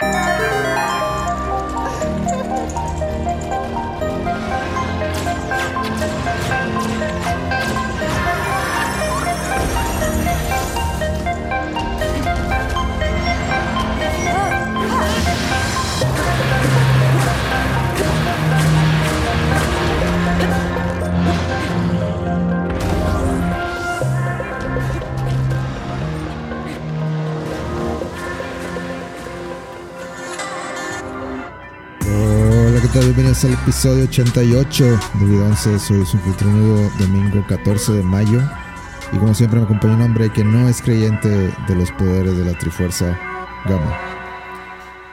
Hola, ¿qué Bienvenidos al episodio 88 de 11. Soy su nuevo domingo 14 de mayo. Y como siempre me acompaña un hombre que no es creyente de los poderes de la Trifuerza Gamma.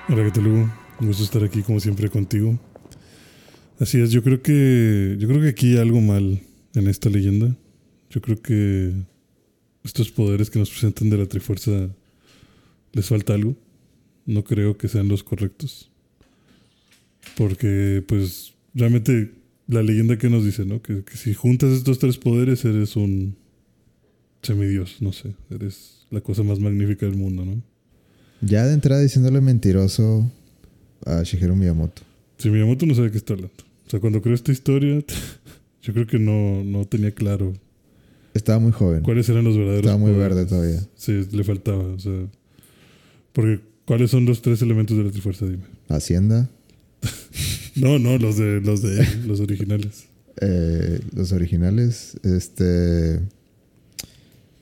Hola, ¿qué tal, Hugo? Un gusto estar aquí como siempre contigo. Así es, yo creo que yo creo que aquí hay algo mal en esta leyenda. Yo creo que estos poderes que nos presentan de la Trifuerza les falta algo. No creo que sean los correctos. Porque, pues, realmente la leyenda que nos dice, ¿no? Que, que si juntas estos tres poderes eres un semidios, no sé. Eres la cosa más magnífica del mundo, ¿no? Ya de entrada diciéndole mentiroso a Shigeru Miyamoto. Si Miyamoto no sabe de qué está hablando. O sea, cuando creó esta historia, yo creo que no, no tenía claro Estaba muy joven. cuáles eran los verdaderos. Estaba muy poderes. verde todavía. Sí, le faltaba. O sea, porque ¿cuáles son los tres elementos de la Trifuerza? Dime. Hacienda, No, no, los de los de los originales. eh, los originales, este...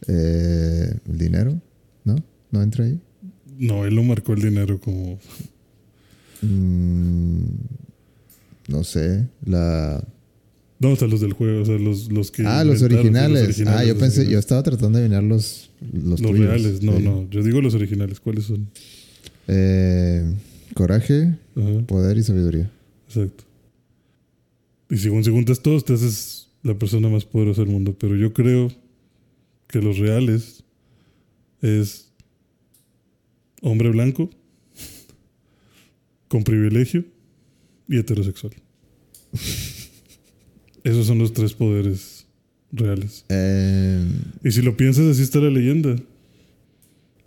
eh, el dinero, ¿no? ¿No entra ahí? No, él no marcó el dinero como. Mm, no sé, la... No, o sea, los del juego, o sea, los, los que. Ah, los originales. Ah, yo pensé, yo estaba tratando de adivinar los los, Los tuyos. reales, no, Sí. no. Yo digo los originales, ¿cuáles son? Eh, coraje, Ajá, poder y sabiduría. exacto. Y según se juntas todos, te haces la persona más poderosa del mundo. Pero yo creo que los reales es hombre blanco, con privilegio y heterosexual. Esos son los tres poderes reales. Eh, Y si lo piensas, así está la leyenda.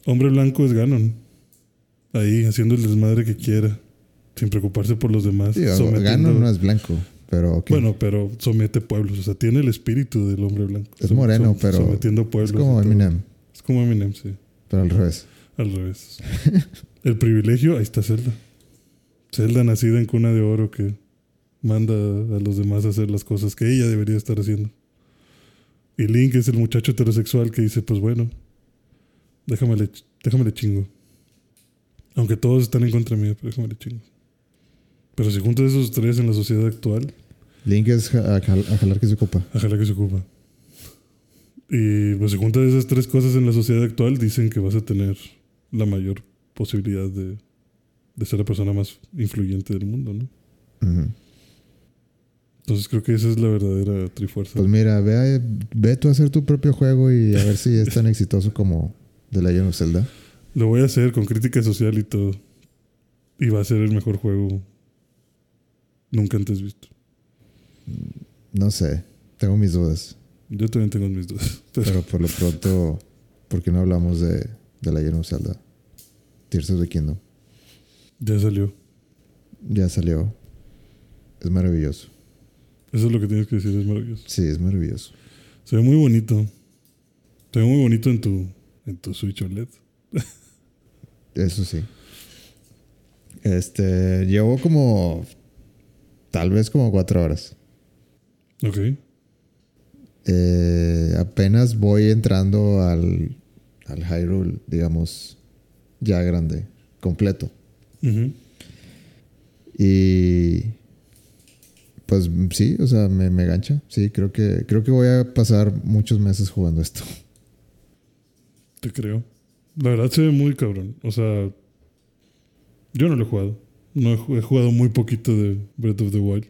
Hombre blanco es Ganon. Ahí, haciendo el desmadre que quiera. Sin preocuparse por los demás. sí, Ganon no es blanco, pero. Bueno, pero somete pueblos. O sea, tiene el espíritu del hombre blanco. Es moreno, som- pero Sometiendo es pueblos. como y todo. Eminem, Es como Eminem, sí. pero al revés. Al revés. el privilegio, ahí está Zelda. Zelda nacida en cuna de oro que manda a los demás a hacer las cosas que ella debería estar haciendo. Y Link es el muchacho heterosexual que dice, pues bueno, déjamele, déjamele chingo. Aunque todos están en contra mía, pero déjamele chingo. Pero si juntas esos tres en la sociedad actual, Link es a, jal- a jalar que se ocupa. Ojalá que se ocupa. Y pues si juntas esas tres cosas en la sociedad actual, dicen que vas a tener la mayor posibilidad de, de ser la persona más influyente del mundo, ¿no? Entonces creo que esa es la verdadera trifuerza. Pues mira, ve, a- ve tú a hacer tu propio juego y a ver si es tan exitoso como The Legend of Zelda. Lo voy a hacer con crítica social y todo. Y va a ser el mejor juego nunca antes visto. No sé, tengo mis dudas. Yo también tengo mis dudas. Pero Pero por lo pronto, ¿por qué no hablamos de, de Legend of Zelda? Tears of the Kingdom. ya salió. Ya salió. Es maravilloso. Eso es lo que tienes que decir, es maravilloso. Sí, es maravilloso. Se ve muy bonito. Se ve muy bonito en tu, en tu Switch OLED. Eso sí. Este, llevo como, tal vez como cuatro horas. Ok. Eh, apenas voy entrando al, al Hyrule, digamos, ya grande, completo. Y pues sí, o sea, me, me gancha. Sí, creo que, creo que voy a pasar muchos meses jugando esto. Te creo. La verdad se ve muy cabrón. O sea, yo no lo he jugado. No he, ju- he jugado muy poquito de Breath of the Wild.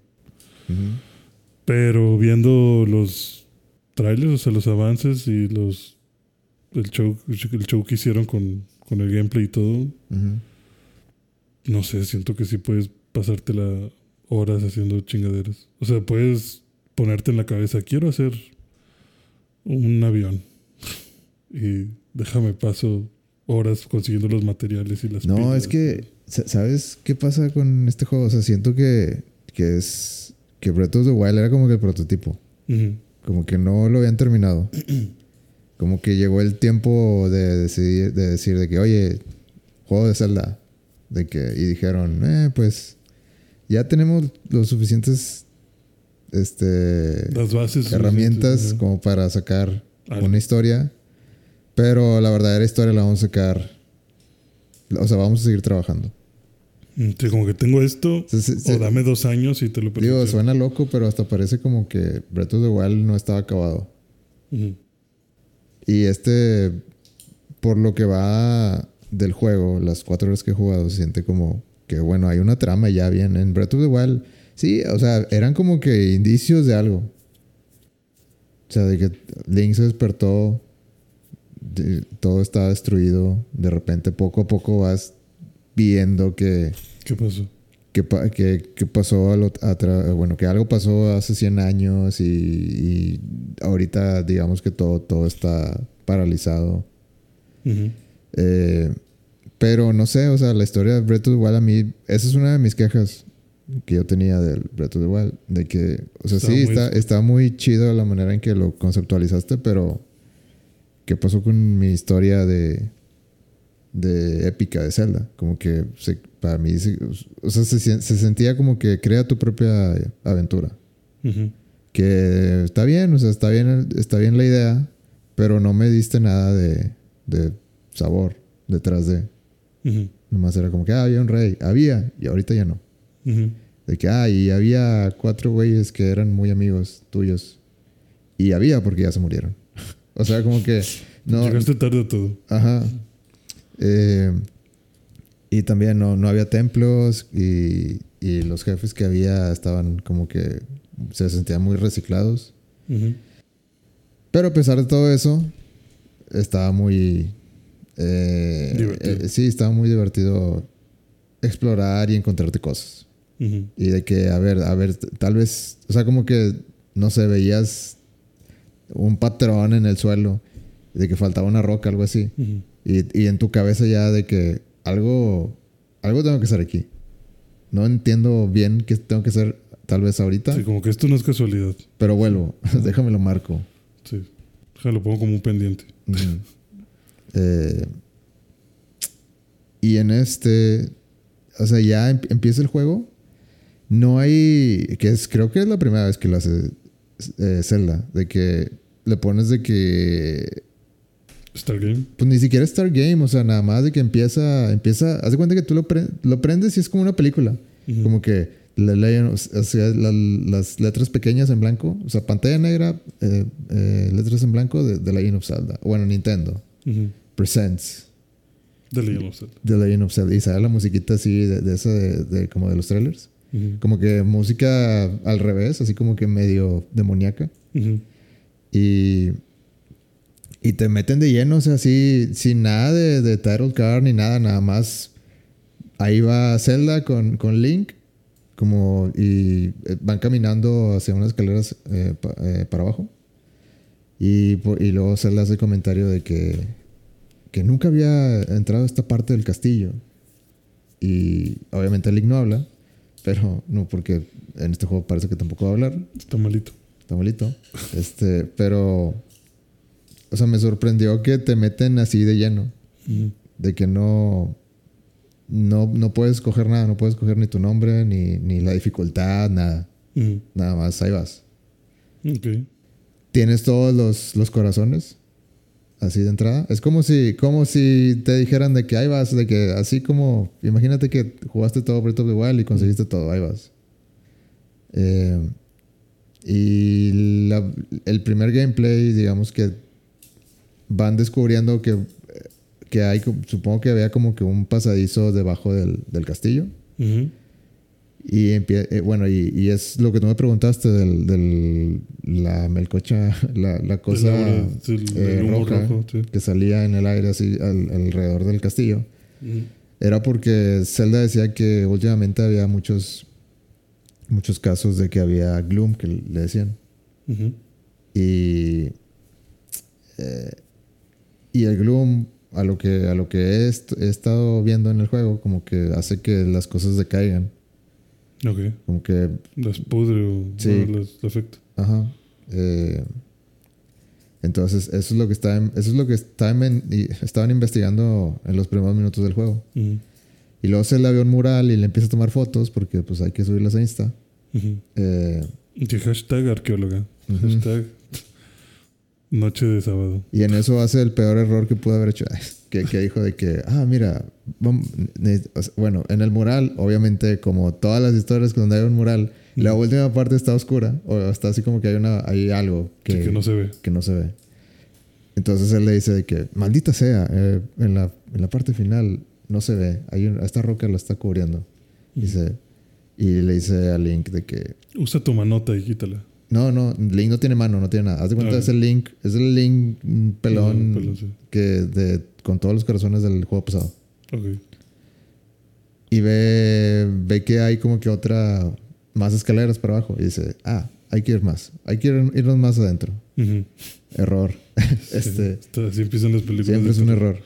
Pero viendo los trailers, o sea, los avances y los el show, el show que hicieron con, con el gameplay y todo, no sé, siento que sí puedes pasártela horas haciendo chingaderas. O sea, puedes ponerte en la cabeza, quiero hacer un avión. y déjame paso horas consiguiendo los materiales y las No, pilas. es que, sa- ¿sabes qué pasa con este juego? O sea, siento que, que es. Que Breath of the Wild era como que el prototipo. Como que no lo habían terminado. Como que llegó el tiempo de decidir, de decir de que, oye, juego de Zelda. De que, y dijeron, eh, pues, ya tenemos los suficientes este, Las bases. herramientas suficientes, como para sacar Algo. una historia. Pero la verdadera historia la vamos a sacar. O sea, vamos a seguir trabajando. Sí, como que tengo esto, o dame dos años y te lo Digo, perfecciono. suena loco, pero hasta parece como que Breath of the Wild no estaba acabado. Y este, por lo que va del juego, las cuatro horas que he jugado, se siente como que, bueno, hay una trama ya bien. En Breath of the Wild, sí, o sea, eran como que indicios de algo. O sea, de que Link se despertó, de- todo estaba destruido. De repente, poco a poco vas viendo que, ¿Qué pasó? que, que- que pasó, a lo- atra- bueno, que algo pasó hace 100 años y, y ahorita digamos que todo, todo está paralizado. Eh, pero no sé, o sea, la historia de Breath of the Wild a mí, esa es una de mis quejas que yo tenía del Breath of the Wild, de que, o sea, Está sí, muy- está, está muy chido la manera en que lo conceptualizaste, pero ¿qué pasó con mi historia de, de épica de Zelda? Como que se- para mí, se- o sea, se, sentía como que crea tu propia aventura. Que está bien, o sea, está bien, está bien la idea, pero no me diste nada de, de sabor detrás de. Nomás era como que ah, había un rey, había, y ahorita ya no. De que, ah, y había cuatro güeyes que eran muy amigos tuyos. Y había porque ya se murieron. O sea, como que no. Llegaste tarde a todo. Ajá. Eh, y también no, no había templos y, y los jefes que había estaban como que se sentían muy reciclados. Pero a pesar de todo eso, estaba muy... eh, Divertido. eh, sí, estaba muy divertido explorar y encontrarte cosas. Y de que, a ver, a ver, tal vez, o sea, como que, no sé, veías un patrón en el suelo, de que faltaba una roca, algo así. Y, y en tu cabeza ya de que algo, algo tengo que hacer aquí. No entiendo bien qué tengo que hacer tal vez ahorita, Sí, como que esto no es casualidad. pero vuelvo, déjame lo marco. Sí. Déjalo, lo pongo como un pendiente. Eh, y en este, o sea, ya em- empieza el juego. No hay, que es, creo que es la primera vez que lo hace eh, Zelda, de que le pones de que, Stargame. pues ni siquiera es Star Game, o sea, nada más de que empieza, empieza, haz de cuenta que tú lo, pre- lo prendes y es como una película, como que o sea, la- las letras pequeñas en blanco, o sea, pantalla negra, eh, eh, letras en blanco de, de Legend of Zelda, bueno, Nintendo, Ujú. Presents. De Legend of Zelda. The Legend of Zelda. Y sale la musiquita así de, de esa de, de- como de los trailers. Como que música al revés, así como que medio demoníaca. Ujú. Y, y te meten de lleno, o sea, así, sin nada de, de title card ni nada, nada más. Ahí va Zelda con, con Link, como, y eh, van caminando hacia unas escaleras eh, eh, para abajo. Y, y luego Zelda hace el comentario de que, que nunca había entrado a esta parte del castillo. Y obviamente Link no habla, pero no, porque en este juego parece que tampoco va a hablar Está malito. Está malito. Este, pero. O sea, me sorprendió que te meten así de lleno. De que no. No, no puedes escoger nada. No puedes escoger ni tu nombre, ni, ni la dificultad, nada. Nada más, ahí vas. Ok. Tienes todos los, los corazones. Así de entrada. Es como si, como si te dijeran de que ahí vas, de que así como. Imagínate que jugaste todo Breath of the Wild y conseguiste todo, ahí vas. Eh, y la- el primer gameplay, digamos que van descubriendo que, que hay, supongo que había como que un pasadizo debajo del, del castillo. Y empie- eh, bueno, y, y es lo que tú me preguntaste del, del la melcocha, la, la cosa El el- eh, el roja rojo, sí. que salía en el aire así al- alrededor del castillo. Era porque Zelda decía que últimamente había muchos muchos casos de que había gloom que le decían. Ujú. Y eh, y el gloom a lo que, a lo que he, est- he estado viendo en el juego, como que hace que las cosas decaigan. Ok. Como que, Las pudre o Sí. las afecta. ajá. eh, entonces, eso es lo que está, eso es lo que estaban, y- estaban investigando en los primeros minutos del juego. Ujú. Y luego se le ve un mural y le empieza a tomar fotos porque pues hay que subirlas a Insta. Ujú. Eh, Y hashtag arqueóloga. Ujú. Hashtag noche de sábado. y en eso hace el peor error que pudo haber hecho. Que, que dijo de que, ah, mira, vam- ne- o sea, bueno, en el mural, obviamente, como todas las historias donde hay un mural, la última parte está oscura o está así como que hay, una, hay algo que, Sí, que no se ve. que no se ve. Entonces él le dice de que, maldita sea, eh, en, la, en la parte final no se ve. Hay un- esta roca la está cubriendo. Dice, y le dice a Link de que, Usa tu manota y quítala. no, no, Link no tiene mano, no tiene nada. Haz de cuenta, Ah. es el Link, es el Link pelón, Ujú, pelón, sí. que de, con todos los corazones del juego pasado. Ok. Y ve, ve que hay como que otra, más escaleras para abajo. Y dice, ah, hay que ir más, hay que ir- irnos más adentro. Error. este, Está- así empiezan las películas. siempre es un terror. error.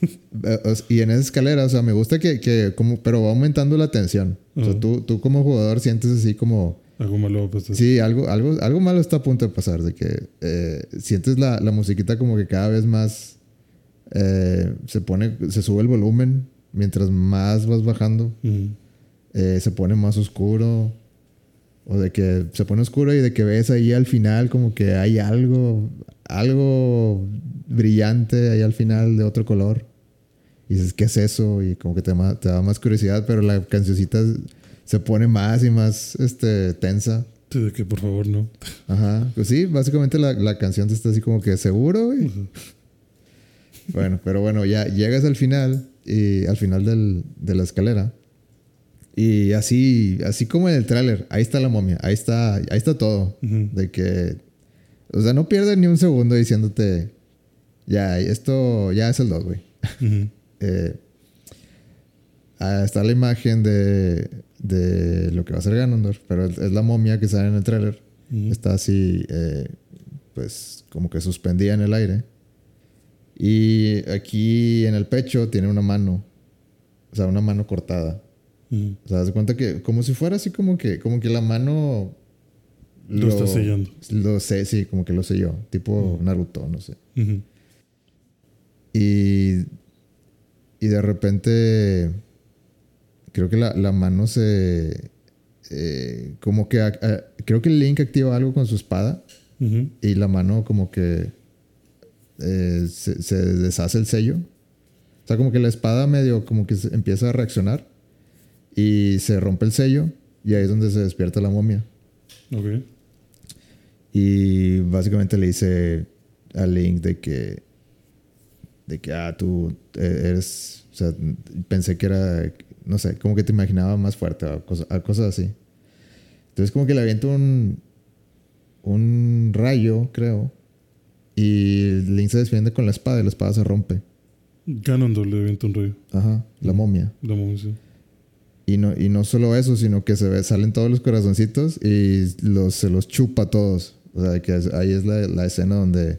Y en esa escalera, o sea, me gusta que, que como, pero va aumentando la tensión. O sea, tú, tú como jugador sientes así como, Algo malo va a pasar. Sí, algo, algo, algo malo está a punto de pasar, de que eh, sientes la, la musiquita como que cada vez más eh, se pone, se sube el volumen mientras más vas bajando, eh, se pone más oscuro, o de que se pone oscuro y de que ves ahí al final como que hay algo, algo brillante ahí al final de otro color. Y dices, ¿qué es eso? Y como que te, da más curiosidad, pero la cancioncita se pone más y más este, tensa. Sí, de que por favor no. Ajá. Pues sí, básicamente la, la canción te está así como que seguro, güey. Bueno, pero bueno, ya llegas al final y al final del- de la escalera. Y así, así como en el tráiler, ahí está la momia, ahí está, ahí está todo. De que, o sea, no pierdes ni un segundo diciéndote, ya, esto ya es el 2, güey. Ujú. Eh, está la imagen de, de lo que va a ser Ganondorf, pero es, la momia que sale en el tráiler. Ujú. Está así, eh, pues, como que suspendida en el aire. Y aquí en el pecho tiene una mano, o sea, una mano cortada. O sea, de cuenta que, como si fuera así como que, como que la mano... Lo está sellando. Lo sé, sí, como que lo selló. Tipo Naruto, no sé. Y, y de repente, creo que la, la mano se... eh, como que... eh, creo que Link activa algo con su espada Ujú. y la mano como que eh, se, se deshace el sello. O sea, como que la espada medio como que se empieza a reaccionar y se rompe el sello y ahí es donde se despierta la momia. Ok. Y básicamente le dice a Link de que, de que, ah, tú eh, eres, o sea, pensé que era, no sé, como que te imaginaba más fuerte o cosa- cosas así. Entonces como que le avienta un, un rayo, creo, y Link se defiende con la espada y la espada se rompe. Ganondorf le avienta un rayo. Ajá, la momia. La momia. Y no, y no solo eso, sino que se ve, salen todos los corazoncitos y los, se los chupa todos. O sea, que ahí es la, la escena donde,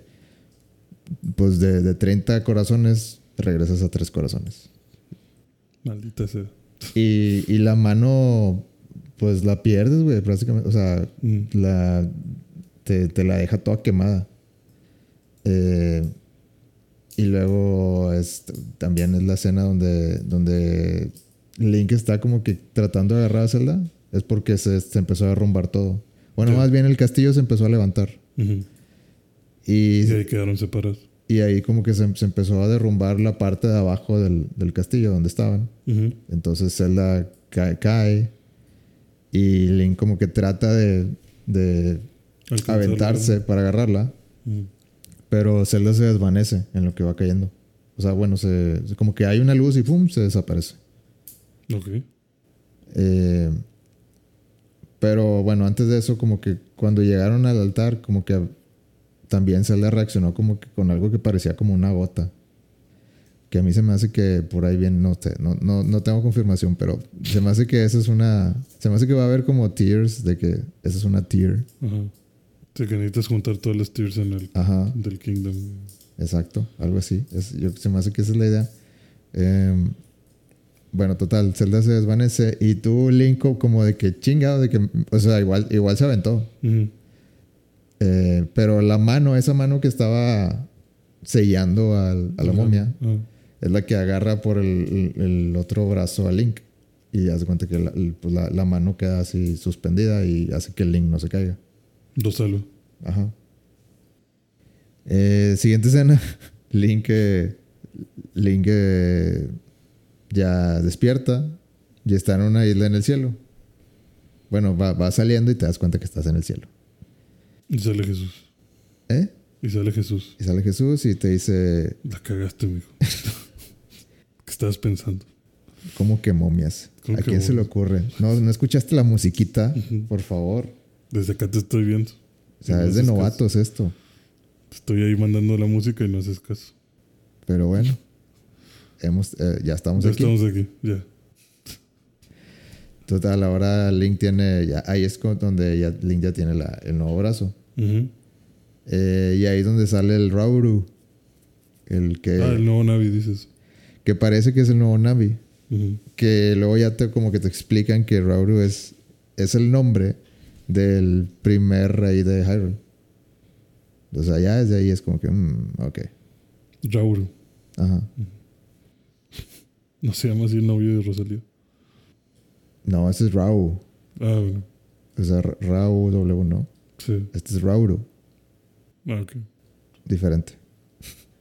pues de, de 30 corazones, regresas a 3 corazones. Maldita sea. Y, y la mano, pues la pierdes, güey, prácticamente. O sea, Mm. la, te, te la deja toda quemada. Eh, y luego es, también es la escena donde, donde Link está como que tratando de agarrar a Zelda. Es porque se, se empezó a derrumbar todo. Bueno, Sí. más bien el castillo se empezó a levantar. Y, Y ahí quedaron separados. y ahí como que se, se empezó a derrumbar la parte de abajo del, del castillo donde estaban. Entonces Zelda cae, cae y Link como que trata de, de aventarse para agarrarla, pero Zelda se desvanece en lo que va cayendo. O sea, bueno, se, como que hay una luz y ¡pum! se desaparece. Ok. Eh, pero bueno, antes de eso, como que cuando llegaron al altar, como que también Zelda reaccionó como que con algo que parecía como una gota. Que a mí se me hace que por ahí bien, no sé, no, no, no tengo confirmación, pero se me hace que esa es una. Se me hace que va a haber como tears, de que esa es una tear. Ajá. Sea, que necesitas juntar todas las tiers en el Ajá. del Kingdom. Exacto, algo así. Es, yo se me hace que esa es la idea. Em, bueno, total, Zelda se desvanece y tú, Link, como de que chingado, de que, o sea, igual, igual se aventó. Ujú. Eh, pero la mano, esa mano que estaba sellando al- a la momia, es la que agarra por el, el- el otro brazo a Link. Y hace cuenta que la, el- pues la- la mano queda así suspendida y hace que Link no se caiga. Lo salvo. Ajá. Eh, siguiente escena. Link, eh, Link eh, ya despierta y está en una isla en el cielo. Bueno, va, va saliendo y te das cuenta que estás en el cielo. Y sale Jesús. ¿Eh? Y sale Jesús. Y sale Jesús y te dice, La cagaste, mijo. ¿Qué estabas pensando? ¿cómo que momias? ¿Cómo ¿A que quién se le ocurre? ¿No, ¿No escuchaste la musiquita? Por favor. Desde acá te estoy viendo. O sea, no es de caso. novatos esto. Estoy ahí mandando la música y no haces caso. Pero bueno. Hemos, eh, ya estamos ya aquí. estamos aquí. Ya. Total, ahora Link tiene, ya, ahí es donde ya, Link ya tiene la- el nuevo brazo. Eh, y ahí es donde sale el Rauru. El que, Ah, el nuevo Navi, dices. que parece que es el nuevo Navi. Que luego ya te como que te explican que Rauru es, es el nombre del primer rey de Hyrule. O sea, ya desde ahí es como que, mm, ok. Rauru. Ajá. No se llama así el novio de Rosalía. No, ese es Rau. Ah, bueno. O sea, Ra- Rau W, no. Sí. Este es Rauru. Ah, ok. Diferente.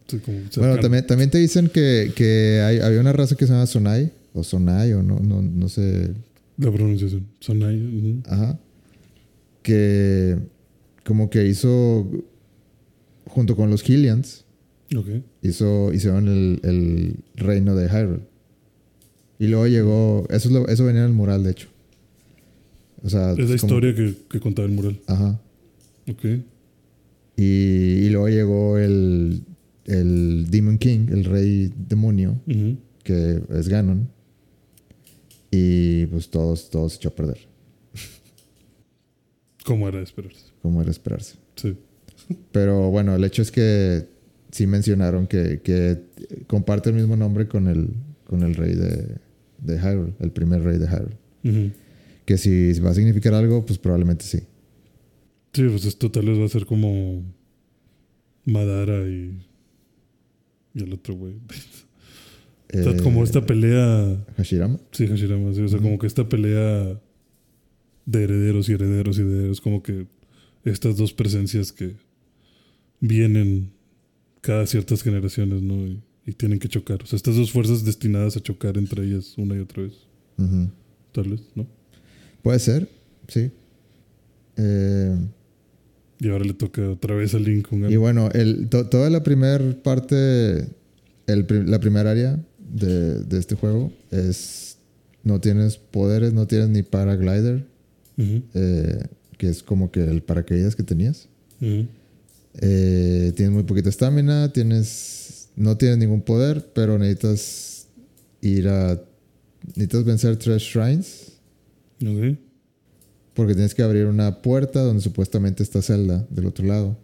Sí, como Bueno, también, también te dicen que, que hay, había una raza que se llama Sonai, o Sonai, o no, no, no sé. La pronunciación. Sonai. ujú. Ajá. Que como que hizo, junto con los Hylians, Ok. hizo, hicieron el, el reino de Hyrule. Y luego llegó, eso, es lo- eso venía en el mural, de hecho. O sea, Es la como- historia que, que contaba el mural. Ajá. Ok. Y, y luego llegó el, el Demon King, el rey demonio, que es Ganon. Y pues todos, todos se echó a perder, Como era de esperarse. como era esperarse. Sí. Pero bueno, el hecho es que sí mencionaron que, que comparte el mismo nombre con el, con el rey de, de Hyrule, el primer rey de Hyrule. Que si va a significar algo, pues probablemente sí. Sí, pues esto tal vez va a ser como Madara y, y el otro güey. O sea, Eh, como esta pelea. Hashirama. Sí, Hashirama, sí. O sea, como que esta pelea de herederos y herederos y herederos, como que estas dos presencias que vienen cada ciertas generaciones, ¿no? Y, y tienen que chocar. O sea, estas dos fuerzas destinadas a chocar entre ellas una y otra vez. Tal vez, ¿no? Puede ser, sí. Eh, Y ahora le toca otra vez a Link con y bueno, el, to- toda la primera parte, el la primera área de, de este juego es. No tienes poderes, no tienes ni paraglider, eh, que es como que el paracaídas que tenías. Eh, tienes muy poquita estamina, tienes. No tienes ningún poder, pero necesitas ir a. Necesitas vencer tres shrines. Porque tienes que abrir una puerta donde supuestamente está Zelda del otro lado.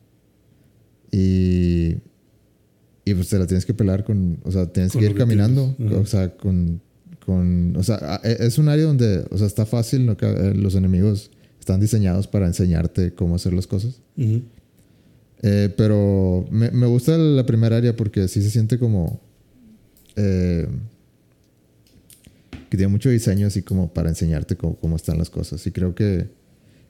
Y. Y pues te la tienes que pelar con. O sea, tienes Con que ir que caminando. tienes. O sea, con. con o sea, e- es un área donde. O sea, está fácil. ¿no? Eh, Los enemigos están diseñados para enseñarte cómo hacer las cosas. Ujú. Eh, pero me, me gusta la primera área porque sí se siente como. eh, que tiene mucho diseño así como para enseñarte cómo, cómo están las cosas. Y creo que,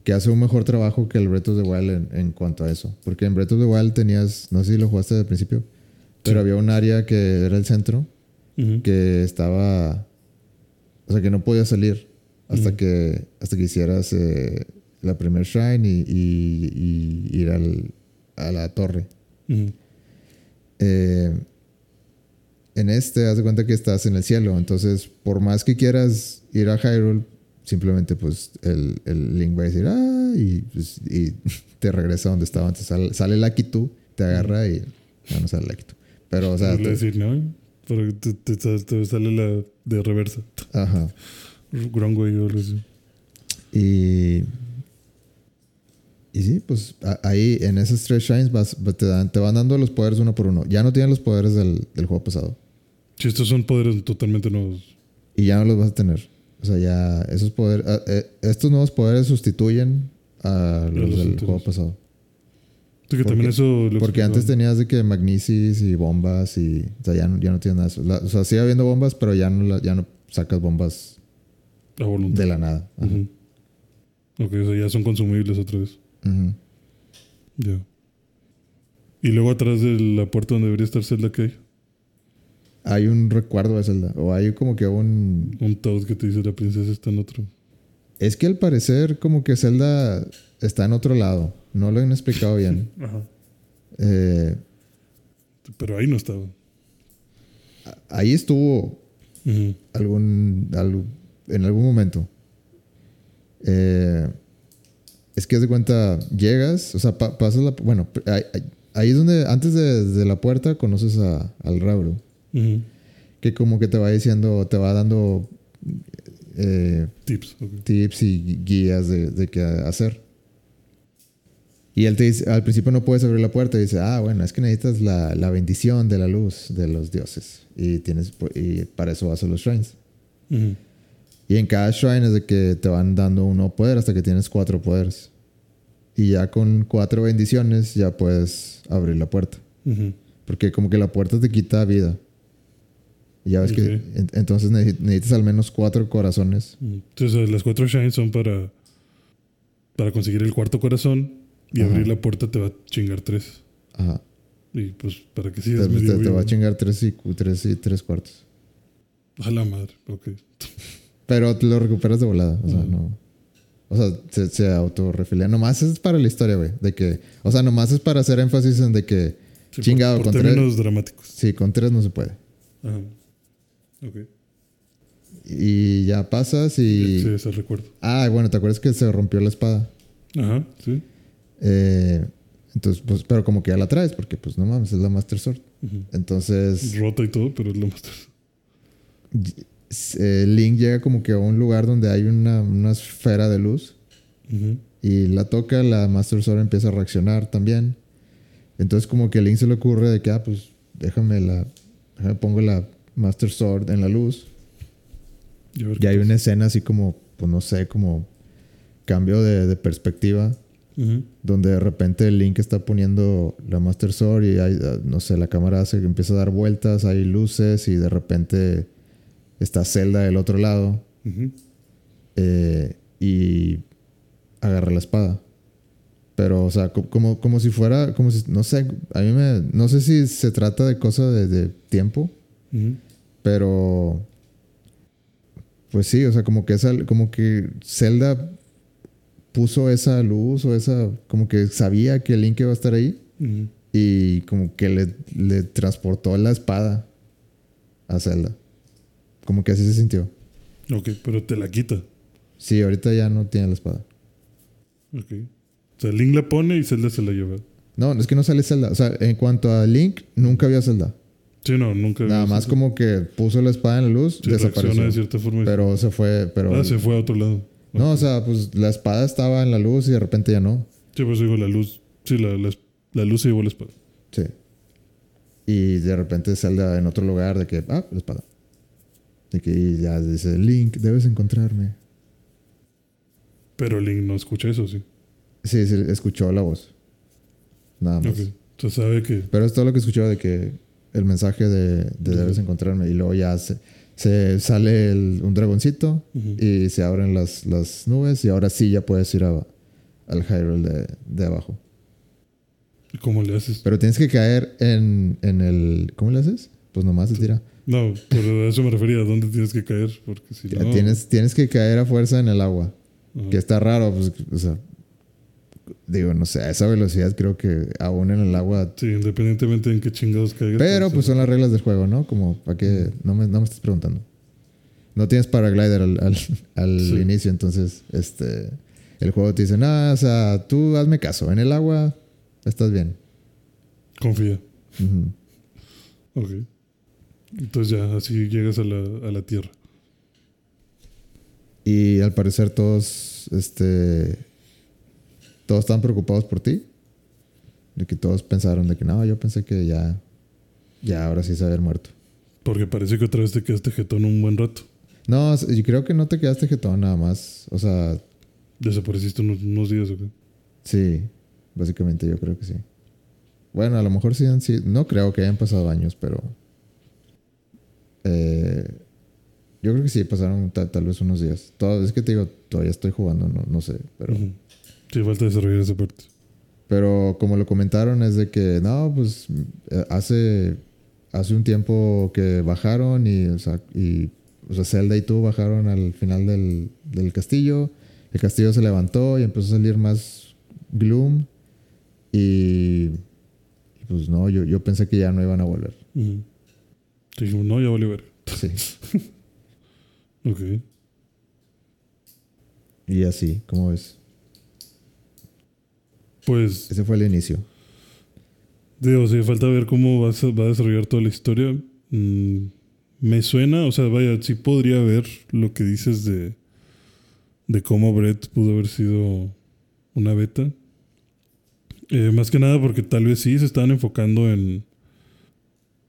que hace un mejor trabajo que el Breath of the Wild en, en cuanto a eso. Porque en Breath of the Wild tenías, no sé si lo jugaste al principio, pero Sí. había un área que era el centro que estaba. O sea, que no podía salir hasta, que, hasta que hicieras eh, la primer shrine y, y- y ir al, a la torre. Eh, en este, haz de cuenta que estás en el cielo. Entonces, por más que quieras ir a Hyrule, simplemente pues el, el Link va a decir, ah, y, pues, y te regresa donde estaba antes. Sale, sale tú, te agarra y ya no sale tú. Pero, o sea, te- decir, ¿no? Porque te, te- te- te sale la de reversa. ajá. Wrong way o algo así. Y. Y sí, pues ahí en esos tres shrines vas, te, dan, te van dando los poderes uno por uno. Ya no tienen los poderes del, del juego pasado. Si estos son poderes totalmente nuevos. Y ya no los vas a tener. O sea, ya esos poderes, ah, eh, estos nuevos poderes sustituyen a los los del juego pasado. Sí, que Porque- también eso lo Porque antes tenías de que magnesis y bombas y, o sea, ya no, ya no tienes nada de eso. La- o sea, sigue habiendo bombas, pero ya no, la- ya no sacas bombas A voluntad. de la nada. Ajá. Ok, o sea, ya son consumibles otra vez. Ya. Y luego atrás de la puerta donde debería estar Zelda, ¿qué hay? Hay un recuerdo de Zelda. O hay como que un... Un Toad que te dice la princesa está en otro. Es que al parecer como que Zelda está en otro lado. No lo han explicado bien. Ajá. Eh, Pero ahí no estaba. ahí estuvo algún, algo- en algún momento. Eh, es que haz de cuenta, llegas, o sea, pa- pasas la... Bueno, ahí, ahí- ahí es donde, antes de, de la puerta, conoces a- al Rauro. Que como que te va diciendo, te va dando eh, Tips. tips y guías de, de qué hacer. Y él te dice, al principio no puedes abrir la puerta y dice, ah, bueno, es que necesitas la, la bendición de la luz de los dioses. Y, tienes, y para eso vas a los shrines. Y en cada shrine es de que te van dando un nuevo poder hasta que tienes cuatro poderes. Y ya con cuatro bendiciones ya puedes abrir la puerta. Porque como que la puerta te quita vida. Y ya ves que en- entonces neces- necesitas al menos cuatro corazones. Entonces, las cuatro shines son para, para conseguir el cuarto corazón y Ajá. abrir la puerta te va a chingar tres. Ajá. Y pues, para que Te, sigas te- te vivo. va a chingar tres y, tres y tres cuartos. A la madre. Ok. Pero te lo recuperas de volada. O sea, no. O sea, se, se autorrefilea. Nomás es para la historia, güey. De que. O sea, nomás es para hacer énfasis en de que. Sí, chingado, por, con tres. dramáticos. Sí, con tres no se puede. Ajá. Ok. Y ya pasas y. Sí, ese recuerdo. Ah, bueno, ¿te acuerdas que se rompió la espada? Ajá, sí. Eh, entonces, pues, pero como que ya la traes, porque pues no mames, es la Master Sword. Entonces, Rota y todo, pero es lo más. eh, Link llega como que a un lugar donde hay una, una esfera de luz y la toca, la Master Sword empieza a reaccionar también. Entonces, como que a Link se le ocurre de que, ah, pues déjame la. Déjame pongo la Master Sword en la luz. Y hay una escena así como, pues no sé, como cambio de, de perspectiva. Donde de repente el Link está poniendo la Master Sword y hay, ah, no sé, la cámara se empieza a dar vueltas, hay luces y de repente está Zelda del otro lado eh, y agarra la espada. Pero, o sea, co- como, como si fuera, como si, no sé, a mí me, no sé si se trata de cosa de, de tiempo, Pero, pues sí, o sea, como que esa, como que Zelda puso esa luz o esa, como que sabía que Link iba a estar ahí y como que le, le transportó la espada a Zelda. Como que así se sintió. Ok, pero te la quita. Sí, ahorita ya no tiene la espada. Ok. O sea, Link la pone y Zelda se la lleva. No, es que no sale Zelda. O sea, en cuanto a Link, nunca había Zelda. Sí, no, nunca. Nada más como que puso la espada en la luz. Sí, desapareció. de cierta forma. y- Pero se fue, pero... ah, se fue a otro lado. No, o sea, pues la espada estaba en la luz y de repente ya no. Sí, por eso digo la luz. Sí, la, la, la luz se llevó la espada. Sí. Y de repente Zelda en otro lugar de que, ah, la espada. De que y ya dice, Link, debes encontrarme. Pero Link no escucha eso, sí. Sí, sí, escuchó la voz. Nada más. Sabe que. Pero es todo lo que escuchó de que el mensaje de, de debes encontrarme. Y luego ya se, se sale el- un dragoncito y se abren las, las nubes y ahora sí ya puedes ir a- al Hyrule de, de abajo. ¿Cómo le haces? Pero tienes que caer en, en el... ¿Cómo le haces? Pues nomás se tira. No, pero a eso me refería. ¿A dónde tienes que caer? Porque si no. Tienes, tienes que caer a fuerza en el agua. Ajá. Que está raro, pues, o sea... Digo, no sé, a esa velocidad creo que aún en el agua... Sí, independientemente en qué chingados caigas. Pero pues a- son las reglas del juego, ¿no? Como, ¿para qué? No me, no me estás preguntando. No tienes paraglider al, al, al Sí. inicio, entonces, este... El juego te dice, no, o sea, tú hazme caso. En el agua estás bien. Confía. Ujú. Ok. Entonces ya, así llegas a la, a la tierra. Y al parecer todos, este... todos estaban preocupados por ti. De que todos pensaron de que no, yo pensé que ya, ya ahora sí se había muerto. Porque parece que otra vez te quedaste jetón un buen rato. No, yo creo que no te quedaste jetón nada más. O sea, Desapareciste unos, unos días, ¿o qué? sí, básicamente yo creo que sí. Bueno, a lo mejor sí han sido, no creo que hayan pasado años, pero eh, yo creo que sí pasaron ta- tal vez unos días. Todo, es que te digo, todavía estoy jugando, no, no sé, pero... Sí, falta desarrollar esa parte. Pero como lo comentaron es de que no, pues eh, hace, hace un tiempo que bajaron y, o sea, y, o sea, Zelda y tú bajaron al final del, del castillo. El castillo se levantó y empezó a salir más gloom. Y, y pues no, yo, yo pensé que ya no iban a volver. Ujú. Te dijimos, no, ya ver. Sí. Ok. Y así, ¿cómo ves? Pues, Ese fue el inicio. digo, sí, falta ver cómo va a, va a desarrollar toda la historia. Mm, me suena, o sea, vaya, sí podría ver lo que dices de, de cómo Brett pudo haber sido una beta. Eh, más que nada porque tal vez sí se estaban enfocando en.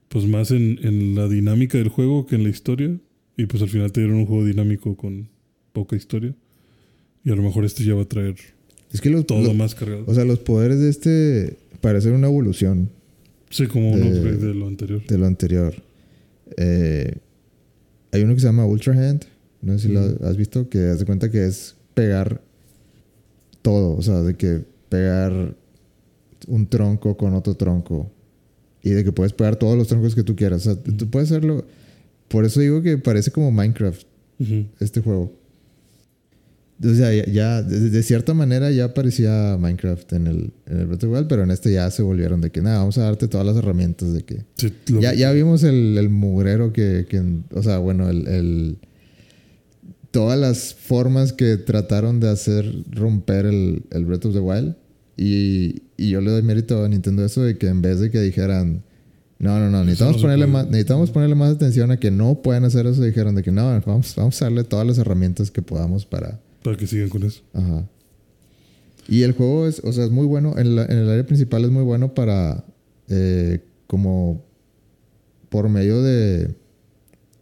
Pues más en, en la dinámica del juego que en la historia. Y pues al final te dieron un juego dinámico con poca historia. Y a lo mejor este ya va a traer Es que los, todo más cargado. o sea, los poderes de este parecen una evolución Sí, como un de- upgrade de lo anterior. de lo anterior. Eh, hay uno que se llama Ultra Hand. No sé si lo has visto. Que de cuenta que es pegar todo. O sea, de que pegar un tronco con otro tronco. Y de que puedes pegar todos los troncos que tú quieras. O sea, tú puedes hacerlo. Por eso digo que parece como Minecraft este juego. O sea, ya, ya- de, de cierta manera ya parecía Minecraft en el, en el Breath of the Wild, pero en este ya se volvieron de que nada, vamos a darte todas las herramientas de que Sí, lo- ya, ya vimos el, el mugrero que, que- o sea, bueno, el, el- todas las formas que trataron de hacer romper el, el Breath of the Wild. Y, y yo le doy mérito a Nintendo eso de que en vez de que dijeran, no, no, no, necesitamos, no ponerle, puede". más, necesitamos ponerle más atención a que no pueden hacer eso, dijeron de que no, vamos, vamos a darle todas las herramientas que podamos para... Para que sigan con eso. Ajá. Y el juego es, o sea, es muy bueno. En, la- en el área principal es muy bueno para, eh, como, por medio de,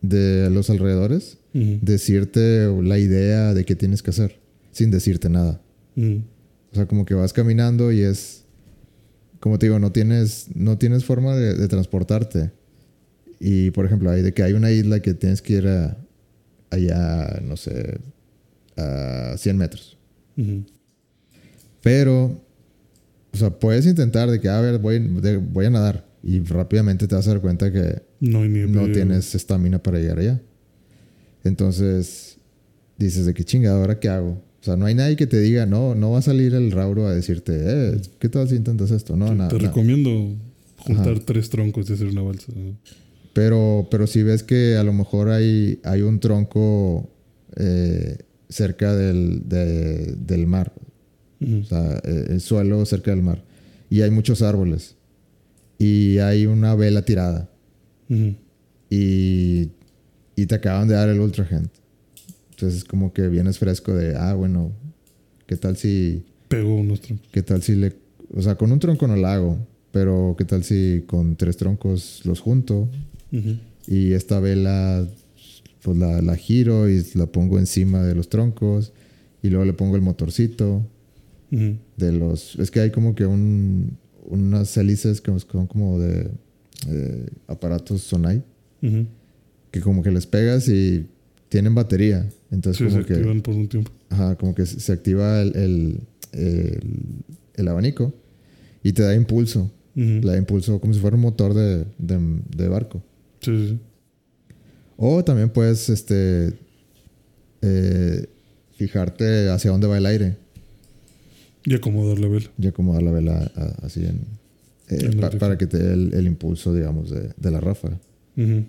de los alrededores, decirte la idea de qué tienes que hacer, sin decirte nada. O sea, como que vas caminando y es, como te digo, no tienes, no tienes forma de, de transportarte. Y, por ejemplo, hay de que hay una isla que tienes que ir a, allá, no sé, a 100 metros. Pero, o sea, puedes intentar de que, a ver, voy, de- voy a nadar. Y rápidamente te vas a dar cuenta que No tienes estamina para llegar allá. Entonces, dices de qué chingada, ¿ahora qué hago? O sea, no hay nadie que te diga, no, no va a salir el Rauro a decirte, eh, ¿qué tal si intentas esto? No, Sí, nada. Te nada. recomiendo juntar Ajá. tres troncos y hacer una balsa. Pero, pero si ves que a lo mejor hay, hay un tronco eh, cerca del, de- del mar, Ujú. o sea, eh, el suelo cerca del mar, y hay muchos árboles, y hay una vela tirada, Ujú. y, y te acaban de dar el Ultra Hand. Entonces, como que vienes fresco de, ah, bueno, ¿qué tal si, Pegó unos troncos. qué tal si le, o sea, con un tronco no la hago, pero qué tal si con tres troncos los junto Ujú. y esta vela, pues la, la giro y la pongo encima de los troncos. Y luego le pongo el motorcito de los... Es que hay como que un, unas hélices que son como de eh, aparatos Sonai. Que como que les pegas y tienen batería. Entonces Sí, se como que... activan por un tiempo. Ajá, como que se activa el, el, el- el abanico y te da impulso. Le da impulso como si fuera un motor de, de- de barco. Sí, sí, sí. O también puedes este, eh, fijarte hacia dónde va el aire Y acomodar la vela. y acomodar la vela a- así en, eh, En pa- el- para que te dé el, el impulso, digamos, de, de la ráfaga. Ujú.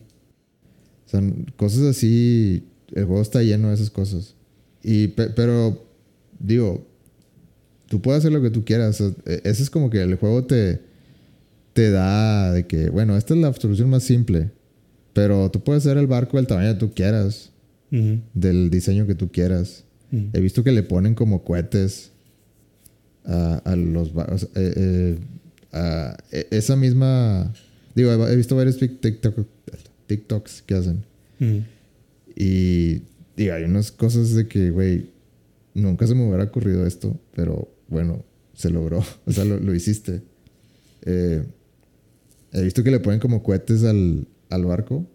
O sea, cosas así, el juego está lleno de esas cosas. Y, pe- pero, digo, tú puedes hacer lo que tú quieras. O sea, e- ese es como que el juego te, te da de que, bueno, esta es la solución más simple. Pero tú puedes hacer el barco del tamaño que tú quieras, del diseño que tú quieras. He visto que le ponen como cohetes a, a los... ba- o sea, eh, eh, a e- esa misma... Digo, he visto varios TikTok, TikToks que hacen. Mm. Y digo, hay unas cosas de que, güey, nunca se me hubiera ocurrido esto, pero bueno, se logró. O sea, lo, lo hiciste. Eh, he visto que le ponen como cohetes al, al barco,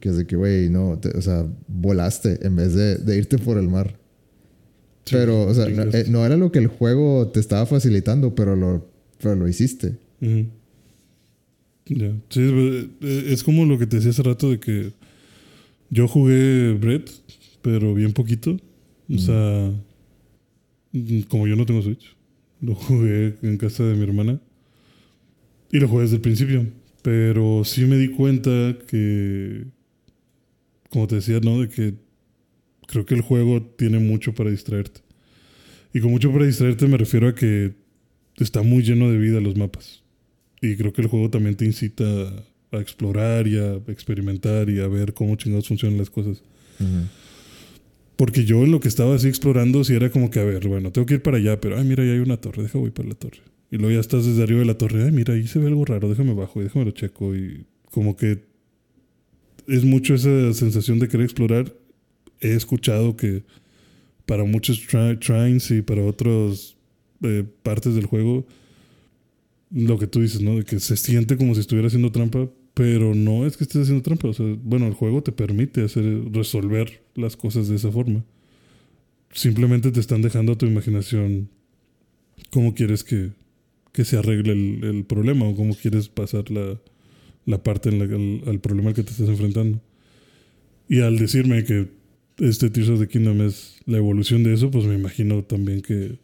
que es de que, güey, no, te- o sea, volaste en vez de, de irte por el mar. Sí, pero, o sea, no, eh, no era lo que el juego te estaba facilitando, pero lo, pero lo hiciste. Ujú. Ya. Sí, eh, es como lo que te decía hace rato de que yo jugué Bread, pero bien poquito. O sea, como yo no tengo Switch, lo jugué en casa de mi hermana y lo jugué desde el principio. Pero sí me di cuenta que, como te decía, ¿no? De que creo que el juego tiene mucho para distraerte. Y con mucho para distraerte me refiero a que está muy lleno de vida los mapas. Y creo que el juego también te incita a, explorar y a experimentar y a ver cómo chingados funcionan las cosas. Porque yo en lo que estaba así explorando, sí era como que, a ver, bueno, tengo que ir para allá, pero, ay, mira, ahí hay una torre, deja voy para la torre. Y luego ya estás desde arriba de la torre, ay, mira, ahí se ve algo raro, déjame bajo y déjame lo checo. Y como que es mucho esa sensación de querer explorar. He escuchado que para muchos tri- trines y para otras eh, partes del juego, lo que tú dices, ¿no? De que se siente como si estuviera haciendo trampa, pero no es que estés haciendo trampa. O sea, bueno, el juego te permite hacer, resolver las cosas de esa forma. Simplemente te están dejando a tu imaginación cómo quieres que, que se arregle el, el problema o cómo quieres pasar la, la parte en la, al, al problema al que te estás enfrentando. Y al decirme que este Tears of the Kingdom es la evolución de eso, pues me imagino también que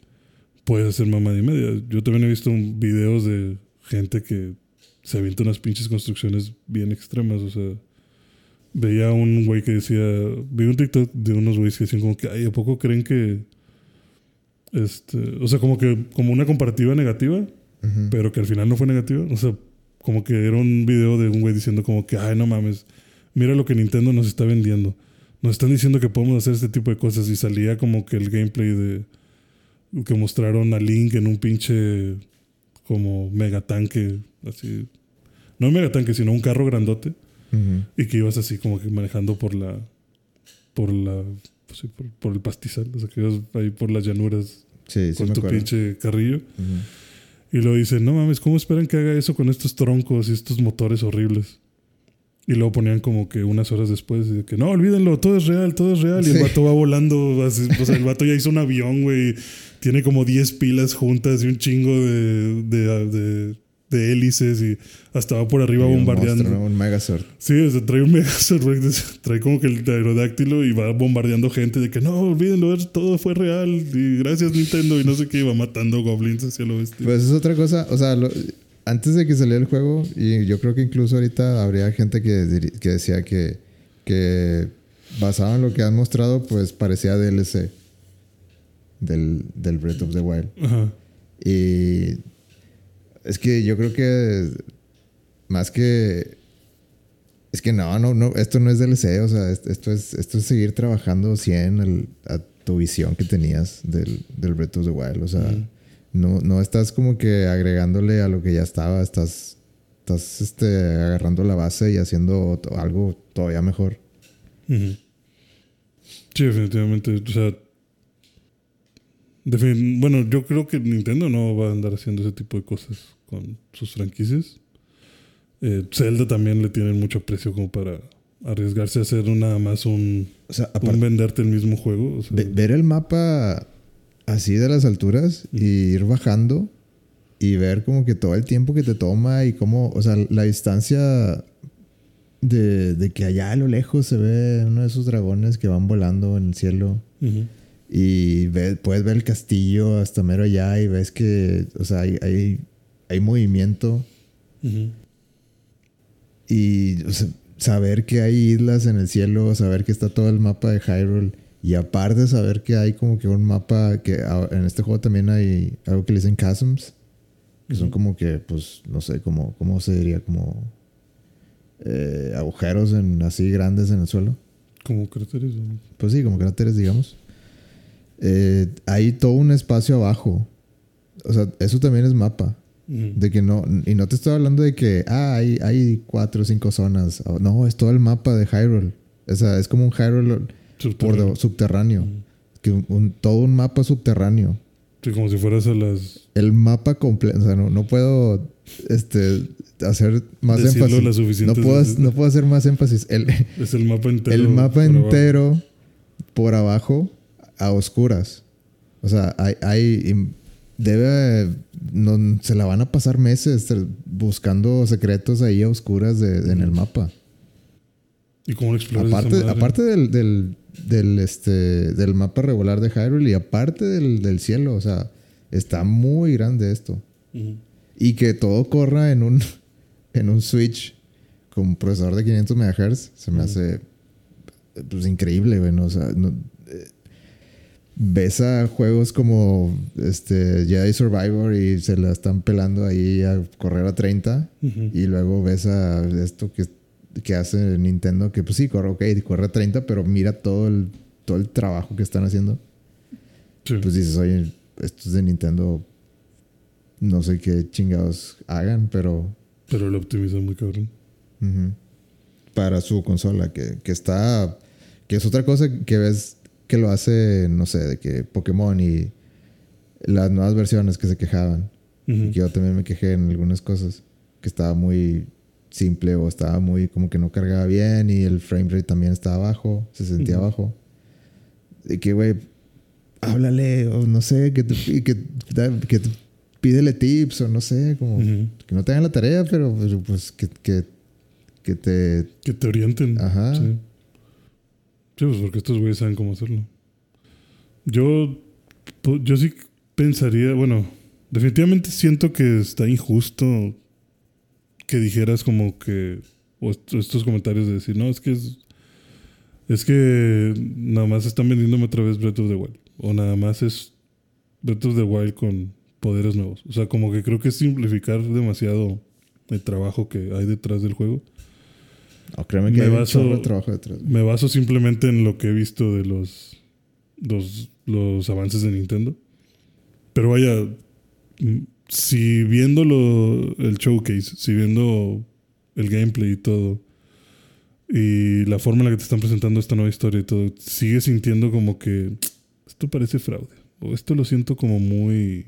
puedes hacer mamada y media. Yo también he visto videos de gente que se avienta unas pinches construcciones bien extremas. O sea, veía un güey que decía, vi un TikTok de unos güeyes que decían como que, ay, ¿a poco creen que, este, o sea, como que, como una comparativa negativa, Ujú. pero que al final no fue negativa. O sea, como que era un video de un güey diciendo como que, ay, no mames, mira lo que Nintendo nos está vendiendo. Nos están diciendo que podemos hacer este tipo de cosas y salía como que el gameplay de que mostraron a Link en un pinche como megatanque, así. No megatanque, sino un carro grandote Ujú. y que ibas así como que manejando por la por la pues sí, por, por el pastizal, o sea, que ibas ahí por las llanuras Sí, sí con tu acuerdo. pinche carrillo. Ujú. Y luego dicen, no mames, ¿cómo esperan que haga eso con estos troncos y estos motores horribles? Y luego ponían como que unas horas después, y de que no, olvídenlo, todo es real, todo es real. Y el vato va volando, así, o sea, el vato ya hizo un avión, güey. Tiene como 10 pilas juntas y un chingo de, de, de, de hélices y hasta va por arriba un bombardeando. monstruo. Un Megazord. Sí, o sea, trae un Megazord, güey, trae como que el aerodáctilo y va bombardeando gente de que no, olvídenlo, todo fue real y gracias Nintendo y no sé qué, y va matando goblins hacia lo bestia. Pues es otra cosa, o sea, lo- antes de que saliera el juego, y yo creo que incluso ahorita habría gente que, que decía que, que basado en lo que han mostrado, pues parecía DLC del, del Breath of the Wild. Ajá. Y es que yo creo que más que es que no, no, no, esto no es DLC, o sea, es- esto es, esto es seguir trabajando 100 al- a tu visión que tenías del, del Breath of the Wild, o sea, no, no estás como que agregándole a lo que ya estaba, estás, estás este, agarrando la base y haciendo algo todavía mejor. Sí, definitivamente. O sea, defin- bueno, yo creo que Nintendo no va a andar haciendo ese tipo de cosas con sus franquicias. Eh, Zelda también le tienen mucho precio como para arriesgarse a hacer nada más un, O sea, un venderte el mismo juego. o sea, ve- ver el mapa así de las alturas y ir bajando y ver como que todo el tiempo que te toma y cómo, o sea, la distancia de, de que allá a lo lejos se ve uno de esos dragones que van volando en el cielo y ve- puedes ver el castillo hasta mero allá y ves que, o sea, hay, hay, hay movimiento y o sea, saber que hay islas en el cielo, saber que está todo el mapa de Hyrule y aparte saber que hay como que un mapa que en este juego también hay algo que le dicen chasms, que son como que, pues, no sé, como, ¿cómo se diría? Como eh, agujeros en, así grandes en el suelo. Como cráteres. ¿o? Pues sí, como cráteres, digamos. Eh, hay todo un espacio abajo. O sea, eso también es mapa. De que no, y no te estoy hablando de que, ah, hay, hay cuatro o cinco zonas. No, es todo el mapa de Hyrule. O sea, es como un Hyrule por Subterráneo. de- subterráneo. Que un- un- todo un mapa subterráneo. Sí, como si fueras a las. El mapa completo. O sea, no, no puedo este, hacer más énfasis. las No puedo, no puedo hacer más énfasis. El, Es el mapa entero. el mapa por abajo. entero por abajo a oscuras. O sea, hay, hay debe no, se la van a pasar meses buscando secretos ahí a oscuras de, de- en el mapa. ¿Y cómo lo Aparte, aparte del, del, del, este, del mapa regular de Hyrule y aparte del, del cielo, o sea, está muy grande esto. Y que todo corra en un, en un Switch con procesador de 500 MHz se me hace pues, increíble, güey. ¿no? O sea, no- ves a juegos como este, Jedi Survivor y se la están pelando ahí a correr a 30. Ujú. Y luego ves a esto que, que hace Nintendo, que pues sí, corre, ok, corre a 30, pero mira todo el, todo el trabajo que están haciendo Sí. pues dices, oye, estos de Nintendo, no sé qué chingados hagan, pero Pero lo optimiza muy cabrón. ujú, para su consola, que, que está, que es otra cosa que ves que lo hace, no sé, de que Pokémon y las nuevas versiones que se quejaban, que yo también me quejé en algunas cosas, que estaba muy simple o estaba muy como que no cargaba bien y el frame rate también estaba bajo, se sentía Ujú. bajo. De que, güey, háblale o no sé, que te, que, da- que te- pídele tips o no sé, como que no te hagan la tarea, pero pues, pues, que, que, que te... Que te orienten. Ajá. Sí. Pues porque estos güeyes saben cómo hacerlo. Yo, yo sí pensaría, bueno, definitivamente siento que está injusto que dijeras como que, o est- estos comentarios de decir, no, es que es, es que nada más están vendiéndome otra vez Breath of the Wild. O nada más es Breath of the Wild con poderes nuevos. O sea, como que creo que es simplificar demasiado el trabajo que hay detrás del juego. No, créeme que Me hay baso- de trabajo detrás. Me baso simplemente en lo que he visto de los, los, los avances de Nintendo. Pero vaya, mm, si viendo lo- el showcase, si viendo el gameplay y todo, y la forma en la que te están presentando esta nueva historia y todo, sigues sintiendo como que esto parece fraude. O esto lo siento como muy...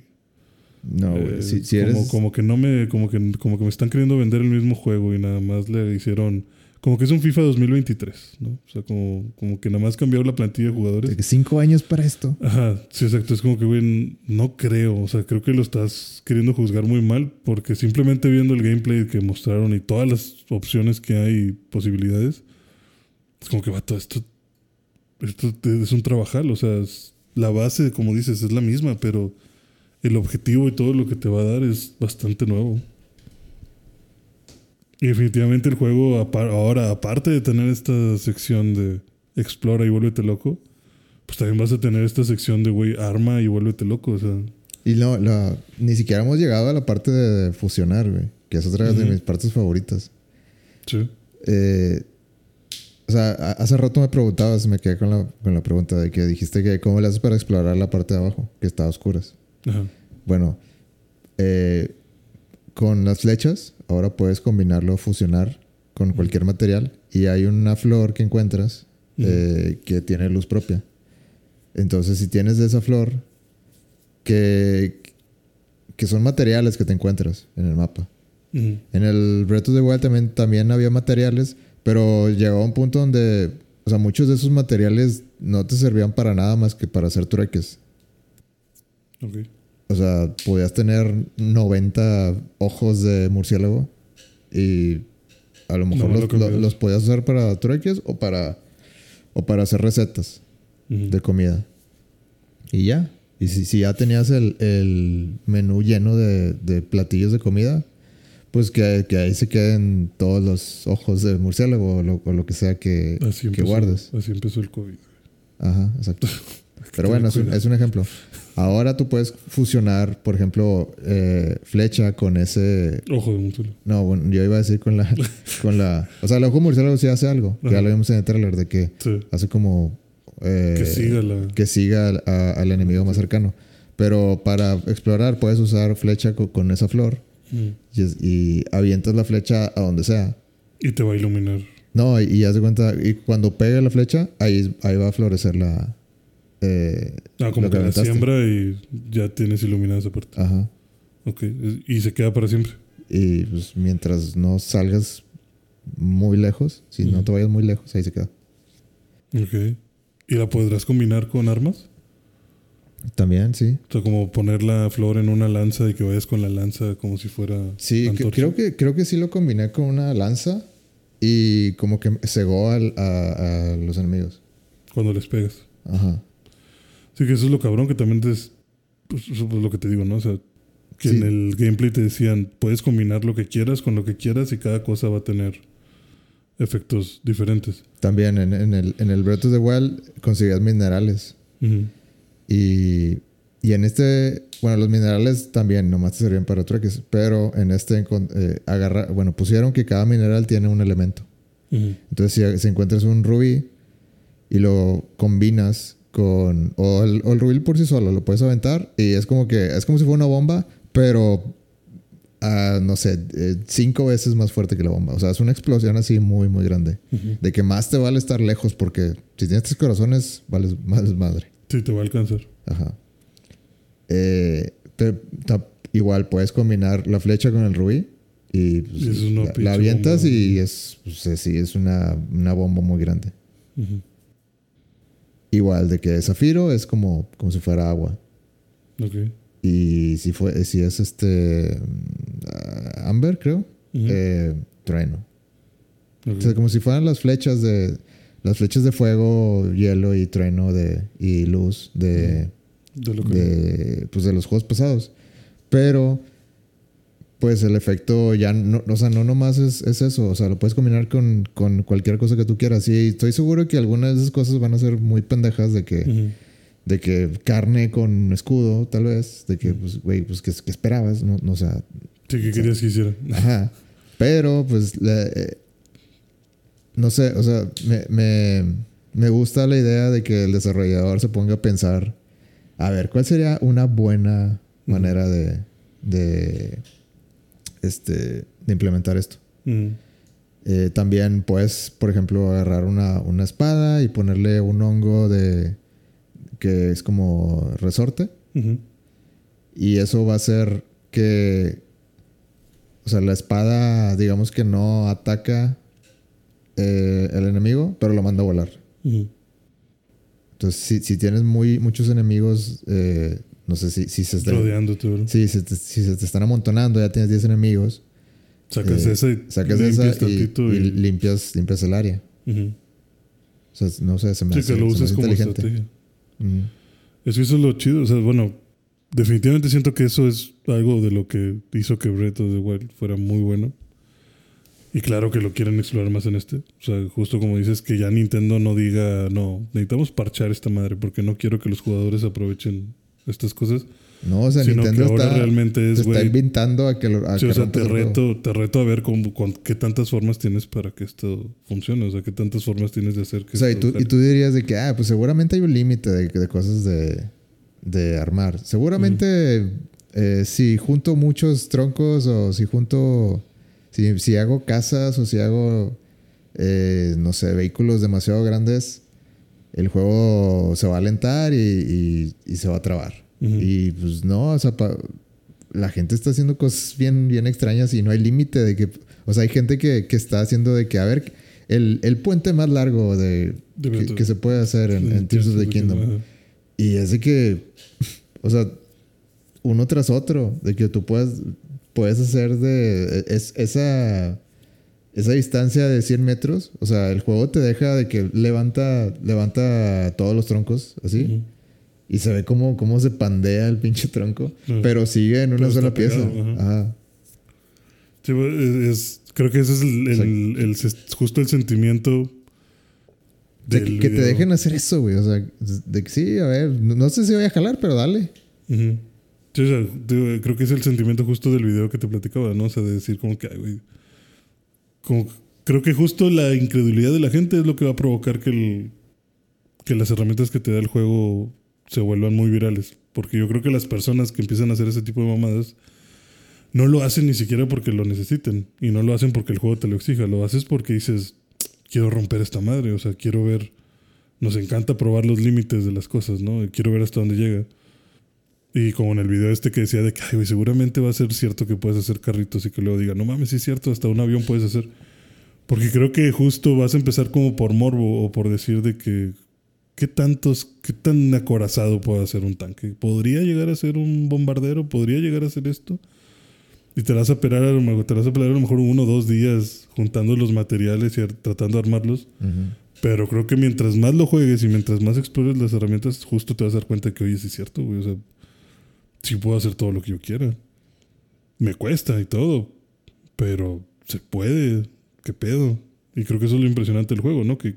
No, güey, eh, si, si como, eres... como que no me... Como que, como que me están queriendo vender el mismo juego y nada más le hicieron... Como que es un FIFA 2023, ¿no? O sea, como, como que nada más cambiaron la plantilla de jugadores. cinco años para esto. Ajá, sí, exacto. Es como que, güey, no creo. O sea, creo que lo estás queriendo juzgar muy mal porque simplemente viendo el gameplay que mostraron y todas las opciones que hay y posibilidades, es como que, vato, esto, esto es un trabajal. O sea, es- la base, como dices, es la misma, pero el objetivo y todo lo que te va a dar es bastante nuevo. Y definitivamente el juego, ahora, aparte de tener esta sección de explora y vuélvete loco, pues también vas a tener esta sección de, güey, arma y vuélvete loco. O sea, Y no, la- ni siquiera hemos llegado a la parte de fusionar, güey. Que es otra de mis partes favoritas. sí. Eh, o sea, hace rato me preguntabas, me quedé con la, con la pregunta de que dijiste que cómo le haces para explorar la parte de abajo, que está a oscuras. Ajá. Bueno, eh, con las flechas, ahora puedes combinarlo, fusionar con cualquier material. Y hay una flor que encuentras eh, que tiene luz propia. Entonces, si tienes de esa flor, que, que son materiales que te encuentras en el mapa. En el Breath of the Wild también, también había materiales, pero llegó a un punto donde, o sea, muchos de esos materiales no te servían para nada más que para hacer trueques. Ok. O sea, podías tener 90 ojos de murciélago y a lo mejor No, los, lo- los podías usar para trueques o para, o para hacer recetas de comida. Y ya. Y si, si ya tenías el, el menú lleno de, de platillos de comida, pues que, que ahí se queden todos los ojos de murciélago o lo, o lo que sea que, Así que empezó, guardes. Así empezó el COVID. Ajá, exacto. Pero bueno, es un, es un ejemplo. Ahora tú puedes fusionar, por ejemplo, eh, flecha con ese. Ojo de Mútulo. No, bueno, yo iba a decir con la. con la o sea, el ojo murciélago sí hace algo. que Ya Ajá. lo vimos en el trailer de que Sí. hace como. eh, que siga la. que siga al, a- al enemigo más cercano. Pero para explorar puedes usar flecha co- con, esa flor Mm. y, y avientas la flecha a donde sea. Y te va a iluminar. No, y, y haz de cuenta, y cuando pegue la flecha, ahí, ahí va a florecer la. Eh, Ah, como que la siembra y ya tienes iluminada esa parte. Ajá. Ok. Y se queda para siempre. Y pues mientras no salgas muy lejos, si no te vayas muy lejos, ahí se queda. Ok. ¿Y la podrás combinar con armas? También, sí. O sea, como poner la flor en una lanza y que vayas con la lanza como si fuera. Sí, antorcha. creo que, creo que sí lo combiné con una lanza y como que cegó al- a, a los enemigos. Cuando les pegas. Ajá. Sí, que eso es lo cabrón que también es. Pues, eso es lo que te digo, ¿no? O sea, que Sí. en el gameplay te decían, puedes combinar lo que quieras con lo que quieras y cada cosa va a tener efectos diferentes. También en, en el, en el Breath of the Wild conseguías minerales. Y, y en este, bueno, los minerales también nomás te servían para trueques, pero en este eh, agarra, bueno, pusieron que cada mineral tiene un elemento. Entonces, si, si encuentras un rubí y lo combinas con. O el, o el por sí solo, lo puedes aventar y es como que. Es como si fuera una bomba, pero. ah, no sé, eh, cinco veces más fuerte que la bomba. O sea, es una explosión así muy, muy grande. De que más te vale estar lejos porque si tienes tres corazones, vales más madre. Sí, te va a alcanzar. Ajá. Eh, te- igual puedes combinar la flecha con el rubí y pues, Y es una la, la avientas bomba. y es, pues, sí, es una, una bomba muy grande. Ujú. Igual de que zafiro es como, como si fuera agua. Ok. Y si, fue, si es este ah, Amber, creo, eh, trueno. O sea, como si fueran las flechas de las flechas de fuego, hielo y trueno de, y luz de, De lo que. de, pues de los juegos pasados. Pero, pues el efecto ya no, o sea, no nomás es, es eso. O sea, lo puedes combinar con, con cualquier cosa que tú quieras. Y estoy seguro que algunas de esas cosas van a ser muy pendejas de que, de que carne con escudo, tal vez. De que, pues, güey, pues, ¿qué, qué esperabas? No, no, o sea, Sí, que querías que hiciera. Ajá. Pero, pues, la- eh, no sé, o sea, me, me, me gusta la idea de que el desarrollador se ponga a pensar, a ver, ¿cuál sería una buena manera de, de, este, de implementar esto? Ujú. Eh, también puedes, por ejemplo, agarrar una, una espada y ponerle un hongo de que es como resorte. Y eso va a hacer que. O sea, la espada, digamos que no ataca eh, el enemigo, pero lo manda a volar. Entonces, si, si tienes muy, muchos enemigos, eh, no sé si, si se están. Rodeándote, ¿verdad? Sí, si, te- si se te están amontonando, ya tienes 10 enemigos. Sacas eh, esa y Sacas limpias esa y, tantito y y- limpias, limpias el área. O sea, no sé, se me Sí, hace, que lo uses como estrategia. Mm. Es que eso es lo chido. O sea, bueno, definitivamente siento que eso es algo de lo que hizo que Breath of the Wild fuera muy bueno. Y claro que lo quieren explorar más en este. O sea, justo como dices, que ya Nintendo no diga, no, necesitamos parchar esta madre porque no quiero que los jugadores aprovechen estas cosas. No, o sea, sino Nintendo que ahora está, realmente te es, está güey. invitando a que lo a Sí, que o sea, te reto, te reto a ver cómo, con qué tantas formas tienes para que esto funcione. O sea, qué tantas formas tienes de hacer que O sea, y tú, y tú dirías de que, ah, pues seguramente hay un límite de, de cosas de, de armar. Seguramente eh, si junto muchos troncos o si junto, si, si hago casas o si hago, eh, no sé, vehículos demasiado grandes, el juego se va a alentar y, y- y se va a trabar. Ujú. Y pues no, o sea, pa- la gente está haciendo cosas bien, bien extrañas y no hay límite de que, o sea, hay gente que, que está haciendo de que, a ver, el, el puente más largo de, De que, que se puede hacer en, en Tears of the Kingdom. Y es de que, o sea, uno tras otro, de que tú puedes, puedes hacer de es, esa, esa distancia de 100 metros. O sea, el juego te deja de que levanta, levanta todos los troncos, así. Y se ve cómo, cómo se pandea el pinche tronco. Pero sigue en una Pero sola pieza. pegado, ajá. Ajá. Sí, pues, es, es- creo que ese es el, el- el- el- justo el sentimiento De que, que te dejen hacer eso, güey. O sea, de que sí, a ver, no, no sé si voy a jalar, pero dale. Ujú. Sí, o sea, digo, creo que es el sentimiento justo del video que te platicaba, ¿no? O sea, de decir como que, ay, güey. Como, creo que justo la incredulidad de la gente es lo que va a provocar que, el, que las herramientas que te da el juego se vuelvan muy virales. Porque yo creo que las personas que empiezan a hacer ese tipo de mamadas no lo hacen ni siquiera porque lo necesiten. Y no lo hacen porque el juego te lo exija. Lo haces porque dices, quiero romper esta madre. O sea, quiero ver. Nos encanta probar los límites de las cosas, ¿no? Quiero ver hasta dónde llega. Y como en el video este que decía de que, ay, seguramente va a ser cierto que puedes hacer carritos y que luego diga, no mames, sí es cierto, hasta un avión puedes hacer. Porque creo que justo vas a empezar como por morbo o por decir de que, ¿qué tantos, qué tan acorazado puede hacer un tanque? ¿Podría llegar a ser un bombardero? ¿Podría llegar a ser esto? Y te vas a esperar a lo mejor, te vas a a lo mejor uno o dos días juntando los materiales y tratando de armarlos. Pero creo que mientras más lo juegues y mientras más explores las herramientas, justo te vas a dar cuenta que, oye, sí es cierto, güey. O sea, sí puedo hacer todo lo que yo quiera. Me cuesta y todo, pero se puede. ¿Qué pedo? Y creo que eso es lo impresionante del juego, ¿no? Que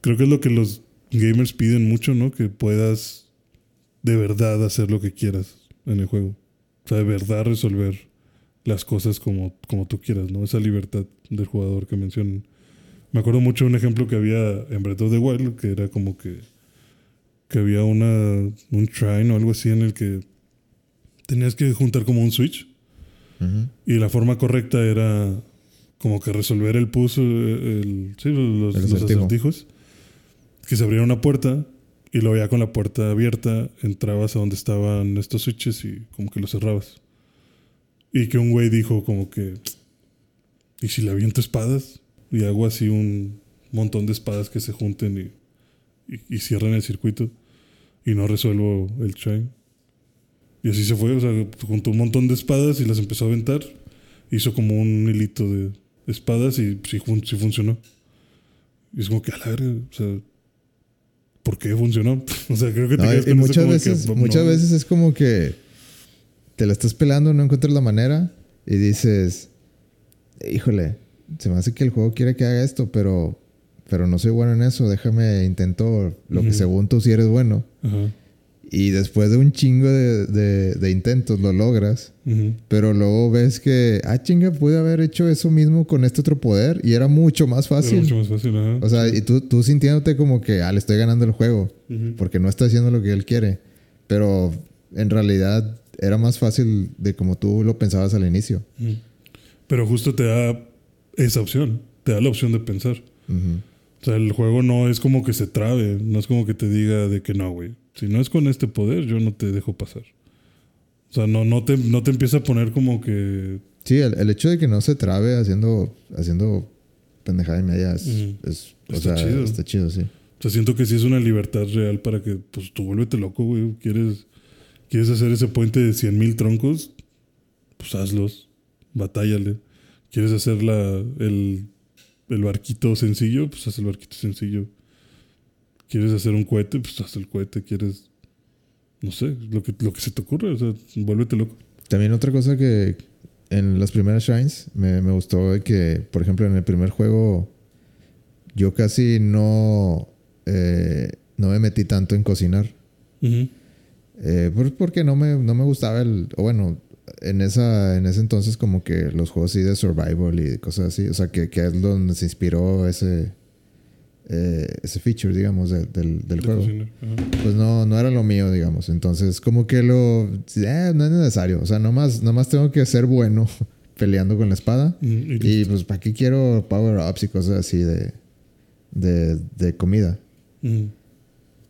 creo que es lo que los gamers piden mucho, ¿no? Que puedas de verdad hacer lo que quieras en el juego. O sea, de verdad resolver las cosas como, como tú quieras, ¿no? Esa libertad del jugador que mencionan. Me acuerdo mucho de un ejemplo que había en Breath of the Wild, que era como que que había una, un shrine o algo así en el que tenías que juntar como un switch. Y la forma correcta era como que resolver el puzzle, el, sí, los, los acertijos. Que se abría una puerta y luego ya con la puerta abierta entrabas a donde estaban estos switches y como que los cerrabas. Y que un güey dijo como que, ¿y si le aviento espadas? Y hago así un montón de espadas que se junten y, y, y cierran el circuito y no resuelvo el chain. Y así se fue, o sea, juntó un montón de espadas y las empezó a aventar. Hizo como un hilito de espadas y sí, funcionó. Y es como que a la verga, o sea, ¿por qué funcionó? o sea, creo que te y muchas veces, muchas veces es como que te la estás pelando, no encuentras la manera y dices, híjole, se me hace que el juego quiere que haga esto, pero pero no soy bueno en eso, déjame intento lo que según tú sí eres bueno. Y después de un chingo de, intentos lo logras, pero luego ves que, ah, chinga, pude haber hecho eso mismo con este otro poder y era mucho más fácil. mucho más fácil, O sea, y tú, tú sintiéndote como que, ah, le estoy ganando el juego, porque no está haciendo lo que él quiere. Pero en realidad era más fácil de como tú lo pensabas al inicio. Pero justo te da esa opción, te da la opción de pensar. O sea, el juego no es como que se trabe, no es como que te diga de que no, güey. Si no es con este poder, yo no te dejo pasar. O sea, no, no, te, no te empieza a poner como que... Sí, el, hecho de que no se trabe haciendo, haciendo pendejada y media es... o está sea, chido. está chido, sí. O sea, siento que sí es una libertad real para que, pues, tú vuélvete loco, güey. ¿Quieres, quieres hacer ese puente de 100 mil troncos? Pues hazlos. Batállale. ¿Quieres hacer la, el el barquito sencillo, pues haz el barquito sencillo. ¿Quieres hacer un cohete? Pues haz el cohete. ¿Quieres, no sé, lo que, lo que se te ocurre? O sea, vuélvete loco. También otra cosa que en las primeras Shrines me, me gustó de que, por ejemplo, en el primer juego yo casi no, eh, no me metí tanto en cocinar. Eh, porque no me, no me gustaba el... O bueno, en, esa, en ese entonces como que los juegos así de survival y cosas así, o sea, que, que es donde se inspiró ese, eh, ese feature, digamos, del, del juego. Pues no, no era lo mío, digamos. Entonces, como que lo... Eh, no es necesario. O sea, nomás, nomás tengo que ser bueno peleando con la espada. Mm, y, pues, ¿para qué quiero power-ups y cosas así de, de, de comida? Mm.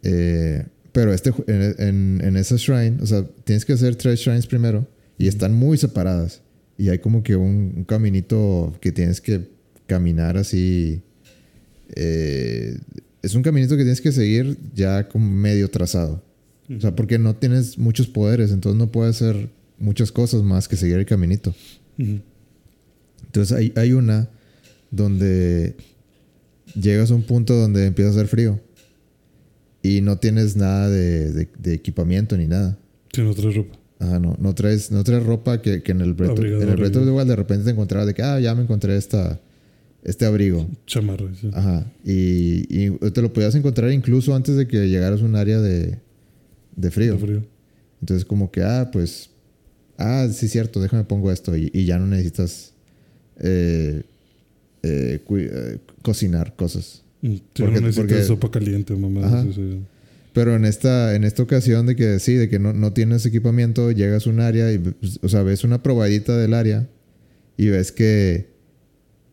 Eh, pero este, en, en, en esa shrine, o sea, tienes que hacer tres shrines primero y están muy separadas. Y hay como que un, caminito que tienes que caminar así. Eh, es un caminito que tienes que seguir ya como medio trazado. O sea, porque no tienes muchos poderes, entonces no puedes hacer muchas cosas más que seguir el caminito. Entonces hay, hay una donde llegas a un punto donde empieza a hacer frío y no tienes nada de, de, equipamiento ni nada. Tienes otra ropa. Ajá, no, no traes, no traes ropa que, que en el Breath, en el de igual de repente te encontrabas de que, ah, ya me encontré esta, este abrigo. Chamarra, sí. Ajá. Y, y, te lo podías encontrar incluso antes de que llegaras a un área de, de frío. frío. Entonces, como que, ah, pues, ah, sí, cierto, déjame pongo esto. Y, y ya no necesitas eh, eh, eh, cocinar cosas. Mm, porque, no necesitas sopa caliente, mamá. Pero en esta, en esta ocasión de que sí, de que no, no tienes equipamiento, llegas a un área y, pues, o sea, ves una probadita del área y ves que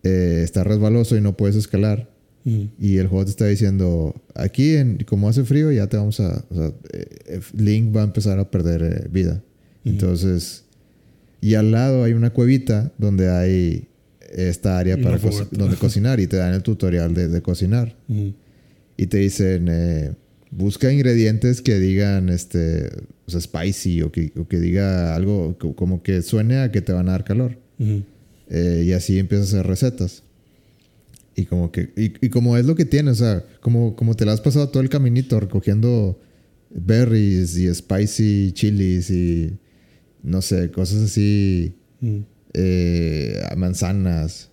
eh, está resbaloso y no puedes escalar. Mm. Y el juego te está diciendo, aquí, en, como hace frío, ya te vamos a... O sea, eh, eh, Link va a empezar a perder eh, vida. Ujú. Entonces... Y al lado hay una cuevita donde hay esta área para co- donde cocinar y te dan el tutorial de, de cocinar. Mm. Y te dicen, eh, busca ingredientes que digan, este, o sea, spicy o que, o que diga algo co- como que suene a que te van a dar calor. Eh, y así empiezas a hacer recetas. Y como que, y, y como es lo que tienes, o sea, como, como te la has pasado todo el caminito recogiendo berries y spicy chilis y no sé, cosas así, Mm. eh, manzanas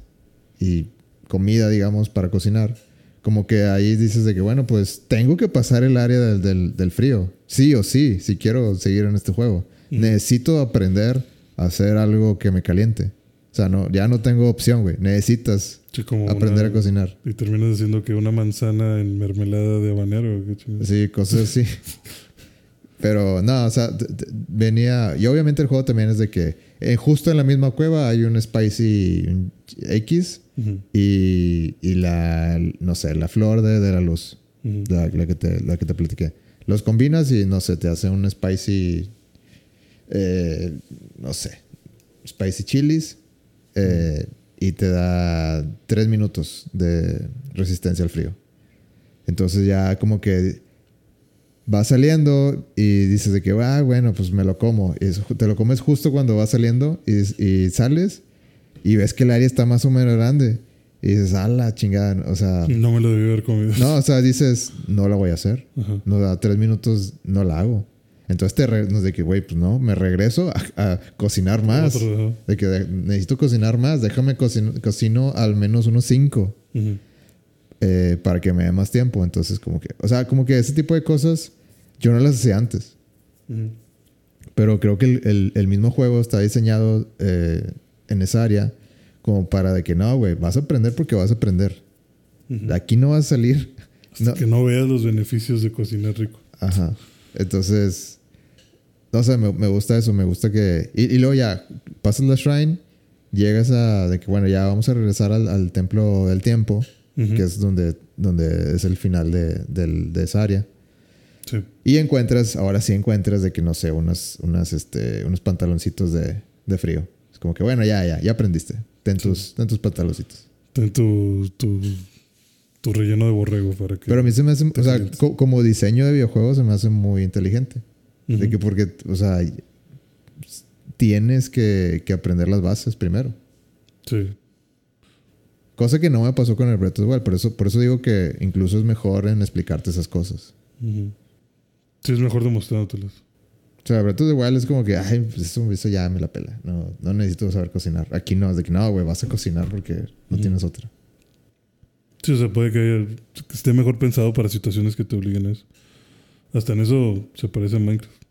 y comida, digamos, para cocinar. Como que ahí dices de que, bueno, pues tengo que pasar el área del, del- del frío. Sí o sí, si quiero seguir en este juego. Mm. Necesito aprender a hacer algo que me caliente. O sea, no, ya no tengo opción, güey. Necesitas Sí, como aprender una- a cocinar. Y terminas haciendo que una manzana en mermelada de habanero. qué. Sí, cosas así. Pero no, o sea, venía. Y obviamente el juego también es de que eh, justo en la misma cueva hay un Spicy un X y, y la, no sé, la flor de, de la luz, la, la que te, la que te platiqué. Los combinas y no sé, te hace un Spicy, eh, no sé, Spicy Chilis eh, y te da tres minutos de resistencia al frío. Entonces ya como que va saliendo y dices de que, ah, bueno, pues me lo como. Y te lo comes justo cuando va saliendo y, y sales y ves que el área está más o menos grande. Y dices, ah, la chingada. O sea, No me lo debí haber comido. no, o sea, dices, no la voy a hacer. Ajá. No da tres minutos, no la hago. Entonces te re- de que, güey, pues no, me regreso a, a cocinar más. Otro. De que de- necesito cocinar más. Déjame cocino, cocino al menos unos cinco eh, para que me dé más tiempo. Entonces, como que, o sea, como que ese tipo de cosas yo no las hacía antes. Pero creo que el, el- el mismo juego está diseñado eh, en esa área como para de que no, güey, vas a aprender porque vas a aprender. De aquí no vas a salir. Hasta No. que no veas los beneficios de cocinar rico. Ajá. Entonces, no sé, me, me gusta eso, me gusta que... Y, y luego ya, pasas la shrine, llegas a... De que, bueno, ya vamos a regresar al, al templo del tiempo, que es donde, donde es el final de, de esa área. Sí. Y encuentras, ahora sí encuentras de que, no sé, unas, unas, este, unos pantaloncitos de, de frío. Es como que, bueno, ya, ya, ya aprendiste. Ten tus, ten tus pantaloncitos. Ten tu, tu, tu relleno de borrego para que. Pero a mí se me hace, o sea, co- como diseño de videojuego se me hace muy inteligente. De que porque, o sea, tienes que, que aprender las bases primero. Sí. Cosa que no me pasó con el Breath of the Wild. Por eso, por eso digo que incluso es mejor en explicarte esas cosas. Sí, es mejor demostrándotelas. O sea, Breath of the Wild es como que, ay, pues eso, eso ya me la pela. No, no necesito saber cocinar. Aquí no, es de que no, güey, vas a cocinar porque no Ujú. tienes otra. Sí, o sea, puede que, esté mejor pensado para situaciones que te obliguen a eso. Hasta en eso se parece a Minecraft.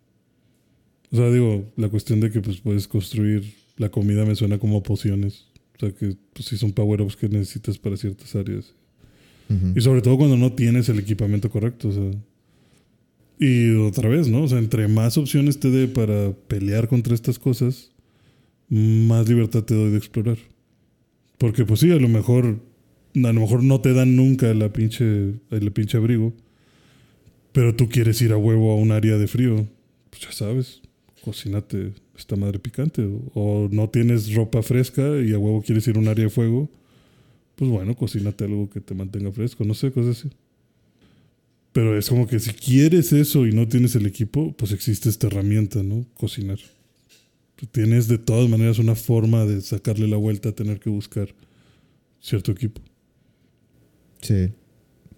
O sea, digo, la cuestión de que pues puedes construir la comida me suena como pociones. O sea, que pues sí son power-ups que necesitas para ciertas áreas. Ujú. Y sobre todo cuando no tienes el equipamiento correcto, o sea. Y otra vez, ¿no? O sea, entre más opciones te dé para pelear contra estas cosas, más libertad te doy de explorar. Porque pues sí, a lo mejor a lo mejor no te dan nunca la pinche el pinche abrigo, pero tú quieres ir a huevo a un área de frío, pues ya sabes, cocínate esta madre picante o no tienes ropa fresca y a huevo quieres ir a un área de fuego, pues bueno, cocínate algo que te mantenga fresco, no sé, cosas así. Pero es como que si quieres eso y no tienes el equipo, pues existe esta herramienta, ¿no? Cocinar. Tienes de todas maneras una forma de sacarle la vuelta a tener que buscar cierto equipo. Sí.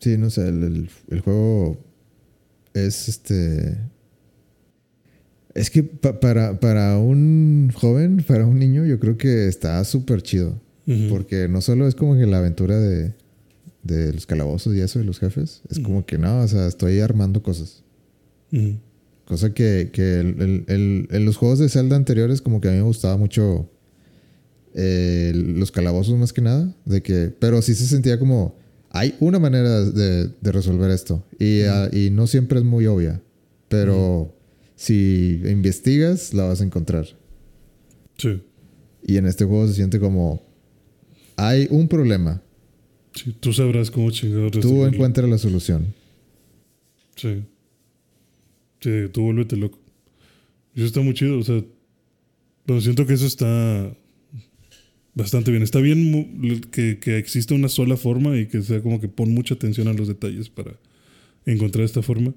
Sí, no sé, el, el- el juego es este... Es que pa- para, para un joven, para un niño, yo creo que está súper chido. Porque no solo es como que la aventura de, de los calabozos y eso, de los jefes. Es como que no, o sea, estoy armando cosas. Cosa que, que el- el- el- en los juegos de Zelda anteriores, como que a mí me gustaba mucho eh, los calabozos más que nada. De que, pero sí se sentía como, hay una manera de, resolver esto y, ah, y, no siempre es muy obvia, pero si investigas la vas a encontrar. Sí. Y en este juego se siente como hay un problema. Sí, tú sabrás cómo chingados Tú encuentras la solución. Sí. Sí, tú vuélvete loco. Eso está muy chido, o sea, pero siento que eso está bastante bien. Está bien que, que exista una sola forma y que sea como que pon mucha atención a los detalles para encontrar esta forma.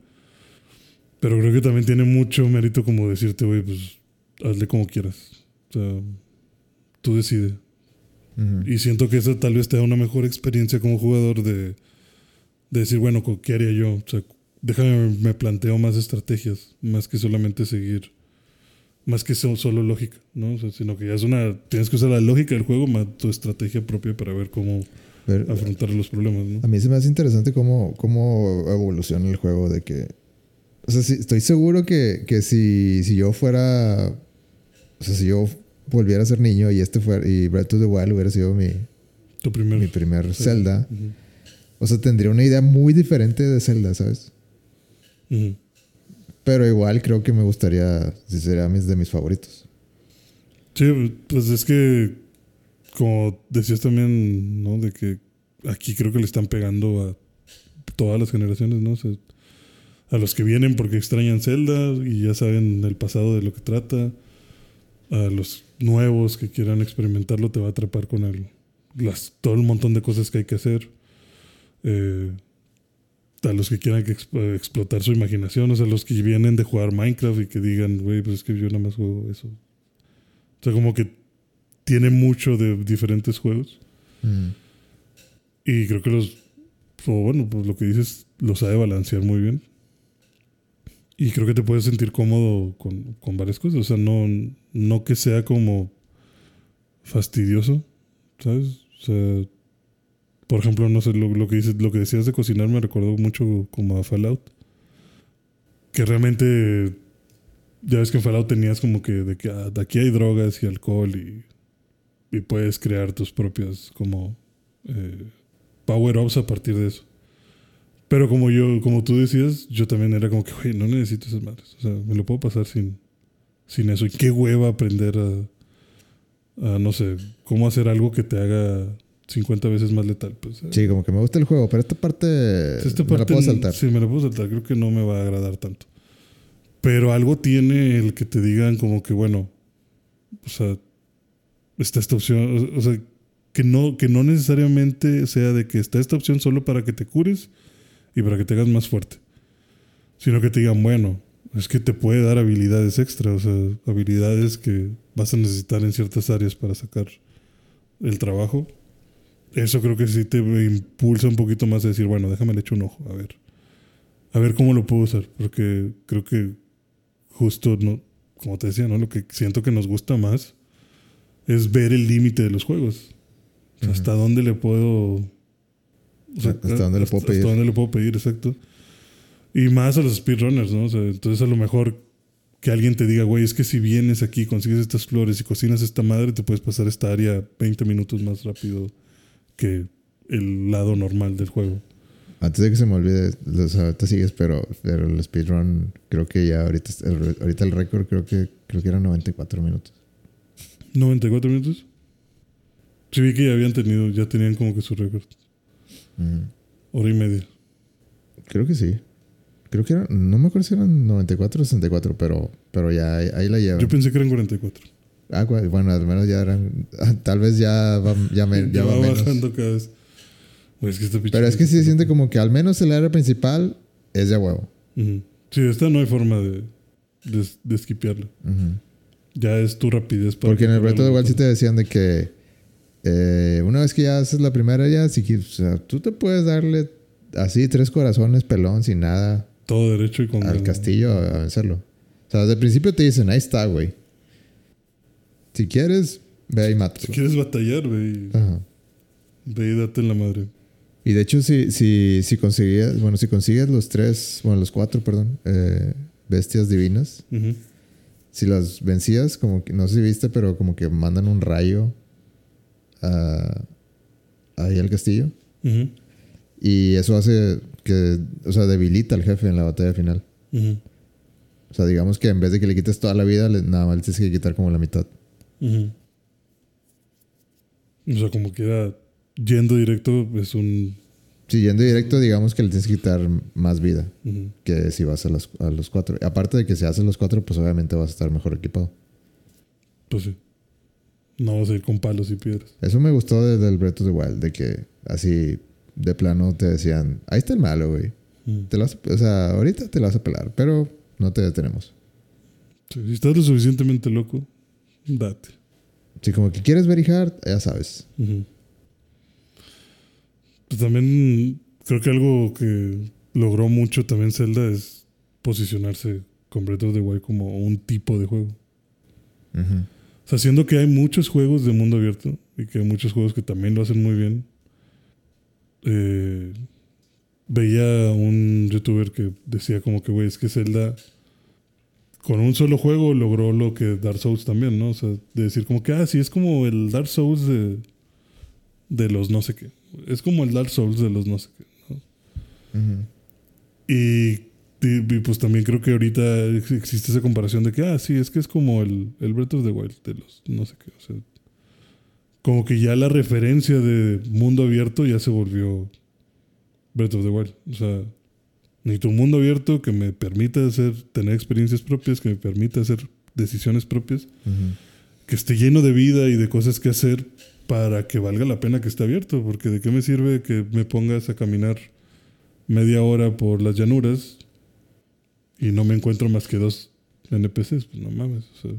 Pero creo que también tiene mucho mérito como decirte, güey, pues hazle como quieras. O sea, tú decides. Y siento que eso tal vez te da una mejor experiencia como jugador de, de decir, bueno, ¿qué haría yo? O sea, déjame, me planteo más estrategias, más que solamente seguir, más que solo lógica, ¿no? sino que ya es una, tienes que usar la lógica del juego más tu estrategia propia para ver cómo afrontar los problemas, ¿no? A mí se me hace interesante cómo, cómo evoluciona el juego de que, o sea, estoy seguro que, que si, si yo fuera, o sea, si yo volviera a ser niño y este fuera, y Breath of the Wild hubiera sido mi, tu primer, mi primer Zelda, o sea, tendría una idea muy diferente de Zelda, ¿sabes? Pero igual creo que me gustaría, si sería mis, de mis favoritos. Sí, pues es que, como decías también, ¿no? De que aquí creo que le están pegando a todas las generaciones, ¿no? a los que vienen porque extrañan Zelda y ya saben el pasado de lo que trata. A los nuevos que quieran experimentarlo, te va a atrapar con el, las, todo el montón de cosas que hay que hacer. Eh, a los que quieran explotar su imaginación, o sea, los que vienen de jugar Minecraft y que digan, güey, pues es que yo nada más juego eso. O sea, como que tiene mucho de diferentes juegos. Mm. Y creo que los, bueno, pues lo que dices, lo sabe balancear muy bien. Y creo que te puedes sentir cómodo con, con varias cosas. O sea, no, no que sea como fastidioso, ¿sabes? O sea, por ejemplo, no sé, lo, que dices, lo que decías de cocinar me recordó mucho como a Fallout. Que realmente, ya ves que en Fallout tenías como que de que ah, aquí hay drogas y alcohol y, y puedes crear tus propias como eh, power-ups a partir de eso. Pero como yo, como tú decías, yo también era como que, güey, no necesito esas madres. O sea, me lo puedo pasar sin, sin eso. Y qué hueva aprender a, a, no sé, cómo hacer algo que te haga 50 veces más letal. Pues, eh. Sí, como que me gusta el juego, pero esta parte, me la puedo saltar. Sí, me la puedo saltar. Creo que no me va a agradar tanto. Pero algo tiene el que te digan como que, bueno, o sea, está esta opción, o, sea, que no, que no necesariamente sea de que está esta opción solo para que te cures y para que te hagas más fuerte. Sino que te digan, bueno, es que te puede dar habilidades extra, o sea, habilidades que vas a necesitar en ciertas áreas para sacar el trabajo eso creo que sí te impulsa un poquito más a decir, bueno, déjame le echo un ojo, a ver. A ver cómo lo puedo usar. Porque creo que justo, no, como te decía, ¿no? Lo que siento que nos gusta más es ver el límite de los juegos. hasta dónde le puedo. Hasta dónde le puedo pedir. Hasta dónde le puedo pedir, exacto. Y más a los speedrunners, ¿no? O sea, entonces a lo mejor que alguien te diga, güey, es que si vienes aquí, consigues estas flores y cocinas esta madre, te puedes pasar esta área 20 minutos más rápido que el lado normal del juego. Antes de que se me olvide, o ahorita sigues, pero, pero el speedrun creo que ya ahorita el, ahorita el récord creo que creo que eran 94 minutos. ¿94 minutos? Sí vi que ya habían tenido, ya tenían como que su récord. Hora y media. Creo que sí. Creo que eran, no me acuerdo si eran 94 o 64, pero, pero ya ahí, la llevan. Yo pensé que eran 44. Ah, bueno, al menos ya eran. Tal vez ya va, ya me, ya va, bajando cada vez. Pues que Pero es que sí se siente como que al menos el área principal es de huevo. Sí, esta no hay forma de, de, esquipearla. Ya es tu rapidez para. Porque en el reto de igual sí te decían de que. Eh, una vez que ya haces la primera, ya, si, o sea, tú te puedes darle así tres corazones, pelón, sin nada. Todo derecho y con. Al castillo a vencerlo. O sea, desde el principio te dicen, ahí está, güey. Si quieres, ve y mata. Si quieres batallar, ve y, ve y date en la madre. Y de hecho, si, si, si conseguías, bueno, si consigues los tres, bueno, los cuatro, perdón, eh, bestias divinas, si las vencías, como que, no sé si viste, pero como que mandan un rayo ahí al castillo. Y eso hace que, o sea, debilita al jefe en la batalla final. O sea, digamos que en vez de que le quites toda la vida, le- nada más le tienes que quitar como la mitad. O sea, como que era yendo directo es un... Si yendo directo, digamos que le tienes que quitar más vida que si vas a los, a los cuatro. Aparte de que si haces los cuatro, pues obviamente vas a estar mejor equipado. Pues sí. No vas a ir con palos y piedras. Eso me gustó de- del Breath of the Wild, de que así de plano te decían, ahí está el malo, güey. Ujú. Te lo vas a- o sea, ahorita te lo vas a pelar, pero no te detenemos. Sí, si estás lo suficientemente loco, date. Si como que quieres very hard, ya sabes. Pues también creo que algo que logró mucho también Zelda es posicionarse con Breath of the Wild como un tipo de juego. Ujú. O sea, siendo que hay muchos juegos de mundo abierto y que hay muchos juegos que también lo hacen muy bien. eh, veía un youtuber que decía como que, güey, es que Zelda con un solo juego logró lo que Dark Souls también, ¿no? O sea, de decir como que, ah, sí, es como el Dark Souls de, de los no sé qué. Es como el Dark Souls de los no sé qué. ¿no? Y, y- y, pues también creo que ahorita ex- existe esa comparación de que, ah, sí, es que es como el, el Breath of the Wild de los no sé qué. O sea, como que ya la referencia de mundo abierto ya se volvió Breath of the Wild. O sea, necesito un mundo abierto que me permita hacer, tener experiencias propias, que me permita hacer decisiones propias, que esté lleno de vida y de cosas que hacer para que valga la pena que esté abierto. Porque de qué me sirve que me pongas a caminar media hora por las llanuras y no me encuentro más que dos NPCs. Pues no mames. O sea,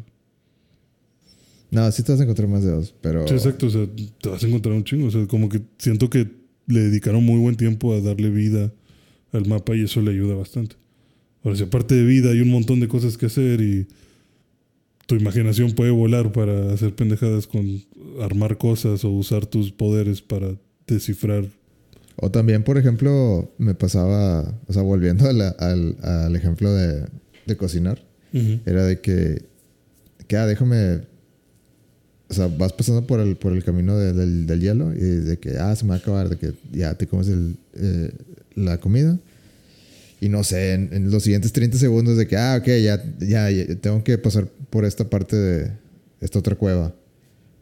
No, sí te vas a encontrar más de dos, pero... Sí, exacto. O sea, te vas a encontrar un chingo. O sea, como que siento que le dedicaron muy buen tiempo a darle vida al mapa y eso le ayuda bastante. Ahora, si aparte de vida hay un montón de cosas que hacer y tu imaginación puede volar para hacer pendejadas con armar cosas o usar tus poderes para descifrar. O también, por ejemplo, me pasaba, o sea, volviendo a la- al, al ejemplo de, de cocinar, era de que, que ah, déjame, o sea, vas pasando por el, por el camino de- del, del hielo y de que, ah, se me va a acabar, de que ya te comes el, eh, la comida. Y no sé, en, en los siguientes 30 segundos de que, ah, ok, ya, ya, ya tengo que pasar por esta parte de esta otra cueva.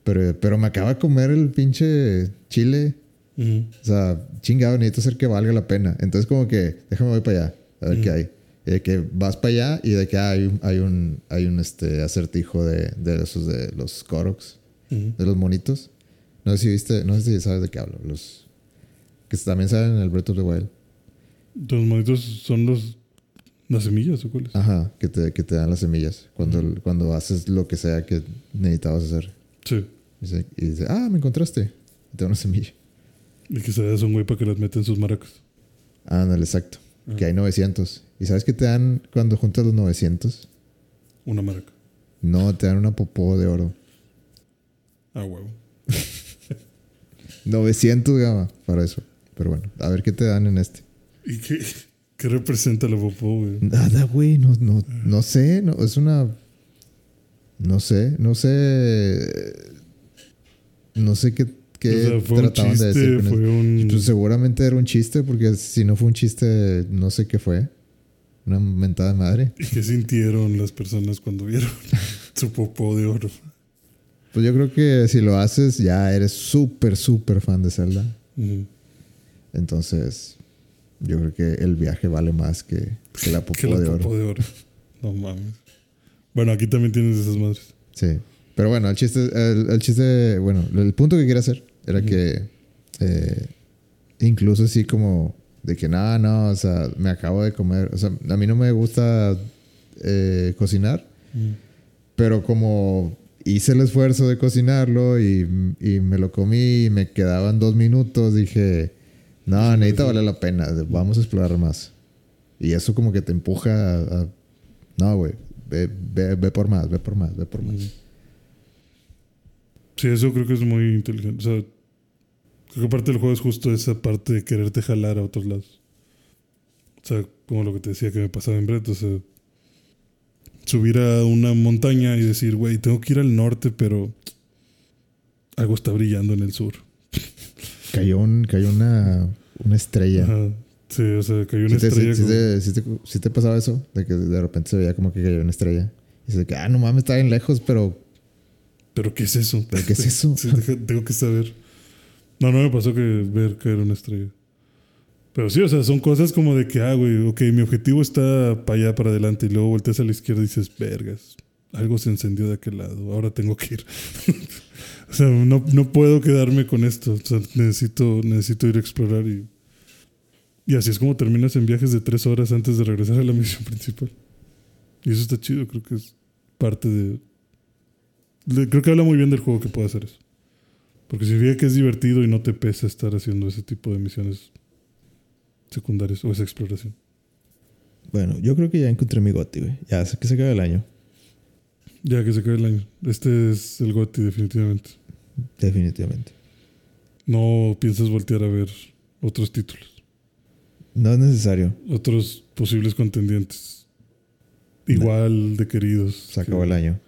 Pero, pero me acaba de comer el pinche chile. O sea, chingado, necesito hacer que valga la pena. Entonces, como que, déjame voy para allá, a ver qué hay. Y de que vas para allá y de que ah, hay un, hay un, hay un este, acertijo de, de esos de los Koroks, de los monitos. No sé si viste, no sé si sabes de qué hablo. Los que también salen en el Breath of the Wild. Los monitos son los las semillas o cuáles. Ajá, que te, que te dan las semillas cuando, cuando haces lo que sea que necesitabas hacer. Sí. Y dice, ah, me encontraste. Y te da una semilla. Y que se das un güey para que las meta en sus maracas. Ándale, exacto. Que hay 900. ¿Y sabes qué te dan cuando juntas los 900? Una maraca. No, te dan una popó de oro. Ah, huevo. 900 gama para eso. Pero bueno, a ver qué te dan en este. ¿Y qué, qué representa la popó, güey? Nada, güey, no, no, no sé, no, es una... No sé, no sé... No sé qué, qué o sea, fue un trataban de decir fue un... Pues seguramente era un chiste, porque si no fue un chiste, no sé qué fue. Una mentada de madre. ¿Y qué sintieron las personas cuando vieron su popó de oro? Pues yo creo que si lo haces, ya eres súper, súper fan de Zelda. Entonces, yo creo que el viaje vale más que, que la popó Que la de oro. popó de oro. No mames. Bueno, aquí también tienes esas madres. Sí. Pero bueno, el chiste, el, el chiste, bueno, el punto que quería hacer era que eh, incluso así como de que nada, no, o sea, me acabo de comer, o sea, a mí no me gusta eh, cocinar, pero como hice el esfuerzo de cocinarlo y, y me lo comí y me quedaban dos minutos, dije, no, necesita vale la pena, vamos a explorar más. Y eso como que te empuja a, a- no, güey, ve, ve, ve por más, ve por más, ve por más. Sí, eso creo que es muy inteligente. O sea, creo que parte del juego es justo esa parte de quererte jalar a otros lados. O sea, como lo que te decía que me pasaba en Brett, o sea, subir a una montaña y decir, güey, tengo que ir al norte, pero algo está brillando en el sur. Cayó, un, cayó una, una estrella. Ajá. Sí, o sea, cayó una ¿Sí te, estrella. sí como- te- sí te- sí te pasaba eso? De que de repente se veía como que cayó una estrella. Y dices que, ah, no mames, está bien lejos, pero ¿Pero qué es eso? ¿Pero qué es eso? Sí, tengo que saber. No, no me pasó que ver caer una estrella. Pero sí, o sea, son cosas como de que, ah, güey, ok, mi objetivo está para allá, para adelante, y luego volteas a la izquierda y dices, vergas, algo se encendió de aquel lado, ahora tengo que ir. o sea, no, no puedo quedarme con esto, o sea, necesito, necesito ir a explorar y... Y así es como terminas en viajes de tres horas antes de regresar a la misión principal. Y eso está chido, creo que es parte de... Creo que habla muy bien del juego que puede hacer eso. Porque significa que es divertido y no te pesa estar haciendo ese tipo de misiones secundarias o esa exploración. bueno, yo creo que ya encontré mi goti, güey. Ya sé que se acaba el año. Ya que se cae el año. Este es el GOTY definitivamente. Definitivamente. No piensas voltear a ver otros títulos, No es necesario. otros posibles contendientes. Igual de queridos. Se acabó que- el año.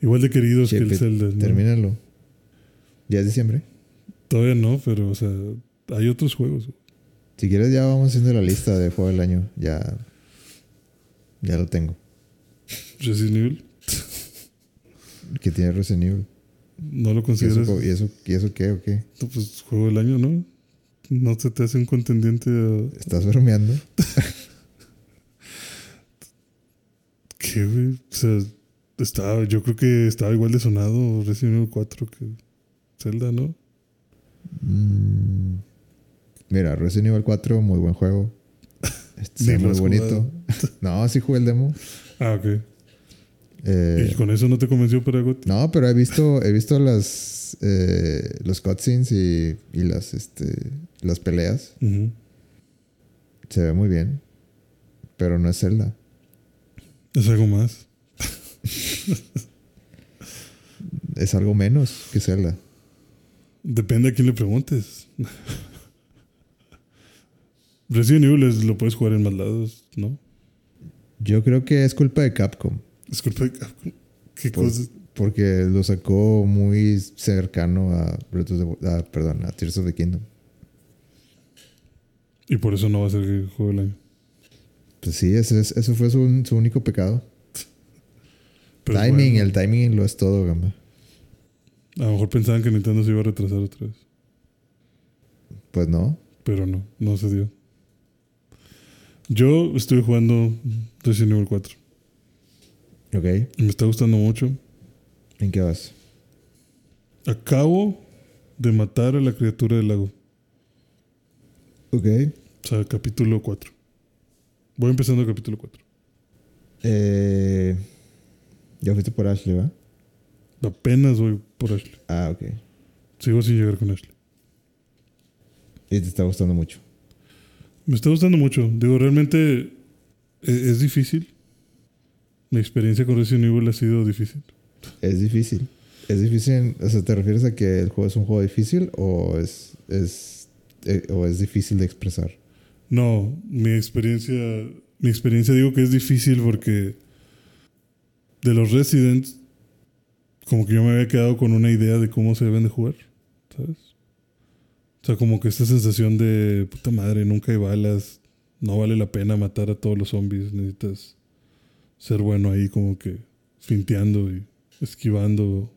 Igual de queridos que el Zelda. ¿no? Termínalo. Ya es diciembre. Todavía no, pero o sea, hay otros juegos. Si quieres, ya vamos haciendo la lista de juego del año. Ya. Ya lo tengo. Resident Evil, Que tiene Resident Evil. no lo ¿Y eso, consideras. ¿Y eso, ¿Y eso qué o qué? No, Pues juego del año, ¿no? No se te hace un contendiente a. ¿Estás bromeando? ¿Qué, güey? O sea, estaba, yo creo que estaba igual de sonado Resident Evil 4 que Zelda, ¿no? Mm, Mira, Resident Evil 4, muy buen juego. Lo muy bonito. no, sí jugué el demo. Ah, ok. Eh, ¿Y con eso no te convenció para GOTY? no, pero he visto, he visto las eh, los cutscenes y, y las este las peleas. Se ve muy bien. Pero no es Zelda. Es algo más. Es algo menos que Zelda. Depende a quién le preguntes. Resident Evil es- lo puedes jugar en más lados, ¿no? Yo creo que es culpa de Capcom. Es culpa de Capcom. ¿Qué Por- cosas? Porque lo sacó muy cercano a, Breath of the- a- perdón, a Tears of the Kingdom. Y por eso no va a ser el juego del año. Pues sí, ese, fue su, su único pecado. Pero timing, bueno, el timing lo es todo, gamba. A lo mejor pensaban que Nintendo se iba a retrasar otra vez. Pues no. Pero no, no se dio. Yo estoy jugando Resident Evil 4. Ok. Me está gustando mucho. ¿En qué vas? Acabo de matar a la criatura del lago. Ok. O sea, capítulo 4. Voy empezando el capítulo 4. Eh, ya fuiste por Ashley, ¿va? Apenas voy por Ashley. Ah, ok. Sigo sin llegar con Ashley. Y te está gustando mucho. Me está gustando mucho. Digo, realmente e- es, difícil. Mi experiencia con Resident Evil ha sido difícil. Es difícil. Es difícil, o sea, ¿te refieres a que el juego es un juego difícil o es, es, eh, o es difícil de expresar? No, mi experiencia, mi experiencia digo que es difícil porque de los Residents, como que yo me había quedado con una idea de cómo se deben de jugar, ¿sabes? O sea, como que esta sensación de puta madre, nunca hay balas, no vale la pena matar a todos los zombies, necesitas ser bueno ahí como que finteando y esquivando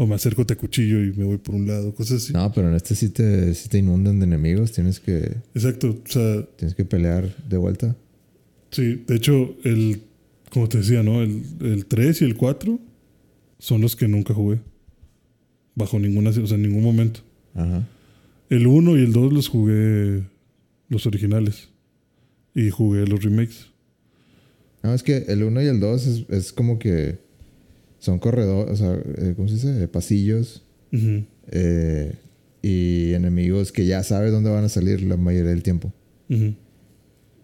o me acerco te cuchillo y me voy por un lado, cosas así. No, pero en este sí te, sí te inundan de enemigos. Tienes que, Exacto, o sea, tienes que pelear de vuelta. Sí, de hecho, el, como te decía, ¿no? El, el 3 y el 4 son los que nunca jugué. Bajo ninguna, o sea, en ningún momento. Ajá. El 1 y el 2 los jugué los originales. Y jugué los remakes. No, es que el 1 y el 2 es, es como que son corredores, o sea, eh, ¿cómo se dice? Pasillos Ujú. eh, y enemigos que ya sabes dónde van a salir la mayoría del tiempo. Ujú.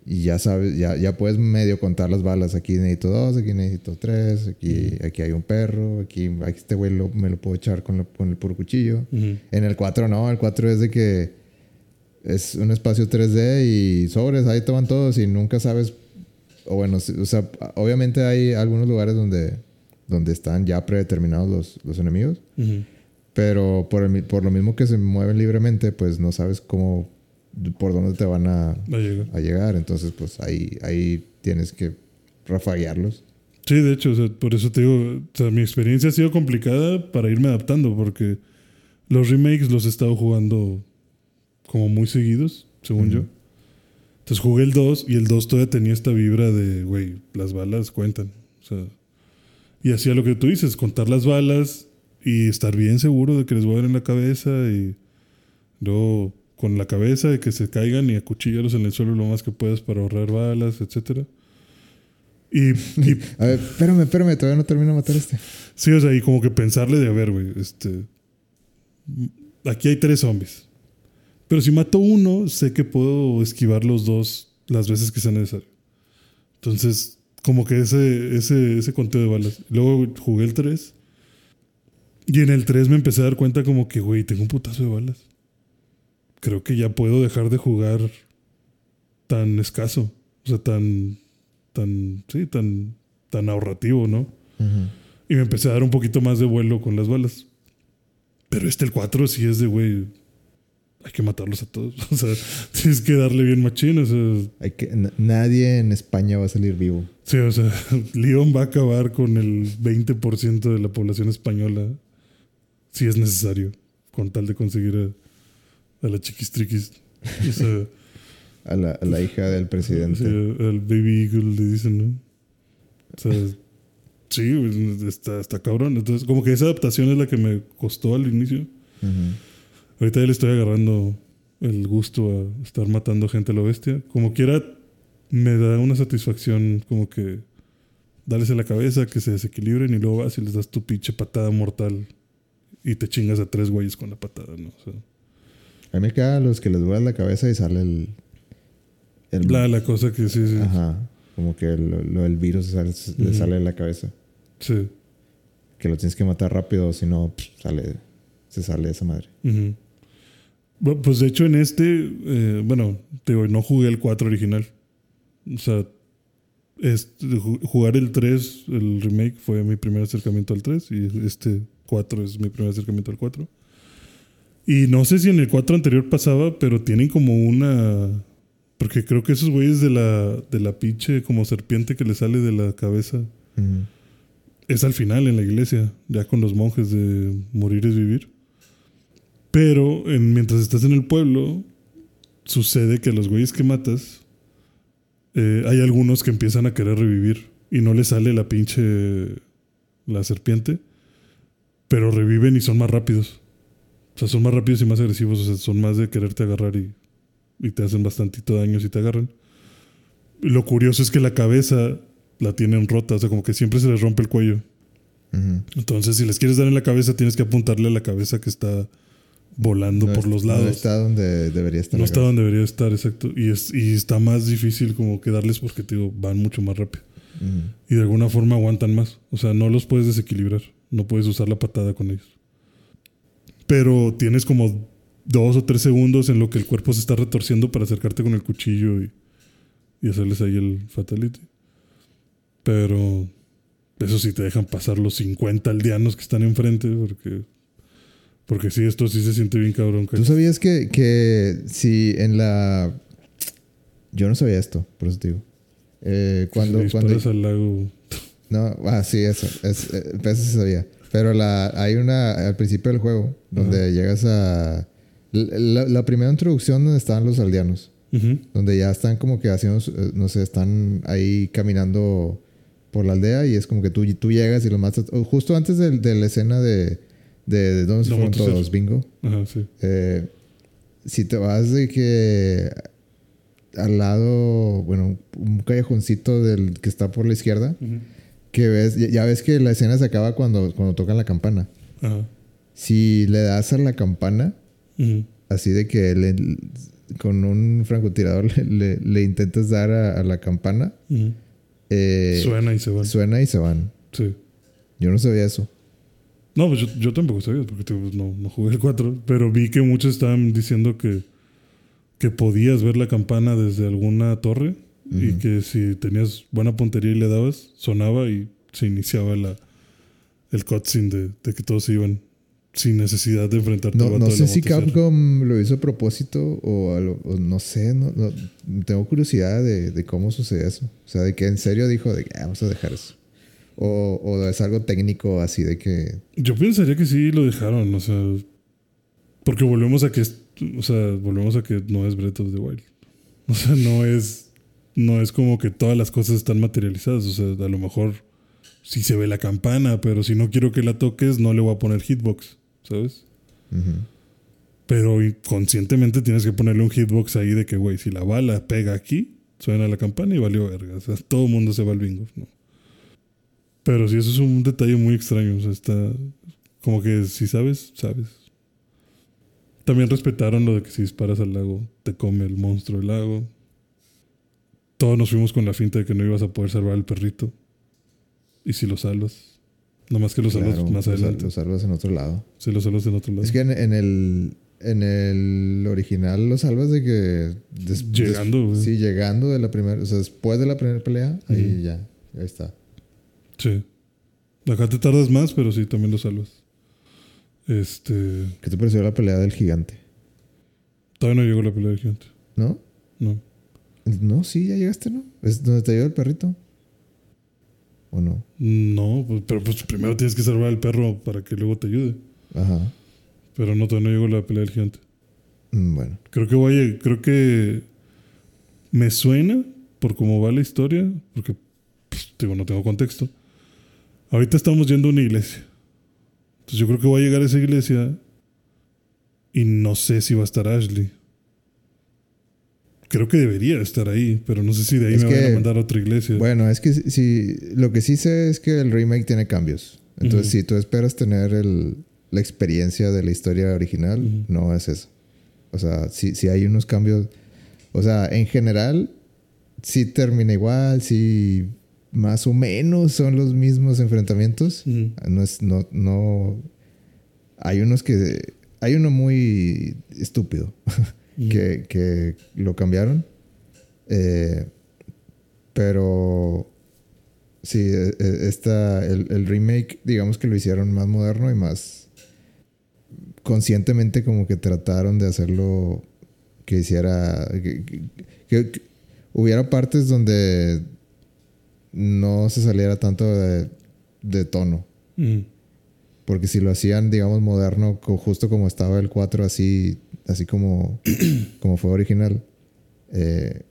Y ya sabes, ya, ya puedes medio contar las balas. Aquí necesito dos, aquí necesito tres, aquí, aquí hay un perro, aquí, aquí este güey lo- me lo puedo echar con, con el puro cuchillo. En el 4 no, el 4 es de que es un espacio 3D y sobres, ahí toman todos y nunca sabes, o bueno, o sea, obviamente hay algunos lugares donde, donde están ya predeterminados los, los enemigos, pero por, el por lo mismo que se mueven libremente, pues no sabes cómo por dónde te van a, a llegar. a llegar. Entonces, pues ahí, ahí tienes que rafaguearlos. Sí, de hecho, o sea, por eso te digo, o sea, mi experiencia ha sido complicada para irme adaptando, porque los remakes los he estado jugando como muy seguidos, según yo. Entonces jugué el 2 y el 2 todavía tenía esta vibra de, güey, las balas cuentan. O sea, y hacía lo que tú dices, contar las balas y estar bien seguro de que les voy a dar en la cabeza y luego con la cabeza de que se caigan y acuchillarlos en el suelo lo más que puedas para ahorrar balas, etcétera. Y, y A ver, espérame, espérame, todavía no termino de matar a este. Sí, o sea, y como que pensarle de, a ver, güey, este... Aquí hay tres zombies. Pero si mato uno, sé que puedo esquivar los dos las veces que sea necesario. Entonces, como que ese, ese, ese conteo de balas. Luego jugué el 3. Y en el 3 me empecé a dar cuenta como que, güey, tengo un putazo de balas. Creo que ya puedo dejar de jugar tan escaso. O sea, tan, tan, sí, tan, tan ahorrativo, ¿no? Ujú. Y me empecé a dar un poquito más de vuelo con las balas. Pero este, el 4, sí es de, güey, hay que matarlos a todos. O sea, tienes que darle bien machín. O sea, Hay que, nadie en España va a salir vivo. sí, o sea, León va a acabar con el 20% de la población española si es necesario, con tal de conseguir a, a la chiquistriquis. O sea, A la, a la hija del presidente. sí, al baby eagle le dicen, ¿no? O sea, sí, está, está cabrón. Entonces, como que esa adaptación es la que me costó al inicio. Ahorita ya le estoy agarrando el gusto a estar matando gente a lo bestia. Como quiera, me da una satisfacción como que darles en la cabeza, que se desequilibren y luego vas y les das tu pinche patada mortal y te chingas a tres güeyes con la patada, ¿no? O sea, A mí me quedan los que les vuelas la cabeza y sale el. el la, la cosa que sí, sí. Ajá. Como que lo, lo del virus sale- le sale de la cabeza. sí. Que lo tienes que matar rápido, si no, sale, se sale esa madre. Pues de hecho en este, eh, bueno, te digo, no jugué el 4 original. O sea, este, ju- jugar el 3, el remake, fue mi primer acercamiento al 3 y este 4 es mi primer acercamiento al 4. Y no sé si en el 4 anterior pasaba, pero tienen como una... Porque creo que esos güeyes de la, de la pinche como serpiente que le sale de la cabeza es al final en la iglesia, ya con los monjes de morir es vivir. Pero en- mientras estás en el pueblo, sucede que los güeyes que matas, eh, hay algunos que empiezan a querer revivir y no les sale la pinche la serpiente, pero reviven y son más rápidos. O sea, son más rápidos y más agresivos, o sea, son más de quererte agarrar y, y te hacen bastantito daño si te agarran. Lo curioso es que la cabeza la tienen rota, o sea, como que siempre se les rompe el cuello. Entonces, si les quieres dar en la cabeza, tienes que apuntarle a la cabeza que está volando No por es- los No lados. está donde debería estar. No está cabeza. donde debería estar, exacto. Y, es, y está más difícil como que darles porque, te digo, van mucho más rápido. Y de alguna forma aguantan más. O sea, no los puedes desequilibrar. No puedes usar la patada con ellos. Pero tienes como dos o tres segundos en lo que el cuerpo se está retorciendo para acercarte con el cuchillo y, y hacerles ahí el fatality. Pero eso sí te dejan pasar los 50 aldeanos que están enfrente porque... Porque sí, esto sí se siente bien cabrón. ¿Tú sabías que, que si en la. Yo no sabía esto, por eso te digo. Eh, cuando. si cuando al lago... no, ah, sí, eso. Es, eh, eso sí sabía. Pero la, hay una. Al principio del juego, donde llegas a. La, la primera introducción donde estaban los aldeanos. Donde ya están como que haciendo. eh, No sé, están ahí caminando por la aldea y es como que tú, tú llegas y los matas. o Justo antes de, de la escena de. De, de dónde se No fueron todos, bingo. Ajá, sí. Eh, si te vas de que al lado, bueno, un callejoncito del que está por la izquierda, que ves, ya, ves que la escena se acaba cuando, cuando tocan la campana. Ajá. Si le das a la campana, así de que le- con un francotirador le, le- le intentas dar a, a la campana, eh, Suena y se van. suena y se van. Sí. Yo no sabía eso. No, pues yo, yo tampoco sabía, porque pues, no, no jugué el 4, pero vi que muchos estaban diciendo que, que podías ver la campana desde alguna torre y Ujú. que si tenías buena puntería y le dabas, sonaba y se iniciaba la, el cutscene de, de que todos se iban. sin necesidad de enfrentarte No, vato no sé si. Capcom lo hizo a propósito o, a lo- o no sé, no, no- tengo curiosidad de, de cómo sucede eso. O sea, de que en serio dijo de que "Ah, vamos a dejar eso. O, o es algo técnico así de que... Yo pensaría que sí lo dejaron, o sea, porque volvemos a que, o sea, volvemos a que no es Breath of the Wild. O sea, no es, no es como que todas las cosas están materializadas. O sea, a lo mejor sí se ve la campana, pero si no quiero que la toques, no le voy a poner hitbox, ¿sabes? Pero conscientemente tienes que ponerle un hitbox ahí de que, güey, si la bala pega aquí, suena la campana y valió verga. O sea, todo el mundo se va al bingo, ¿no? Pero sí, eso es un detalle muy extraño. O sea, está como que si sabes, sabes. También respetaron lo de que si disparas al lago, te come el monstruo del lago. Todos nos fuimos con la finta de que no ibas a poder salvar al perrito. Y si lo salvas. Nomás que lo salvas más adelante. lo salvas en otro lado. Si lo salvas en otro lado. Es que en, en el en el original lo salvas de que des- Llegando, des- sí, llegando de la primera, o sea, después de la primera pelea, ahí ya, ahí está. Sí. Acá te tardas más, pero sí, también lo salvas. Este. ¿Qué te pareció la pelea del gigante? Todavía no llegó la pelea del gigante. ¿No? No. No, sí, ya llegaste, ¿no? ¿Es donde te ayuda el perrito? ¿O no? No, pues, pero pues primero tienes que salvar al perro para que luego te ayude. Ajá. Pero no, todavía no llegó la pelea del gigante. Mm, Bueno. Creo que voy a- creo que me suena por cómo va la historia, porque pues, digo, no tengo contexto. Ahorita estamos yendo a una iglesia. Entonces yo creo que voy a llegar a esa iglesia y no sé si va a estar Ashley. Creo que debería estar ahí, pero no sé si de ahí Es me van a mandar a otra iglesia. Bueno, es que si, lo que sí sé es que el remake tiene cambios. Entonces, si tú esperas tener el- la experiencia de la historia original, no es eso. O sea, si, si hay unos cambios. O sea, en general, sí termina igual, sí más o menos son los mismos enfrentamientos. No es, no, no. Hay unos que. Hay uno muy estúpido Que, que lo cambiaron. Eh, pero sí, eh, eh, esta, el, el remake, digamos que lo hicieron más moderno y más conscientemente como que trataron de hacerlo que hiciera, que, que- que- que hubiera partes donde no se saliera tanto de, de tono. Ujú. Porque si lo hacían, digamos, moderno, justo como estaba el 4, así, así como, como fue original, eh,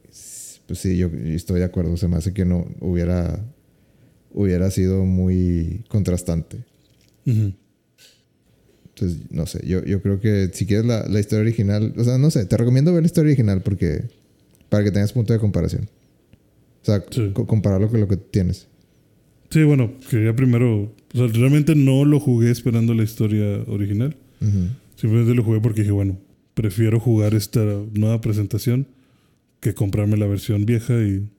pues sí, yo estoy de acuerdo. Se me hace que no hubiera, hubiera sido muy contrastante. Ujú. Entonces, no sé, yo, yo creo que si quieres la, la historia original, o sea, no sé, te recomiendo ver la historia original porque para que tengas punto de comparación. O sea, Sí. co- compararlo con lo que tienes. Sí, bueno, quería primero. O sea, realmente no lo jugué esperando la historia original. Ujú. Simplemente lo jugué porque dije, bueno, prefiero jugar esta nueva presentación que comprarme la versión vieja y,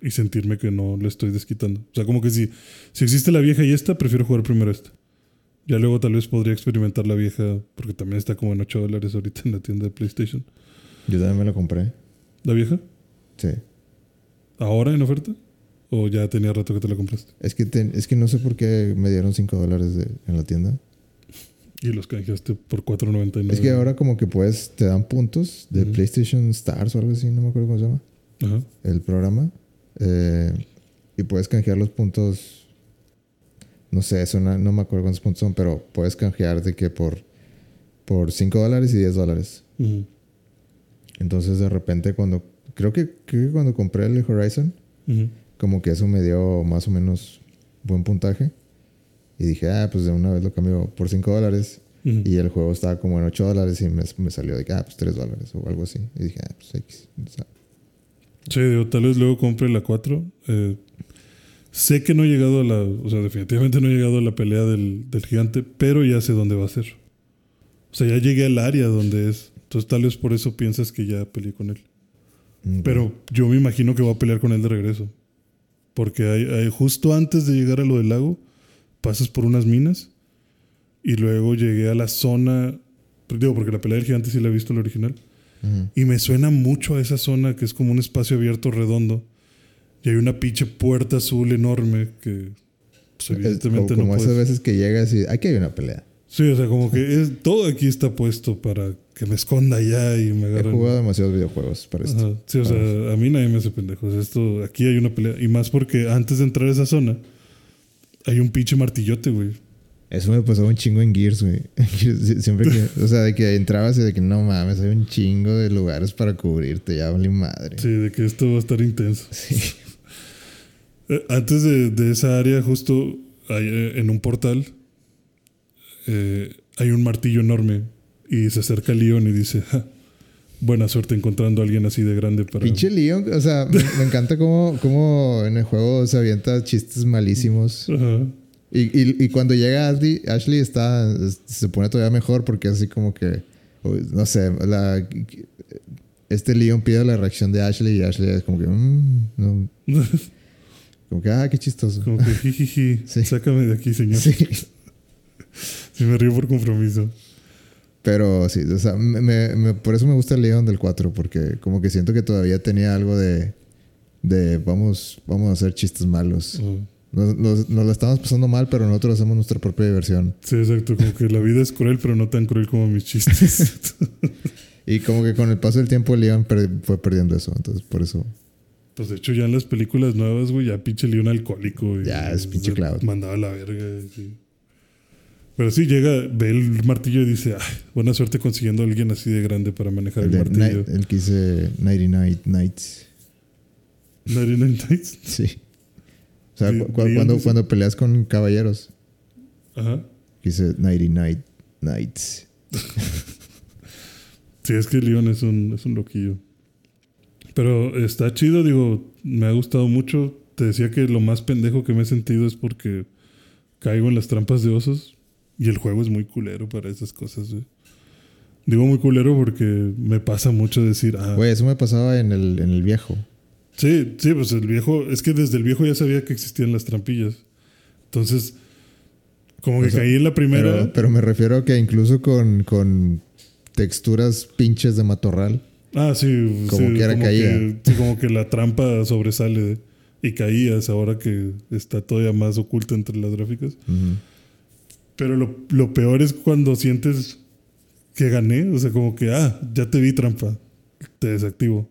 y sentirme que no le estoy desquitando. O sea, como que si, si existe la vieja y esta, prefiero jugar primero esta. Ya luego tal vez podría experimentar la vieja, porque también está como en 8 dólares ahorita en la tienda de PlayStation. Yo también me lo compré. ¿La vieja? Sí. ¿Ahora en oferta? ¿O ya tenía rato que te la compraste? Es que, te- es que no sé por qué me dieron 5 dólares en la tienda. Y los canjeaste por 4.99. Es que ahora como que puedes, te dan puntos de. PlayStation Stars o algo así, no me acuerdo cómo se llama, Ajá. el programa. Eh, y puedes canjear los puntos, no sé, son, no me acuerdo cuántos puntos son, pero puedes canjear de que por, por 5 dólares y 10 dólares. Entonces de repente cuando, creo que, creo que cuando compré el Horizon. Como que eso me dio más o menos buen puntaje. Y dije, ah, pues de una vez lo cambio por 5 dólares. Ujú. Y el juego estaba como en 8 dólares y me, me salió de que, ah, pues 3 dólares o algo así. Y dije, ah, pues X. O sea, Sí, digo, tal vez luego compre la 4. Eh, sé que no he llegado a la. O sea, definitivamente no he llegado a la pelea del, del gigante, pero ya sé dónde va a ser. O sea, ya llegué al área donde es. Entonces, tal vez por eso piensas que ya peleé con él. mm, Pero yo me imagino que voy a pelear con él de regreso. Porque hay, hay- justo antes de llegar a lo del lago, pasas por unas minas. Y luego llegué a la zona. Digo, porque la pelea del gigante sí la he visto en la original. Y me suena mucho a esa zona que es como un espacio abierto redondo. Y hay una pinche puerta azul enorme que pues, Es evidentemente como, como no esas puedes. veces que llegas y aquí hay una pelea. Sí, o sea, como que es, todo aquí está puesto para que me esconda ya y me He agarren. jugado demasiados videojuegos para esto. Ajá. Sí, o sea, a mí nadie me hace pendejos. Esto, aquí hay una pelea. Y más porque antes de entrar a esa zona, hay un pinche martillote, güey. Eso me pasó un chingo en Gears, güey. Siempre que, o sea, de que entrabas y de que no mames, hay un chingo de lugares para cubrirte, ya vale madre. Sí, de que esto va a estar intenso. Sí. Eh, Antes de, de esa área, justo hay, eh, en un portal, eh, hay un martillo enorme. Y se acerca Leon y dice: "Ja, Buena suerte encontrando a alguien así de grande para. Pinche Leon, o sea, me, me encanta cómo, cómo en el juego se avienta chistes malísimos. Ajá. Y, y, y cuando llega Ashley, Ashley está, se pone todavía mejor porque así como que, no sé, la, este Leon pide la reacción de Ashley y Ashley es como que, "Mm, no". como que, ah, qué chistoso. Como que jijiji, Sí. sácame de aquí, señor. Sí. Si me río por compromiso. Pero sí, o sea, me, por eso me gusta el Leon del 4, porque como que siento que todavía tenía algo de, de vamos, vamos a hacer chistes malos. Nos, nos, nos la estamos pasando mal, pero nosotros hacemos nuestra propia diversión. Sí, exacto. Como que la vida es cruel, pero no tan cruel como mis chistes. Y como que con el paso del tiempo per- fue perdiendo eso, entonces por eso... pues de hecho, ya en las películas nuevas, güey, ya pinche León alcohólico. Ya, es pinche Cloud. Mandaba a la verga, sí. Pero sí, llega, ve el martillo y dice: "Ay, Buena suerte consiguiendo a alguien así de grande para manejar El, el, martillo. Night- el que dice 99 Nights. 99 Nights. Sí. O sea, cu- cu- cuando, cuando peleas con caballeros, Ajá. dice 99 Nights. Sí, es que Leon es un, es un loquillo. Pero está chido, digo, me ha gustado mucho. Te decía que lo más pendejo que me he sentido es porque caigo en las trampas de osos y el juego es muy culero para esas cosas, güey. Digo muy culero porque me pasa mucho decir, ah, Güey, eso me pasaba en el, en el viejo. sí, sí, pues el viejo, es que desde el viejo ya sabía que existían las trampillas. Entonces, como que O sea, caí en la primera. Pero, pero me refiero a que incluso con, con texturas pinches de matorral. Ah, sí. Como sí, quiera como caía. Que, sí, como que la trampa sobresale y caías ahora que está todavía más oculta entre las gráficas. Ujú. Pero lo, lo peor es cuando sientes que gané. O sea, como que, ah, ya te vi trampa. Te desactivo.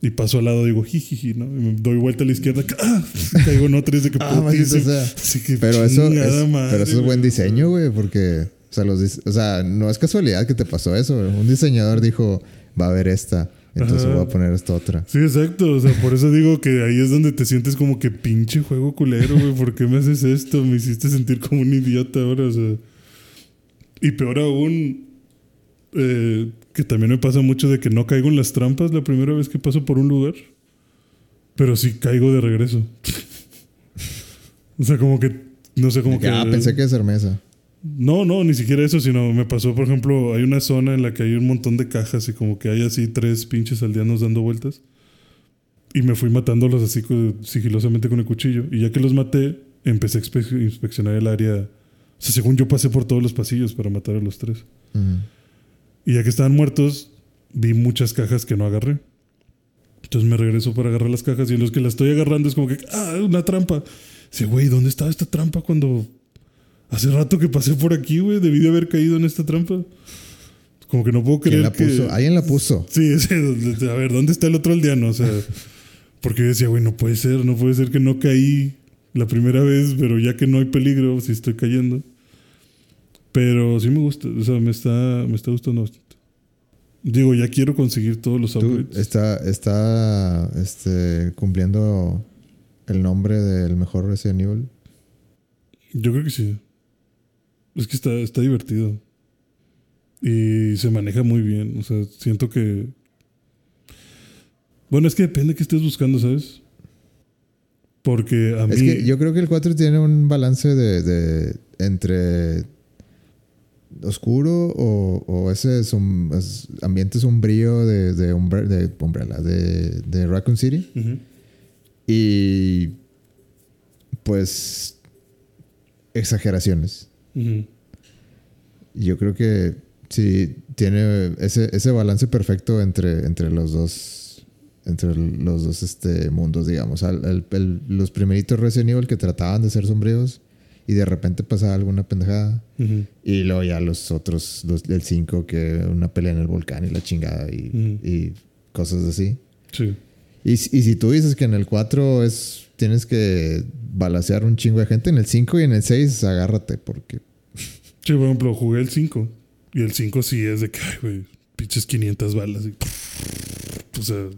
Y paso al lado, digo, jijiji, ¿no? Y me doy vuelta a la izquierda, ¡ah! Caigo en otra y de que Ah, maldita sea. Así que Pero eso, es, madre, pero eso es buen diseño, güey, porque, o sea, los, dis- o sea, no es casualidad que te pasó eso. Un diseñador dijo, va a haber esta, entonces Ajá. voy a poner esta otra. Sí, exacto. O sea, por eso digo que ahí es donde te sientes como que pinche juego culero, güey. ¿Por qué me haces esto? Me hiciste sentir como un idiota ahora, o sea. Y peor aún, eh, que también me pasa mucho de que no caigo en las trampas la primera vez que paso por un lugar. Pero sí caigo de regreso. o sea, como que, no sé, como que... ah, pensé que es cerveza. No, no, ni siquiera eso, sino me pasó, por ejemplo, hay una zona en la que hay un montón de cajas y como que hay así tres pinches aldeanos dando vueltas. Y me fui matándolos así sigilosamente con el cuchillo. Y ya que los maté, empecé a inspe- inspeccionar el área. O sea, según yo pasé por todos los pasillos para matar a los tres. Y ya que estaban muertos, vi muchas cajas que no agarré. Entonces me regreso para agarrar las cajas y en los que las estoy agarrando es como que, ah, una trampa. Dice, güey, ¿dónde estaba esta trampa cuando hace rato que pasé por aquí, güey? Debí de haber caído en esta trampa. Como que no puedo ¿Quién creer la que... puso? Alguien la puso. Sí, sí, a ver, ¿dónde está el otro aldeano? O sea, porque yo decía, güey, no puede ser, no puede ser que no caí la primera vez, pero ya que no hay peligro, si estoy cayendo. Pero sí me gusta, o sea, me está, me está gustando bastante. Digo, ya quiero conseguir todos los upgrades. está, está este, cumpliendo el nombre del mejor Resident Evil. Yo creo que sí. Es que está, está divertido. Y se maneja muy bien. O sea, siento que. Bueno, es que depende de qué estés buscando, ¿sabes? Porque a mí. Es que yo creo que el 4 tiene un balance de, de- entre oscuro o, o ese som- es- ambiente sombrío de, de, Umbre- de Umbrella, de, de Raccoon City. Y pues exageraciones. Yo creo que sí tiene ese, ese balance perfecto entre, entre los dos. Entre los dos este, mundos, digamos. Al- el- el- los primeritos Resident Evil que trataban de ser sombríos y de repente pasaba alguna pendejada. Y luego ya los otros, los del 5, que una pelea en el volcán y la chingada y, cosas así. Sí. Y, si- y si tú dices que en el 4 es, tienes que balasear un chingo de gente, en el 5 y en el 6 agárrate porque... Sí, por ejemplo, jugué el 5. Y el 5 sí es de que, ay, güey, pinches 500 balas. Y, o sea,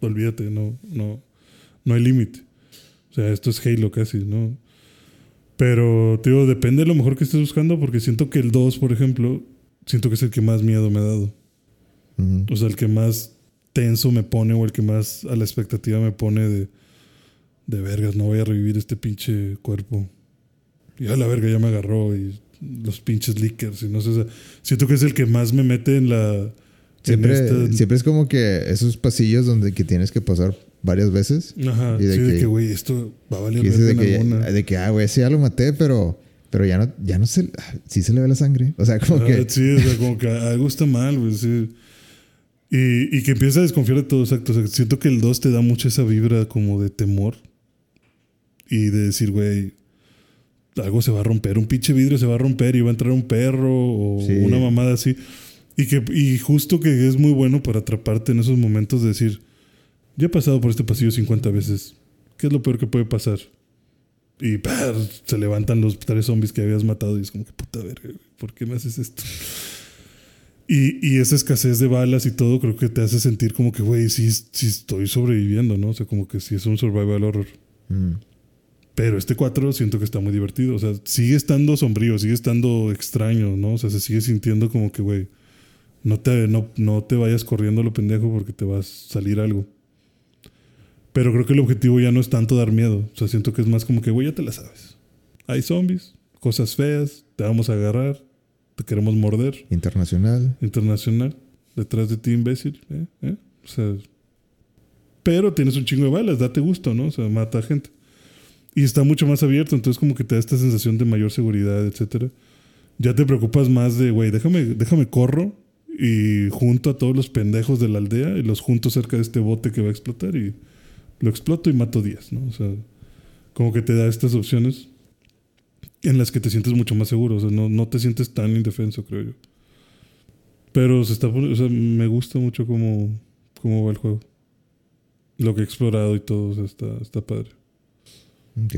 olvídate, no, no, no hay límite. O sea, esto es Halo casi, ¿no? Pero, digo, depende de lo mejor que estés buscando, porque siento que el 2, por ejemplo, siento que es el que más miedo me ha dado. O sea, el que más tenso me pone o el que más a la expectativa me pone de, de vergas, no voy a revivir este pinche cuerpo. Y a la verga ya me agarró y los pinches leakers y no sé. o sea, siento que es el que más me mete en la... en Siempre, esta- siempre es como que esos pasillos donde que tienes que pasar varias veces. Ajá, y de sí, de que- que, güey, esto va a valer de que, alguna. de que, ah, güey, sí, ya lo maté, pero, pero ya no, ya no se, sí se le ve la sangre. O sea, como Ah, que, Sí, o sea, como que algo está mal, güey, sí. Y, y que empieza a desconfiar de todo, exacto. O sea, siento que el 2 te da mucho esa vibra como de temor. Y de decir, güey, algo se va a romper, un pinche vidrio se va a romper y va a entrar un perro o Sí. una mamada así. Y, que, y justo que es muy bueno para atraparte en esos momentos de decir, ya he pasado por este pasillo 50 veces. ¿Qué es lo peor que puede pasar? Y se levantan los tres zombies que habías matado y es como que puta verga, ¿por qué me haces esto? Y, y esa escasez de balas y todo creo que te hace sentir como que, güey, sí, sí estoy sobreviviendo, ¿no? O sea, como que sí es un survival horror. mm, Pero este 4 siento que está muy divertido. O sea, sigue estando sombrío, sigue estando extraño, ¿no? O sea, se sigue sintiendo como que, güey, no te, no, no te vayas corriendo a lo pendejo porque te va a salir algo. Pero creo que el objetivo ya no es tanto dar miedo. O sea, siento que es más como que, güey, ya te la sabes. Hay zombies, cosas feas, te vamos a agarrar, te queremos morder. internacional. Internacional, detrás de ti, imbécil. ¿eh? ¿eh? O sea, pero tienes un chingo de balas, date gusto, ¿no? O sea, mata a gente. Y está mucho más abierto, entonces como que te da esta sensación de mayor seguridad, etcétera. Ya te preocupas más de, güey, déjame, déjame corro y junto a todos los pendejos de la aldea y los junto cerca de este bote que va a explotar y lo exploto y mato 10, ¿no? O sea, como que te da estas opciones en las que te sientes mucho más seguro, o sea, no, no te sientes tan indefenso, creo yo. Pero se está, o sea, me gusta mucho cómo, cómo va el juego. Lo que he explorado y todo, o sea, está, está padre. Ok.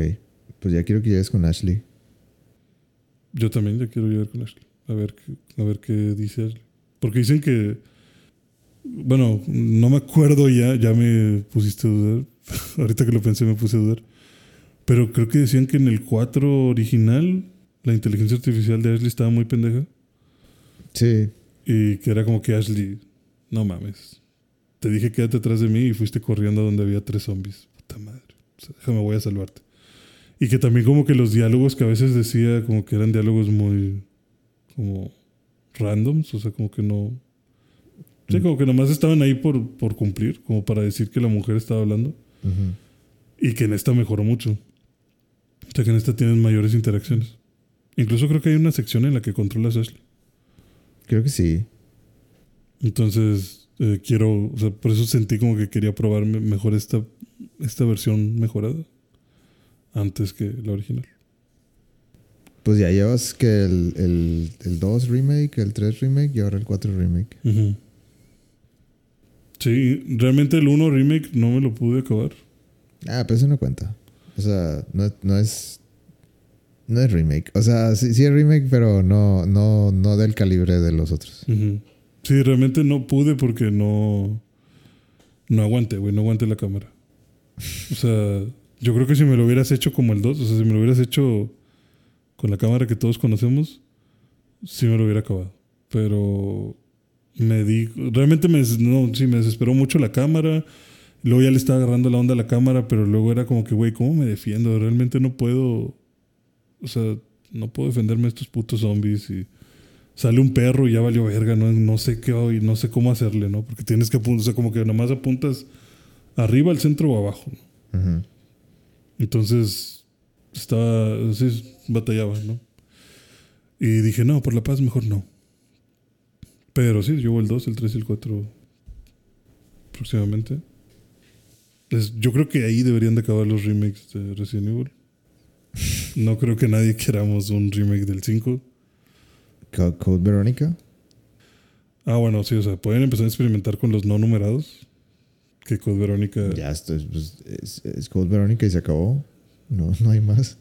Pues ya quiero que llegues con Ashley. Yo también ya quiero llegar con Ashley. A ver, qué- a ver qué dice Ashley. Porque dicen que. Bueno, no me acuerdo ya, ya me pusiste a dudar. Ahorita que lo pensé me puse a dudar. Pero creo que decían que en el 4 original la inteligencia artificial de Ashley estaba muy pendeja. Sí. Y que era como que Ashley, no mames. Te dije quédate atrás de mí y fuiste corriendo a donde había tres zombies. Puta madre. O sea, déjame, voy a salvarte. Y que también como que los diálogos que a veces decía como que eran diálogos muy como randoms, o sea, como que no... O sea, como que nomás estaban ahí por, por cumplir, como para decir que la mujer estaba hablando. Ujú. Y que en esta mejoró mucho. O sea, que en esta tienes mayores interacciones. Incluso creo que hay una sección en la que controlas a Ashley. Creo que sí. Entonces, eh, quiero, o sea, por eso sentí como que quería probar me- mejor esta, esta versión mejorada antes que la original. Pues ya llevas que el, el, el 2 remake, el 3 remake y ahora el 4 remake. Sí, realmente el 1 remake no me lo pude acabar. Ah, pero eso no cuenta. O sea, no, no es. No es remake. O sea, sí, sí es remake, pero no, no, no del calibre de los otros. Sí, realmente no pude porque no. No aguanté, güey, no aguanté la cámara. O sea, yo creo que si me lo hubieras hecho como el 2, o sea, si me lo hubieras hecho con la cámara que todos conocemos, sí me lo hubiera acabado. Pero me di. Realmente me, no, sí, me desesperó mucho la cámara. Luego ya le estaba agarrando la onda a la cámara, pero luego era como que, güey, ¿cómo me defiendo? Realmente no puedo. O sea, no puedo defenderme de estos putos zombies y sale un perro y ya valió verga, no, no sé qué hoy, no sé cómo hacerle, ¿no? Porque tienes que apuntar, o sea, como que nomás apuntas arriba, al centro o abajo, ¿no? Ujú. Entonces, estaba, sí, batallaba, ¿no? Y dije, no, por la paz mejor no. Pero sí, llevo el 2, el 3 y el 4 próximamente. Es- yo creo que ahí deberían de acabar los remakes de Resident Evil. no creo que nadie queramos un remake del 5. Co- Code Veronica. Ah, bueno, sí, o sea, pueden empezar a experimentar con los no numerados. Que Code Verónica. Ya esto es, pues, es, es Code Veronica y se acabó. No, no hay más.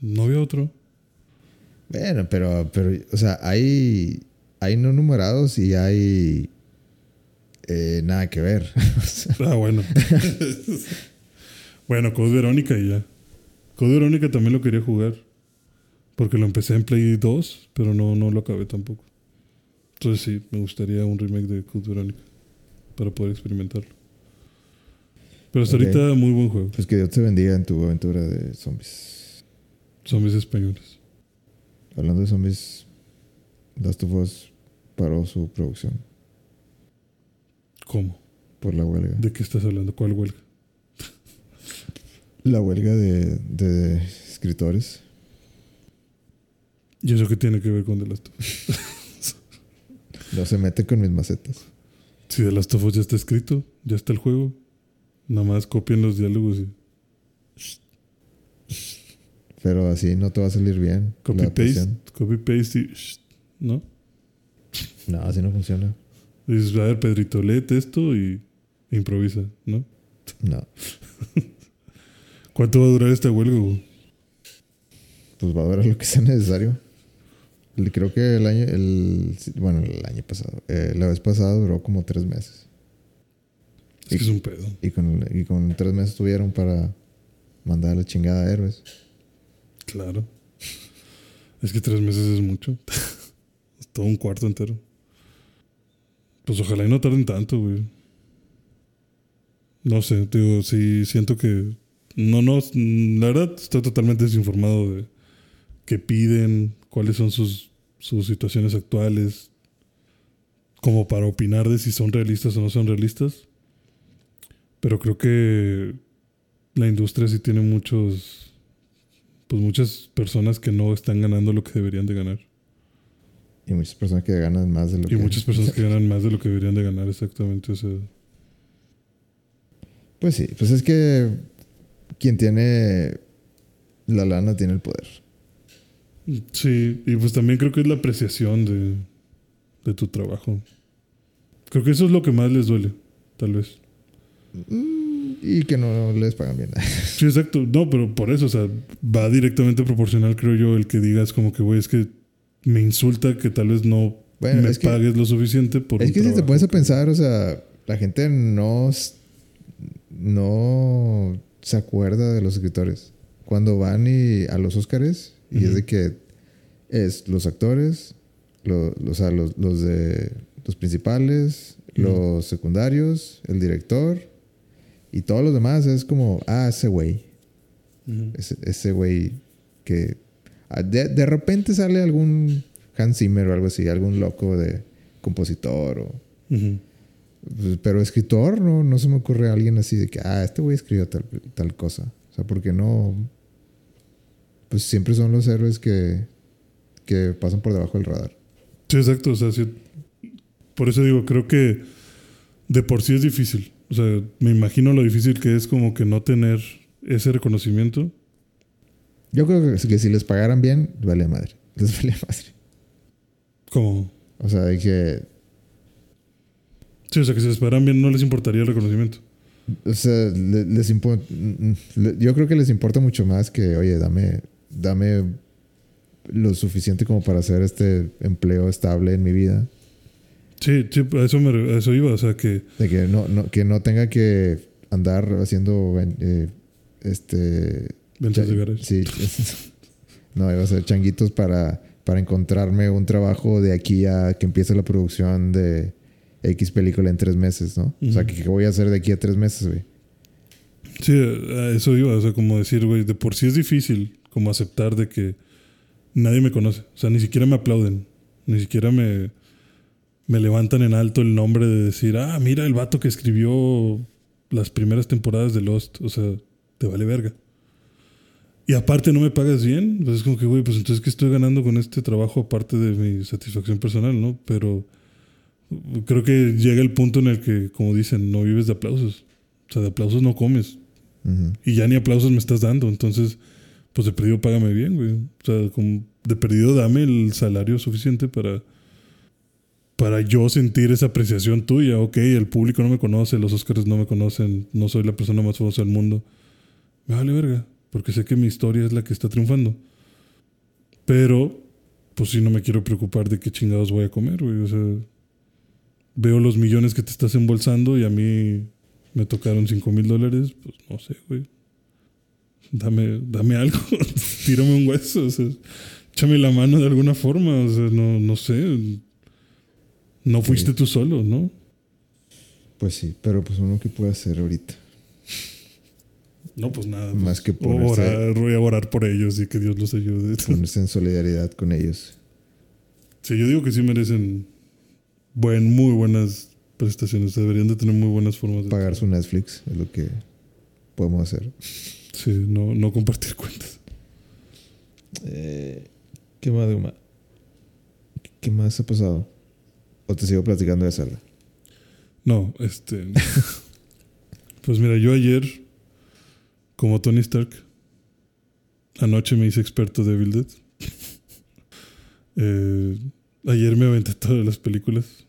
No había otro. Bueno, pero, pero, o sea, hay, hay no numerados y hay eh, nada que ver. Ah, bueno. bueno, Code Verónica y ya. Code Verónica también lo quería jugar. Porque lo empecé en Play 2, pero no, no lo acabé tampoco. Entonces sí, me gustaría un remake de Code Verónica. Para poder experimentarlo. Pero hasta ahorita muy buen juego. pues que Dios te bendiga en tu aventura de zombies. Zombies españoles. Hablando de zombies, Last of Us paró su producción ¿Cómo? por la huelga. ¿De qué estás hablando? ¿Cuál huelga? La huelga de, de escritores. ¿Y eso qué tiene que ver con The Last of Us? No se mete con mis macetas. Si The Last of Us ya está escrito, ya está el juego. Nada más copian los diálogos y Pero así no te va a salir bien. copy paste, copy paste y ¿no? No, así no funciona. Dices, a ver, Pedrito, léete esto y improvisa, ¿no? No. ¿Cuánto va a durar esta huelga? güey? Pues va a durar lo que sea necesario. Creo que el año, el, bueno, el año pasado, eh, la vez pasada duró como tres meses. Es que es un pedo. Y con, y con tres meses tuvieron para mandar a la chingada a héroes. Claro. Es que tres meses es mucho. es todo un cuarto entero. Pues ojalá y no tarden tanto, güey. No sé, digo, sí siento que. No, no, la verdad estoy totalmente desinformado de qué piden, cuáles son sus, sus situaciones actuales, como para opinar de si son realistas o no son realistas. Pero creo que la industria sí tiene muchos, pues muchas personas que no están ganando lo que deberían de ganar. Y muchas personas que ganan más de lo Y que... muchas personas que ganan más de lo que deberían de ganar, exactamente. O sea, Pues sí, pues es que quien tiene la lana tiene el poder. sí, y pues también creo que es la apreciación de, de tu trabajo. Creo que eso es lo que más les duele, tal vez. Y que no les pagan bien. Sí, exacto. No, pero por eso, o sea, va directamente proporcional, creo yo, el que digas como que, güey, es que me insulta que tal vez no Bueno, me que- pagues lo suficiente por es un que si te pones a pensar, o sea, la gente no, no se acuerda de los escritores. Cuando van y a los Óscares, y es de que es los actores, lo- o sea, los, los de los principales, los secundarios, el director y todos los demás es como, ah, ese güey, ese ese güey que ah, de, de repente sale algún Hans Zimmer o algo así, algún loco de compositor o pues, pero escritor, no, no se me ocurre alguien así de que, ah, este güey escribió tal, tal cosa. O sea, porque no. Pues siempre son los héroes que, que pasan por debajo del radar. Sí, exacto. O sea, sí- por eso digo, creo que de por sí es difícil. O sea, me imagino lo difícil que es como que no tener ese reconocimiento. Yo creo que, que si les pagaran bien, vale madre. Les vale madre. Como, O sea, de que. sí, o sea, que si les pagaran bien no les importaría el reconocimiento. O sea, le- les impo- le- yo creo que les importa mucho más que, oye, dame, dame lo suficiente como para hacer este empleo estable en mi vida. Sí, sí, a eso, me, re- a eso iba. O sea, que De que no, no, que no tenga que andar haciendo eh, este ventas de garage. Sí. no, iba a ser changuitos para, para encontrarme un trabajo de aquí a que empiece la producción de X película en tres meses, ¿no? O sea, que ¿qué voy a hacer de aquí a tres meses, güey? Sí, a eso iba. O sea, como decir, güey, de por sí es difícil como aceptar de que nadie me conoce. O sea, ni siquiera me aplauden. Ni siquiera me, me levantan en alto el nombre de decir, ah, mira el vato que escribió las primeras temporadas de Lost. O sea, te vale verga. Y aparte no me pagas bien. Pues es como que, güey, pues entonces, ¿qué estoy ganando con este trabajo aparte de mi satisfacción personal, no? Pero creo que llega el punto en el que, como dicen, no vives de aplausos. O sea, de aplausos no comes. Y ya ni aplausos me estás dando. Entonces, pues de perdido págame bien, güey. O sea, como de perdido dame el salario suficiente para, para yo sentir esa apreciación tuya. Ok, el público no me conoce, los Oscars no me conocen, no soy la persona más famosa del mundo. Me vale verga, porque sé que mi historia es la que está triunfando. Pero, pues sí, no me quiero preocupar de qué chingados voy a comer, güey. O sea, veo los millones que te estás embolsando y a mí me tocaron 5 mil dólares, pues no sé, güey. Dame, dame algo, tírame un hueso, o sea, échame la mano de alguna forma, o sea, no, no sé. No fuiste tú solo, ¿no? Pues sí, pero pues uno que puede hacer ahorita. No, pues nada. Más pues, que ponerse- orar, voy a orar por ellos y que Dios los ayude. Ponerse en solidaridad con ellos. Sí, yo digo que sí merecen buen, muy buenas prestaciones. Deberían de tener muy buenas formas de Pagar su Netflix es lo que podemos hacer. Sí, no, no compartir cuentas. Eh, ¿Qué más, Duma? ¿Qué más ha pasado? ¿O te sigo platicando de Zelda? No, este. pues mira, yo ayer, como Tony Stark, anoche me hice experto de Evil Dead. Eh, ayer me aventé todas las películas.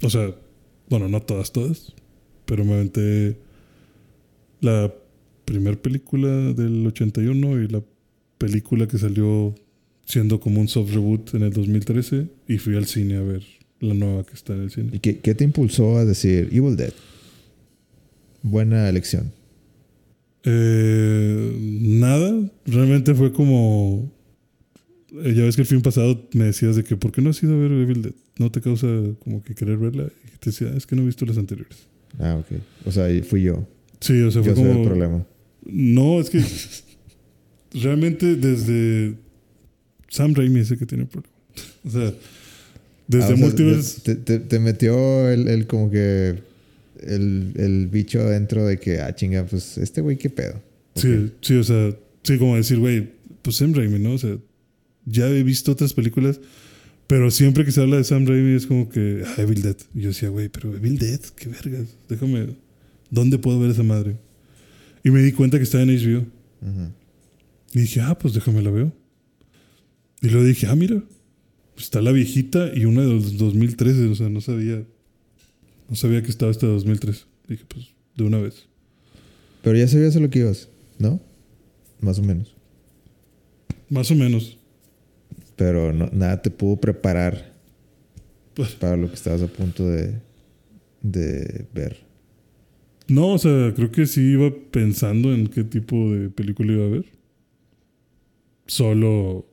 O sea, bueno, no todas, todas. Pero me aventé la primera película del 81 y la película que salió siendo como un soft reboot en el 2013 y fui al cine a ver la nueva que está en el cine. ¿Y qué, qué te impulsó a decir Evil Dead? Buena elección. Eh, nada, realmente fue como. eh, ya ves que el fin pasado me decías de que ¿por qué no has ido a ver Evil Dead? ¿No te causa como que querer verla? Y te decía, "Ah, es que no he visto las anteriores. Ah, ok. O sea, fui yo. Sí, o sea, fue Yo soy como. el problema. No, es que realmente desde Sam Raimi es el que tiene problema. O sea, desde Ah, o sea. Te, te- metió el, el como que el, el bicho adentro de que, ah, chinga, pues este güey, qué pedo. Sí, sí, o sea, sí, como decir, güey, pues Sam Raimi, ¿no? O sea, ya he visto otras películas, pero siempre que se habla de Sam Raimi es como que, ah, Evil Dead. Y yo decía, güey, pero Evil Dead, qué vergas, déjame, ¿dónde puedo ver esa madre? Y me di cuenta que estaba en HBO. Ujú. Y dije, ah, pues déjame la veo. Y luego dije, ah, mira, está la viejita y una de los 2013, o sea, no sabía, no sabía que estaba esta de 2013. Dije, pues, de una vez. Pero ya sabías a lo que ibas, ¿no? Más o menos. Más o menos. Pero no- nada te pudo preparar Pues- para lo que estabas a punto de, de ver. No, o sea, creo que sí iba pensando en qué tipo de película iba a ver. Solo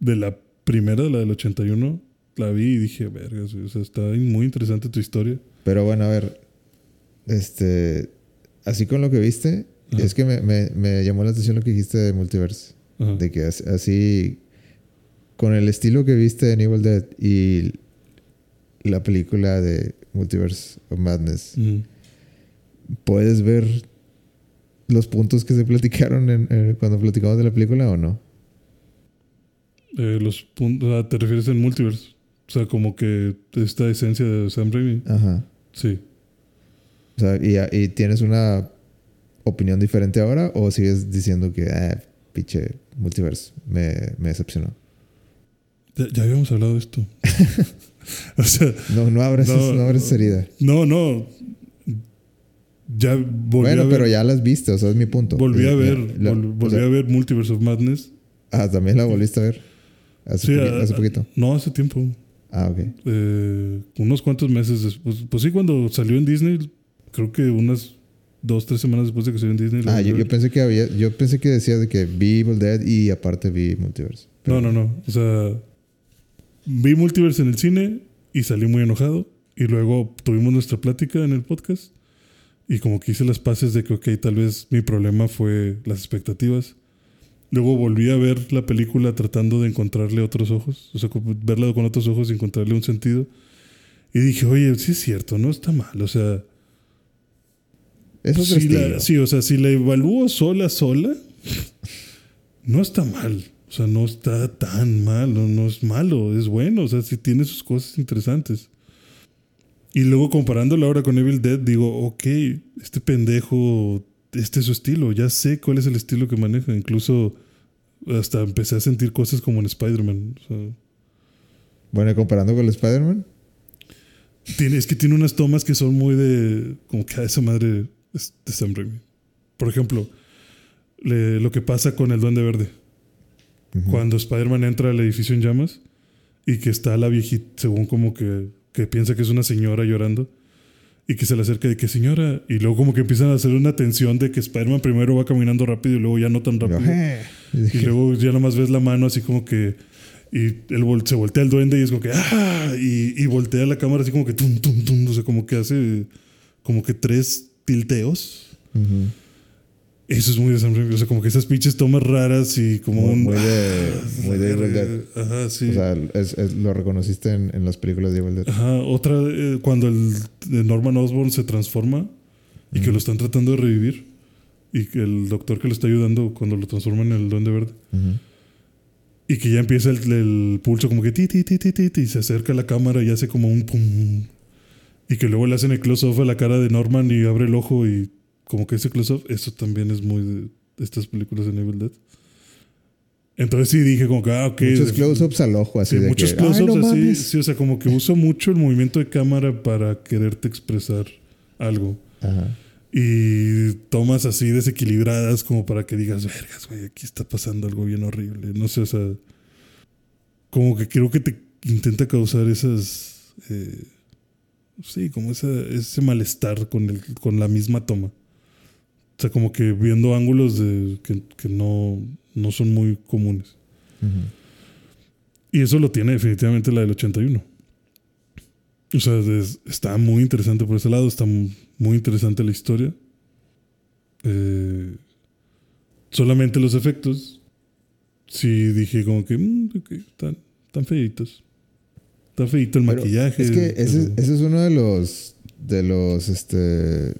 de la primera, la del 81, la vi y dije, o sea, está muy interesante tu historia. Pero bueno, a ver. Este. Así con lo que viste, Ajá. es que me, me- me llamó la atención lo que dijiste de Multiverse. Ajá. De que as- así. Con el estilo que viste en Evil Dead y la película de Multiverse of Madness, Mm. ¿puedes ver los puntos que se platicaron en- en- cuando platicamos de la película o no? Eh, los puntos, ¿te refieres en multiverse? O sea, como que esta esencia de Sam Raimi. Ajá. Sí. O sea, ¿y, y tienes una opinión diferente ahora o sigues diciendo que, ah, pinche Multiverse, me, me decepcionó? Ya, ya habíamos hablado de esto. o sea, No, no abres, No, no, abres herida. no, no. Ya volví Bueno, a ver. pero ya las viste, o sea, es mi punto. Volví a ver, la- vol- o volví sea, a ver Multiverse of Madness. Ah, también la volviste a ver. Hace, Sí, poqui- a- hace poquito. No, hace tiempo. Ah, ok. Eh, unos cuantos meses después. Pues sí, cuando salió en Disney, creo que unas dos, tres semanas después de que salió en Disney. Ah, yo, pensé que había, yo pensé que decías de que vi Evil Dead y aparte vi Multiverse. No, no, no. O sea, vi Multiverse en el cine y salí muy enojado. Y luego tuvimos nuestra plática en el podcast. Y como que hice las paces de que, ok, tal vez mi problema fue las expectativas. Luego volví a ver la película tratando de encontrarle otros ojos. O sea, verla con otros ojos y encontrarle un sentido. Y dije, oye, sí es cierto, no está mal. O sea, Es otro si la- sí, o sea, si la evalúo sola, sola, no está mal. O sea, no está tan mal, no, no es malo, es bueno. O sea, sí tiene sus cosas interesantes. Y luego comparándola ahora con Evil Dead, digo, ok, este pendejo este es su estilo, ya sé cuál es el estilo que maneja. Incluso hasta empecé a sentir cosas como en Spider-Man. O sea, Bueno, comparando con el Spider-Man. tiene, es que tiene unas tomas que son muy de. Como que a esa madre es de Sam Raimi. Por ejemplo, le- lo que pasa con el Duende Verde. Cuando Spider-Man entra al edificio en llamas y que está la viejita, según como que, que piensa que es una señora llorando y que se le acerca de que señora y luego como que empiezan a hacer una tensión de que Spider-Man primero va caminando rápido y luego ya no tan rápido. Eh. Y luego ya nomás ves la mano así como que. Y él vol- se voltea el duende y es como que. ¡Ah! Y, y voltea la cámara así como que. Tum, tum, tum. O sea, como que hace. Como que tres tilteos. ujú. Eso es muy de Sam Raimi. O sea, como que esas pinches tomas raras y como Muy- un. muy de- muy de. Ajá, sí. O sea, es- es- lo reconociste en, en las películas de Evil Dead. Ajá, otra, eh, cuando el de Norman Osborn se transforma y que lo están tratando de revivir y que el doctor que lo está ayudando cuando lo transforman en el duende verde y que ya empieza el, el pulso como que ti, ti, ti, ti, ti, y se acerca a la cámara y hace como un pum y que luego le hacen el close-off a la cara de Norman y abre el ojo y como que ese close-off, eso también es muy de estas películas de Evil Dead. Entonces sí dije como que, ah, ok. Muchos close-ups al ojo, así Sí, de muchos que, "Ay, close-ups no así. mames". Sí, o sea, como que uso mucho el movimiento de cámara para quererte expresar algo. Ajá. Y tomas así desequilibradas como para que digas, vergas, güey, aquí está pasando algo bien horrible. No sé, o sea, como que creo que te intenta causar esas, eh, sí, como esa, ese malestar con, el, con la misma toma. O sea, como que viendo ángulos de, que, que no, no son muy comunes. Y eso lo tiene definitivamente la del 81. O sea, es- está muy interesante por ese lado, está mu- muy interesante la historia. Eh, solamente los efectos, sí dije como que, "Mm, ok, están, están feitos. Está feito el Pero maquillaje. Es que ese, pero- ese es uno de los de los este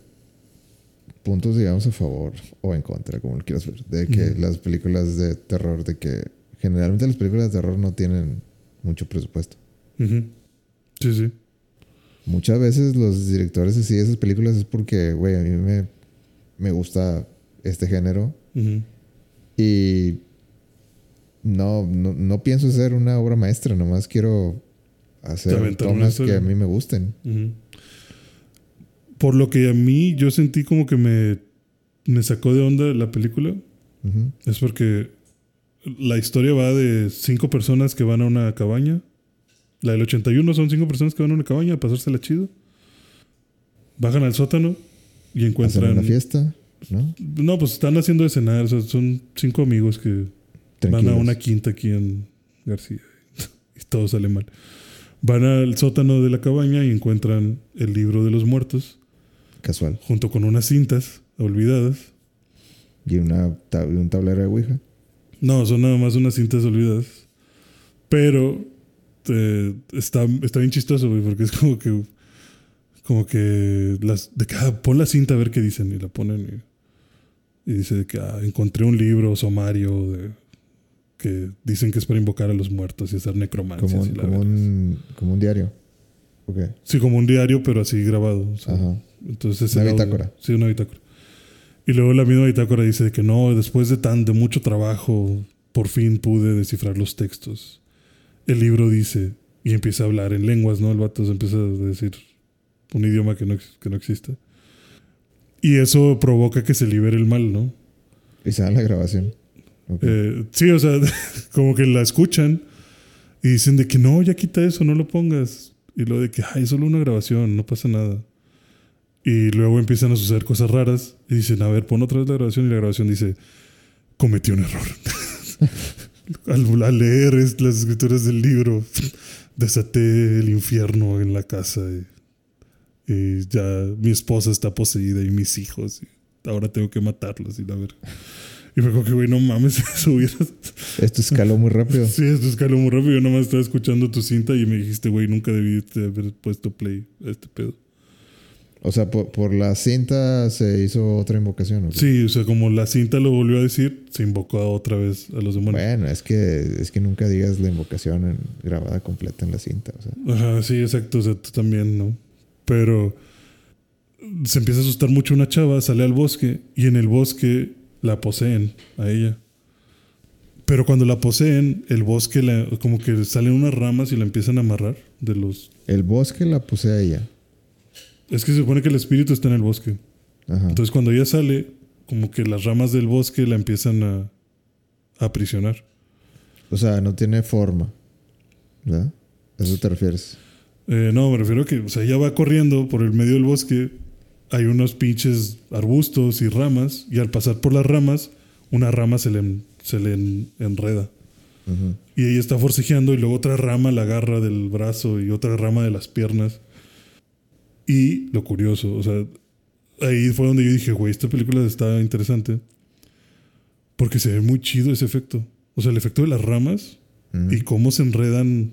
puntos, digamos, a favor o en contra, como lo quieras ver, de que las películas de terror, de que generalmente las películas de terror no tienen mucho presupuesto. Sí, sí. Muchas veces los directores así de esas películas es porque, güey, a mí me, me gusta este género y no, no, no pienso hacer una obra maestra, nomás quiero hacer tomas que a mí me gusten. Por lo que a mí yo sentí como que me, me sacó de onda la película. Es porque la historia va de cinco personas que van a una cabaña. La del 81 son cinco personas que van a una cabaña a pasársela chido. Bajan al sótano y Hacen encuentran. una fiesta, ¿no? No, pues están haciendo de cenar. o sea, son cinco amigos que van a una quinta aquí en García. y todo sale mal. Van al sótano de la cabaña y encuentran el libro de los muertos Casual. junto con unas cintas olvidadas. Y, una, ta- y un tablero de Ouija. No, son nada más unas cintas olvidadas. Pero eh, está, está bien chistoso, güey, porque es como que. Como que. Las, de ah, pon la cinta a ver qué dicen. Y la ponen. Y, y dice que ah, encontré un libro sumario de, que dicen que es para invocar a los muertos y hacer necromancias. Como, un- como, un, como un diario. Ok. Sí, como un diario, pero así grabado. o sea, Ajá. Entonces Una audio- bitácora. Sí, una bitácora. Y luego la misma bitácora dice que no, después de tan de mucho trabajo, por fin pude descifrar los textos. El libro dice, y empieza a hablar en lenguas, ¿no? El vato se empieza a decir un idioma que no, que no existe. Y eso provoca que se libere el mal, ¿no? Y se da la grabación. Eh, sí, o sea, como que la escuchan y dicen de que no, ya quita eso, no lo pongas. Y luego de que, ay, es solo una grabación, no pasa nada. Y luego empiezan a suceder cosas raras y dicen, a ver, pon otra vez la grabación y la grabación dice, cometí un error. al, al leer es- las escrituras del libro, desaté el infierno en la casa y, y ya mi esposa está poseída y mis hijos. Y ahora tengo que matarlos y la ver. Y me acuerdo que, güey, no mames, eso hubiera... Esto escaló muy rápido. Sí, esto escaló muy rápido. Yo nomás estaba escuchando tu cinta y me dijiste, güey, nunca debí de haber puesto play a este pedo. O sea, por, por la cinta se hizo otra invocación. ¿o qué? Sí, o sea, como la cinta lo volvió a decir, se invocó otra vez a los demonios. Bueno, es que, es que nunca digas la invocación en- grabada completa en la cinta. O sea, Ajá, sí, exacto. O sea, tú también, ¿no? Pero se empieza a asustar mucho una chava, sale al bosque y en el bosque la poseen a ella. Pero cuando la poseen, el bosque la- como que salen unas ramas y la empiezan a amarrar de los... El bosque la posee a ella. Es que se supone que el espíritu está en el bosque. Ajá. Entonces cuando ella sale, como que las ramas del bosque la empiezan a, a aprisionar. O sea, no tiene forma. ¿Verdad? ¿A eso te refieres? Eh, no, me refiero a que, o sea, ella va corriendo por el medio del bosque, hay unos pinches arbustos y ramas, y al pasar por las ramas, una rama se le, en- se le en- enreda. Y ella está forcejeando y luego otra rama la agarra del brazo y otra rama de las piernas. Y lo curioso, o sea, ahí fue donde yo dije, güey, esta película está interesante. Porque se ve muy chido ese efecto. O sea, el efecto de las ramas Ujú. y cómo se enredan.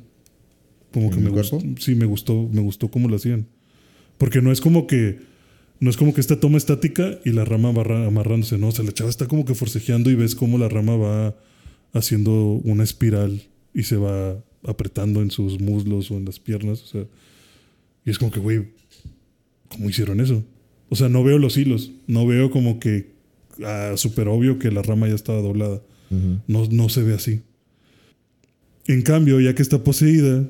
Como ¿En que me gustó. Sí, me gustó, me gustó cómo lo hacían. Porque no es como que. No es como que esta toma estática y la rama va amarrándose, no. O sea, la chava está como que forcejeando y ves cómo la rama va haciendo una espiral y se va apretando en sus muslos o en las piernas. O sea, y es como que, güey, ¿cómo hicieron eso? O sea, no veo los hilos. No veo como que ah, súper obvio que la rama ya estaba doblada. No, no se ve así. En cambio, ya que está poseída,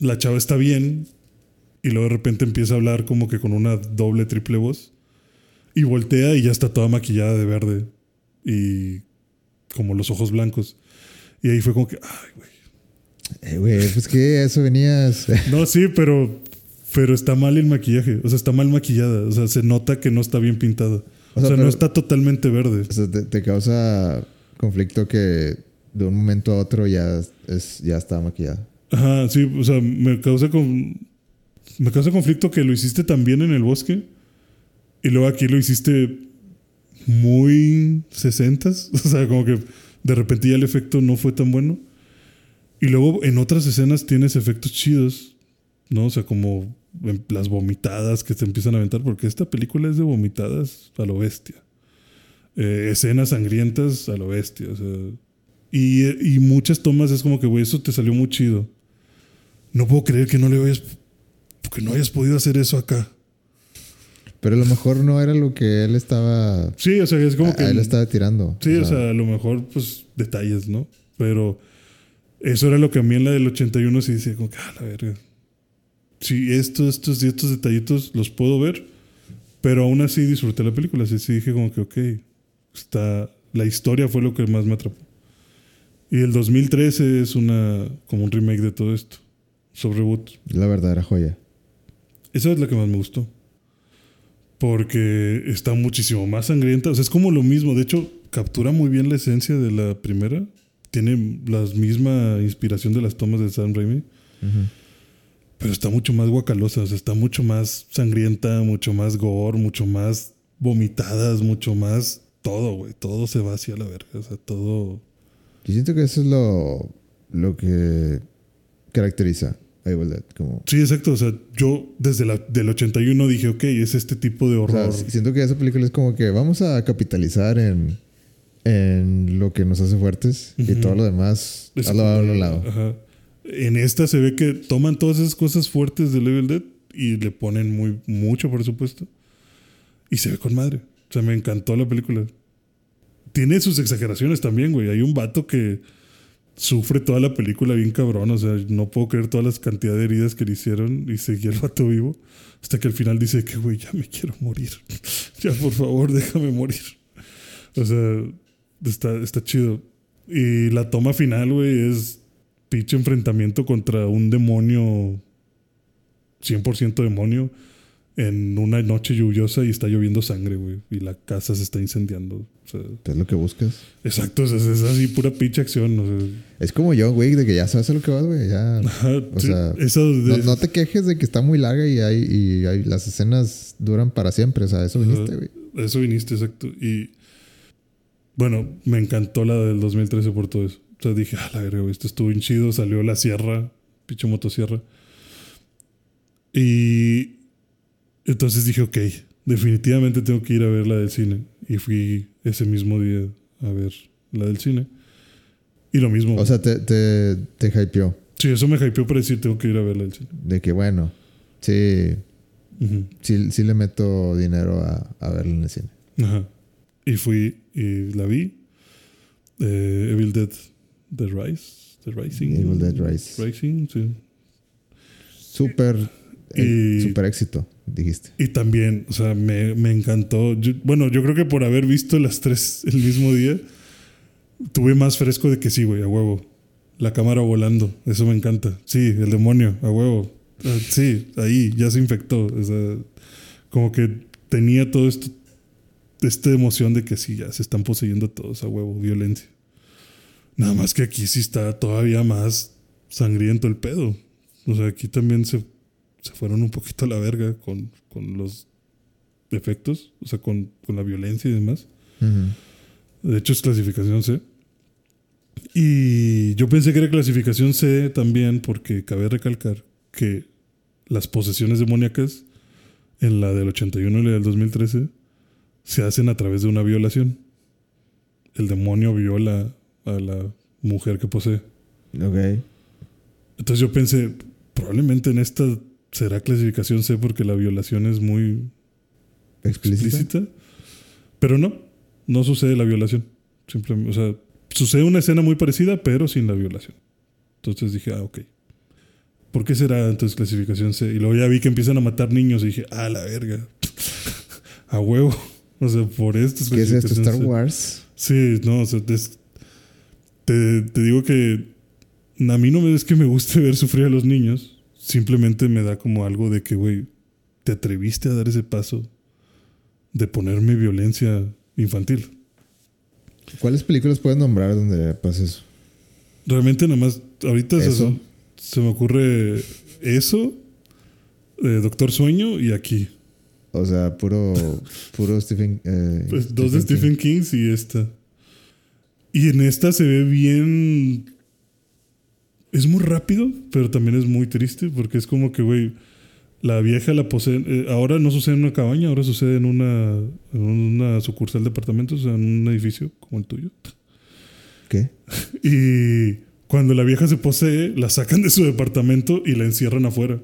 la chava está bien y luego de repente empieza a hablar como que con una doble, triple voz y voltea y ya está toda maquillada de verde y como los ojos blancos. Y ahí fue como que, ay, güey. Eh, güey, pues que eso venías. No, sí, pero, pero está mal el maquillaje. O sea, está mal maquillada. O sea, se nota que no está bien pintada. O O sea, no está totalmente verde. O sea, te, te causa conflicto que de un momento a otro ya, es, ya está maquillada. Ajá, sí, o sea, me causa con, me causa conflicto que lo hiciste también en el bosque y luego aquí lo hiciste muy sesentas, o sea, como que de repente ya el efecto no fue tan bueno. Y luego en otras escenas tienes efectos chidos, ¿no? O sea, como las vomitadas que se empiezan a aventar, porque esta película es de vomitadas a lo bestia. Eh, escenas sangrientas a lo bestia, o sea. Y, y muchas tomas es como que, güey, eso te salió muy chido. No puedo creer que no le hayas, que no hayas podido hacer eso acá. Pero a lo mejor no era lo que él estaba. Sí, o sea, es como a- que. él estaba tirando. Sí, o sea, a lo mejor, pues, detalles, ¿no? Pero eso era lo que a mí en la del 81 sí decía, como que, ah, la verga. Sí, estos, estos y estos detallitos los puedo ver, pero aún así disfruté la película. Así sí dije, como que, ok, está. La historia fue lo que más me atrapó. Y el 2013 es una. como un remake de todo esto. Sobre reboot. La verdadera joya. Esa es la que más me gustó. Porque está muchísimo más sangrienta. O sea, es como lo mismo. De hecho, captura muy bien la esencia de la primera. Tiene la misma inspiración de las tomas de Sam Raimi. Ujú. Pero está mucho más guacalosa. O sea, está mucho más sangrienta, mucho más gore, mucho más vomitadas, mucho más todo, güey. Todo se va hacia la verga. O sea, todo. Yo siento que eso es lo, lo que caracteriza a Dead. Como, Sí, exacto. O sea, yo desde la, del 81 dije, ok, es este tipo de o sea, horror. siento que esa película es como que vamos a capitalizar en, en lo que nos hace fuertes y todo lo demás Es a lo, a lo lado. Ajá. En esta se ve que toman todas esas cosas fuertes de Evil Dead y le ponen muy, mucho presupuesto. Y se ve con madre. O sea, me encantó la película. Tiene sus exageraciones también, güey. Hay un vato que sufre toda la película bien cabrón. O sea, no puedo creer todas las cantidades de heridas que le hicieron y seguía el vato vivo. Hasta que al final dice que, güey, ya me quiero morir. ya, por favor, déjame morir. O sea, está, está chido. Y la toma final, güey, es pinche enfrentamiento contra un demonio, 100% demonio, en una noche lluviosa y está lloviendo sangre, güey. Y la casa se está incendiando. O sea, Es lo que buscas. exacto, es, así pura pinche acción. O sea, Es como yo, güey, de que ya sabes a lo que vas, güey. Ya. ajá, O sí, sea, eso de- No, no te quejes de que está muy larga y, hay, y hay- las escenas duran para siempre. O sea, eso viniste, güey. Eso viniste, exacto. Y bueno, me encantó la del 2013 por todo eso. O sea, dije, ah, la verga, esto estuvo bien chido. Salió la sierra, pinche motosierra. Y entonces dije, ok, definitivamente tengo que ir a ver la del cine. Y fui ese mismo día a ver la del cine. Y lo mismo. O sea, te, te, te hypeó. sí, eso me hypeó para decir, tengo que ir a ver la del cine. De que, bueno, sí. Sí, sí le meto dinero a, a verla en el cine. Ajá. Y fui y la vi. Eh, Evil Dead The Rise. The Rising. Evil Dead Rise. Rising, sí. Súper, eh, súper éxito, dijiste. Y también, o sea, me, me encantó. Yo- bueno, yo creo que por haber visto las tres el mismo día, tuve más fresco de que sí, güey, a huevo. La cámara volando, eso me encanta. Sí, el demonio, a huevo. Ah, Sí, ahí, ya se infectó. O sea, como que tenía todo esto, esta emoción de que sí, ya se están poseyendo todos a huevo, violencia. Nada más que aquí sí está todavía más sangriento el pedo. O sea, aquí también se, se fueron un poquito a la verga con, con los efectos, o sea, con, con la violencia y demás. De hecho, es clasificación C. Y yo pensé que era clasificación C también porque cabe recalcar que las posesiones demoníacas en la del 81 y la del 2013 se hacen a través de una violación. El demonio viola a la mujer que posee. Ok. Entonces yo pensé, probablemente en esta será clasificación C porque la violación es muy ¿Explícita? explícita. Pero no, no sucede la violación. Simplemente, o sea, sucede una escena muy parecida, pero sin la violación. Entonces dije, ah, ok. ¿Por qué será entonces clasificación C? Y luego ya vi que empiezan a matar niños y dije, ah, la verga. a huevo. O sea, por esto es ¿Qué es esto? ¿Star C. Wars? Sí, no, o sea, es- te, te digo que a mí no me es que me guste ver sufrir a los niños. Simplemente me da como algo de que, güey, te atreviste a dar ese paso de ponerme violencia infantil. ¿Cuáles películas puedes nombrar donde pasa eso? Realmente nada más, ahorita se- Eso. Se, me ocurre eso, eh, Doctor Sueño y aquí. O sea, puro, puro Stephen. eh, Pues dos de Stephen King y esta. Y en esta se ve bien. Es muy rápido, pero también es muy triste porque es como que, güey, la vieja la posee. eh, ahora no sucede en una cabaña, ahora sucede en una, en una sucursal de apartamentos, o sea, en un edificio como el tuyo. ¿Qué? Y cuando la vieja se posee, la sacan de su departamento y la encierran afuera.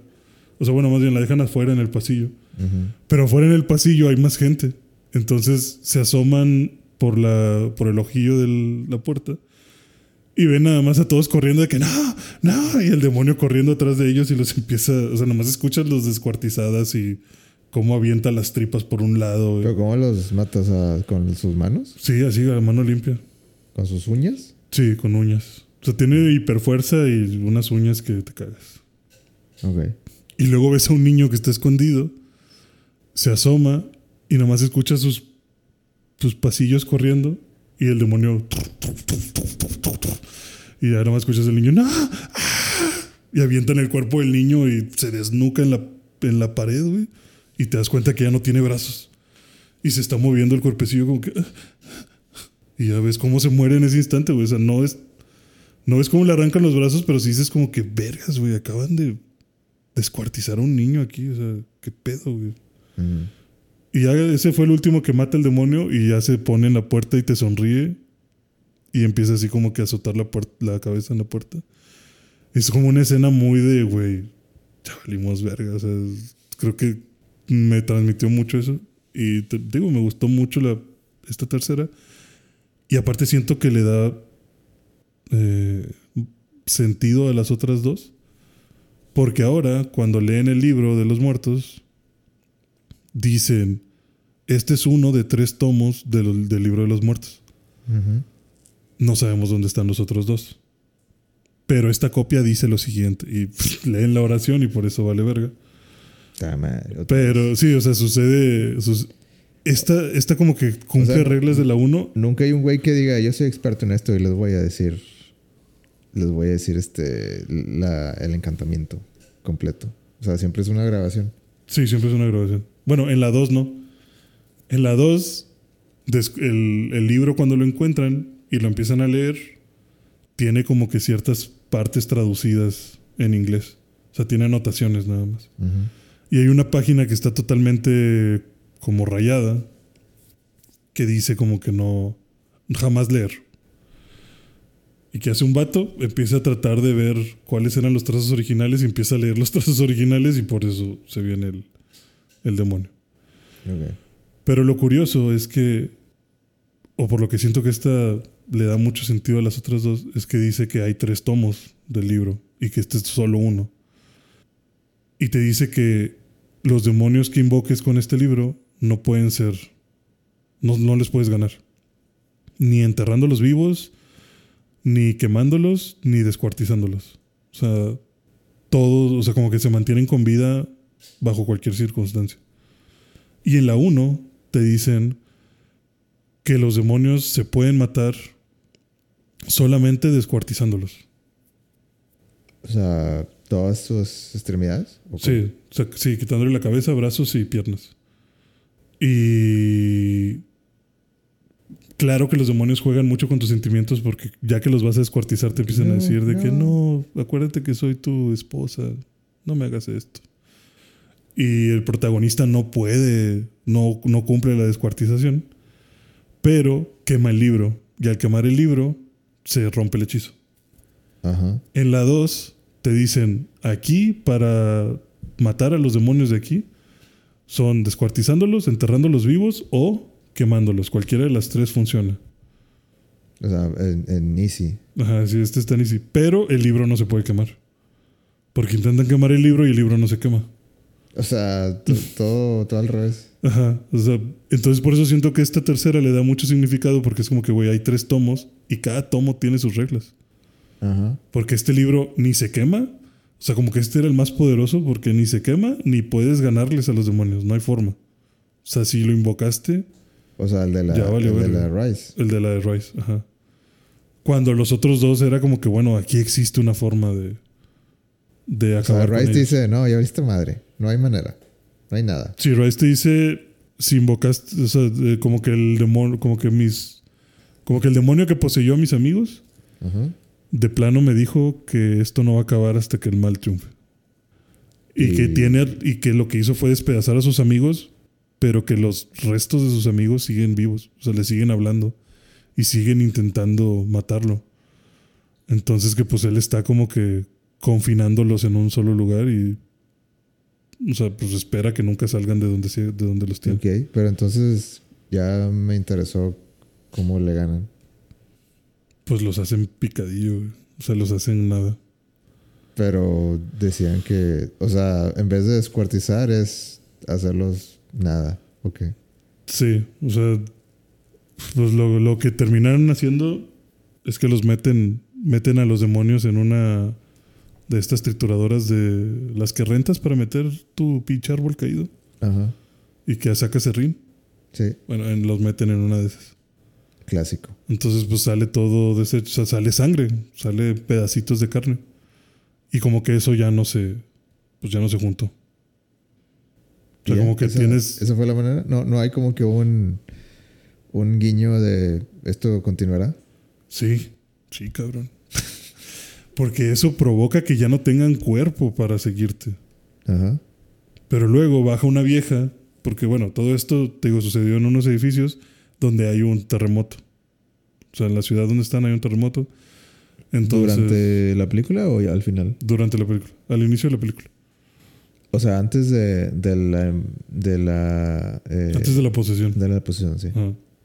O sea, bueno, más bien la dejan afuera en el pasillo. Ujú. Pero afuera en el pasillo hay más gente. Entonces se asoman por, la, por el ojillo de la puerta y ven nada más a todos corriendo de que no, no, y el demonio corriendo atrás de ellos y los empieza, o sea, nada más escuchas los descuartizadas y cómo avienta las tripas por un lado. ¿Pero cómo los matas a- con sus manos? Sí, así a mano limpia. ¿Con sus uñas? Sí, con uñas. O sea, tiene hiperfuerza y unas uñas que te cagas. Ok. Y luego ves a un niño que está escondido, se asoma y nomás escucha sus, sus pasillos corriendo y el demonio. Y ya nomás escuchas al niño, ¡No! ¡Ah! Y avientan el cuerpo del niño y se desnuca en la, en la pared, güey. Y te das cuenta que ya no tiene brazos. Y se está moviendo el cuerpecillo como que. Y ya ves cómo se muere en ese instante, güey. O sea, no es. No ves cómo le arrancan los brazos, pero sí dices como que vergas, güey. Acaban de descuartizar a un niño aquí. O sea, qué pedo, güey. Ujú. Y ese fue el último que mata el demonio y ya se pone en la puerta y te sonríe. Y empieza así como que a azotar la, la cabeza en la puerta. Es como una escena muy de, güey, ya valimos verga. O sea, creo que me transmitió mucho eso. Y te digo, me gustó mucho la, esta tercera. Y aparte siento que le da eh, sentido a las otras dos. Porque ahora, cuando leen el libro de los muertos, dicen, este es uno de tres tomos del, del libro de los muertos. Ujú. No sabemos dónde están los otros dos. Pero esta copia dice lo siguiente. Y pff, leen la oración y por eso vale verga. Madre, Pero sí, o sea, sucede... sus- esta, esta como que cumple O sea, reglas de la 1. Nunca hay un güey que diga, yo soy experto en esto y les voy a decir, les voy a decir este, la, el encantamiento completo. O sea, siempre es una grabación. Sí, siempre es una grabación. Bueno, en la 2 no. En la 2, des- el, el libro cuando lo encuentran y lo empiezan a leer, tiene como que ciertas partes traducidas en inglés. O sea, tiene anotaciones nada más. Y hay una página que está totalmente como rayada, que dice como que no, jamás leer. Y que hace un vato, empieza a tratar de ver cuáles eran los trazos originales y empieza a leer los trazos originales y por eso se viene el, el demonio. Pero lo curioso es que, o por lo que siento que esta le da mucho sentido a las otras dos, es que dice que hay tres tomos del libro y que este es solo uno. Y te dice que los demonios que invoques con este libro no pueden ser, no, no les puedes ganar. Ni enterrándolos vivos, ni quemándolos, ni descuartizándolos. O sea, todos, o sea, como que se mantienen con vida bajo cualquier circunstancia. Y en la 1 te dicen que los demonios se pueden matar solamente descuartizándolos. O sea, todas sus extremidades. Sí, o sea, sí, quitándole la cabeza, brazos y piernas. Y claro que los demonios juegan mucho con tus sentimientos porque ya que los vas a descuartizar te empiezan a decir de que no, acuérdate que soy tu esposa, no me hagas esto. Y el protagonista no puede, no, no cumple la descuartización, pero quema el libro. Y al quemar el libro, se rompe el hechizo. Ajá. En la 2 te dicen aquí para matar a los demonios de aquí son descuartizándolos, enterrándolos vivos o quemándolos. Cualquiera de las tres funciona. O sea, en, en Easy. Ajá, sí, este está en easy. Pero el libro no se puede quemar. Porque intentan quemar el libro y el libro no se quema. O sea, to- todo, todo al revés. Ajá. O sea, entonces por eso siento que esta tercera le da mucho significado porque es como que, güey, hay tres tomos y cada tomo tiene sus reglas. Ajá. Porque este libro ni se quema. O sea, como que este era el más poderoso porque ni se quema ni puedes ganarles a los demonios. No hay forma. O sea, si lo invocaste, O sea, el de la, Ya el de la Rice. el de la de Rice. Ajá. Cuando los otros dos era como que, bueno, aquí existe una forma de, de O sea, acabar Rice dice, no, ya viste madre. No hay manera. No hay nada. Sí, Rice te dice, si invocaste, o sea, como que el demonio, como que mis, como que el demonio que poseyó a mis amigos, de plano me dijo que esto no va a acabar hasta que el mal triunfe. Y, Y- que tiene y que lo que hizo fue despedazar a sus amigos, pero que los restos de sus amigos siguen vivos, o sea, le siguen hablando y siguen intentando matarlo. Entonces que pues él está como que confinándolos en un solo lugar y o sea, pues espera que nunca salgan de donde de donde los tiene. Ok, pero entonces ya me interesó cómo le ganan. Pues los hacen picadillo, güey. o sea, los hacen nada. Pero decían que, o sea, en vez de descuartizar es hacerlos nada. Ok. Sí, o sea, pues lo, lo que terminaron haciendo es que los meten, meten a los demonios en una de estas trituradoras de las que rentas para meter tu pinche árbol caído Ajá. y que saca serrín. Sí, Bueno, en- los meten en una de esas. clásico. Entonces, pues sale todo deshecho, o sea, sale sangre, sale pedacitos de carne. Y como que eso ya no se, pues ya no se juntó. O sea, ¿Ya? como que ¿Esa- tienes, ¿Esa fue la manera? No, no hay como que un, un guiño de esto continuará. Sí, sí, cabrón. Porque eso provoca que ya no tengan cuerpo para seguirte. Ajá. Pero luego baja una vieja, porque bueno, todo esto, te digo, sucedió en unos edificios donde hay un terremoto. O sea, en la ciudad donde están hay un terremoto. Entonces, durante, ¿Durante la película o al final? la película, al inicio de la película, O sea, antes de, de la... De la eh, antes de la posesión. de la posición, sí.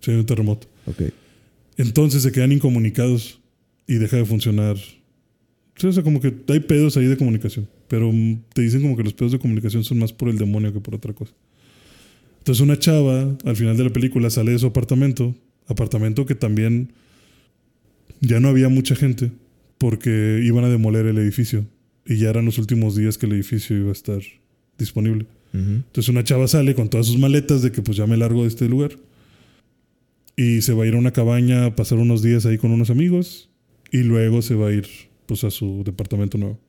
Sí, hay un terremoto. Ok. Entonces se quedan incomunicados y deja de funcionar. Sí, o sea, como que hay pedos ahí de comunicación. Pero mm, te dicen como que los pedos de comunicación son más por el demonio que por otra cosa. Entonces una chava al final de la película sale de su apartamento. Apartamento que también ya no había mucha gente porque iban a demoler el edificio. Y ya eran los últimos días que el edificio iba a estar disponible. Ujú. Entonces una chava sale con todas sus maletas de que pues ya me largo de este lugar. Y se va a ir a una cabaña a pasar unos días ahí con unos amigos. Y luego se va a ir pues a su departamento nuevo.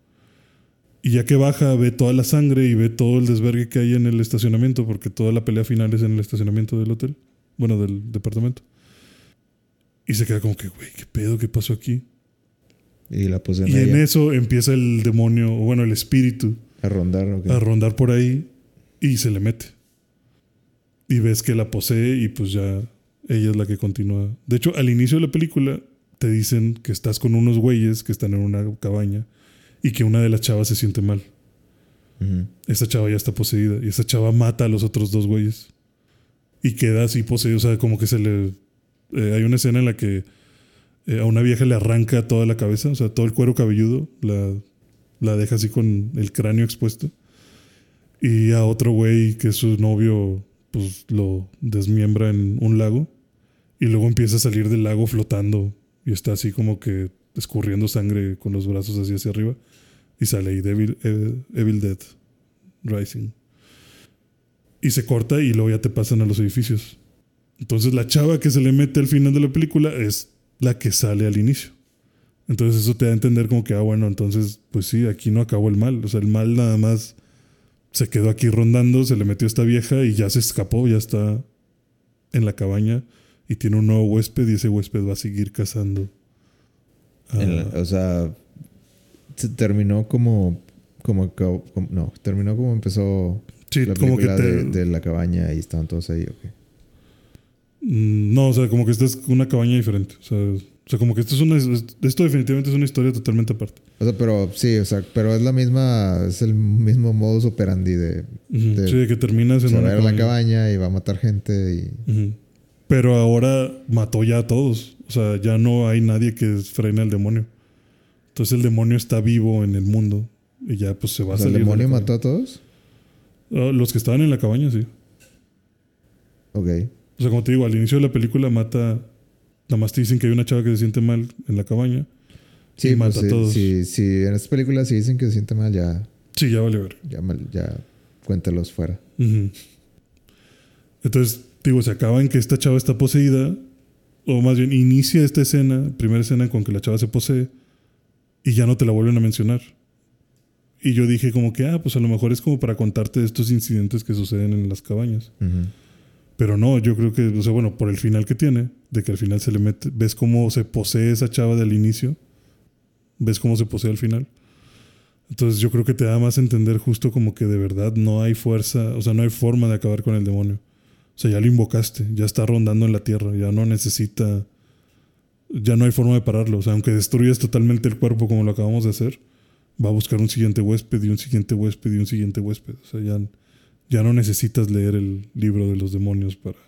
Y ya que baja, ve toda la sangre y ve todo el desvergue que hay en el estacionamiento, porque toda la pelea final es en el estacionamiento del hotel. Bueno, del departamento. Y se queda como que, güey, ¿qué pedo? ¿Qué pasó aquí? Y la Y en eso empieza el demonio, o bueno, el espíritu, a rondar. ok. a rondar por ahí y se le mete. Y ves que la posee y pues ya ella es la que continúa. De hecho, al inicio de la película te dicen que estás con unos güeyes que están en una cabaña y que una de las chavas se siente mal. Esa chava ya está poseída y esa chava mata a los otros dos güeyes y queda así poseído, o sea, como que se le... eh, hay una escena en la que eh, a una vieja le arranca toda la cabeza, o sea, todo el cuero cabelludo, la, la deja así con el cráneo expuesto y a otro güey que es su novio, pues lo desmiembra en un lago y luego empieza a salir del lago flotando y está así como que escurriendo sangre con los brazos así hacia arriba y sale ahí Devil, eh, Evil Dead Rising. Y se corta y luego ya te pasan a los edificios. Entonces la chava que se le mete al final de la película es la que sale al inicio. Entonces eso te da a entender como que, ah, bueno, entonces, pues sí, aquí no acabó el mal. O sea, el mal nada más se quedó aquí rondando, se le metió esta vieja y ya se escapó, ya está en la cabaña y tiene un nuevo huésped y ese huésped va a seguir cazando. a- En la- o sea, se terminó como, como, como- no, terminó como empezó sí, la como que te, de, de la cabaña y estaban todos ahí, ok. Mm, No, o sea, como que esta es una cabaña diferente. O sea, o sea, como que esto es una. Esto definitivamente es una historia totalmente aparte. O sea, pero sí, o sea, pero es la misma, es el mismo modus operandi de Ujú. De- sí, de que terminas en una a ir a la cabaña. cabaña y va a matar gente y Ujú. Pero ahora mató ya a todos. O sea, ya no hay nadie que frene al demonio. Entonces el demonio está vivo en el mundo. Y ya pues se va o a sea, el salir. de la demonio mató a todos. Ah, los que estaban en la cabaña, sí. Ok. O sea, como te digo, al inicio de la película mata. Nada más te dicen que hay una chava que se siente mal en la cabaña. Sí, Y pues, mata a todos. sí, sí, en estas películas si dicen que se siente mal, ya, Sí, ya vale ver. ya, mal- ya cuéntalos fuera. Entonces, digo, se acaba en que esta chava está poseída, o más bien inicia esta escena, primera escena con que la chava se posee, y ya no te la vuelven a mencionar. Y yo dije como que, ah, pues a lo mejor es como para contarte de estos incidentes que suceden en las cabañas. Pero no, yo creo que, o sea, bueno, por el final que tiene, de que al final se le mete, ves cómo se posee esa chava del inicio, ves cómo se posee al final. Entonces yo creo que te da más a entender justo como que de verdad no hay fuerza, o sea, no hay forma de acabar con el demonio. O sea, ya lo invocaste, ya está rondando en la tierra, ya no necesita, ya no hay forma de pararlo. O sea, aunque destruyas totalmente el cuerpo como lo acabamos de hacer, va a buscar un siguiente huésped y un siguiente huésped y un siguiente huésped. O sea, ya, ya no necesitas leer el libro de los demonios para,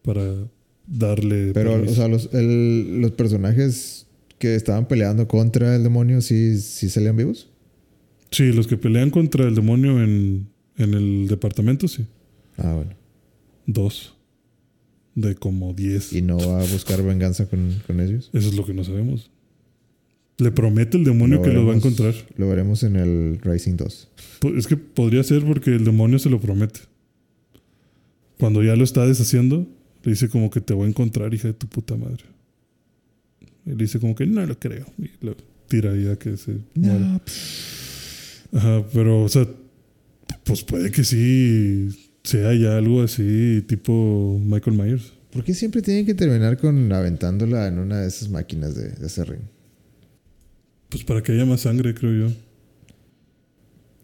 para darle... Pero, permiso. o sea, los, el- los personajes que estaban peleando contra el demonio, ¿sí, sí salían vivos? Sí, los que pelean contra el demonio en, en el departamento, sí. Ah, bueno. Dos. De como diez. Y no va a buscar venganza con, con ellos. Eso es lo que no sabemos. Le promete el demonio Lo que los va a veremos- encontrar. Lo veremos en el Rising 2. Po- Es que podría ser porque el demonio se lo promete. Cuando ya lo está deshaciendo, le dice como que te voy a encontrar, hija de tu puta madre. Él dice como que no lo creo. Y lo tira ahí a que se muera. Ajá, pero, o sea, pues puede que sí sea ya algo así, tipo Michael Myers. ¿Por qué siempre tienen que terminar con aventándola en una de esas máquinas de, de ese ring? Pues para que haya más sangre, creo yo.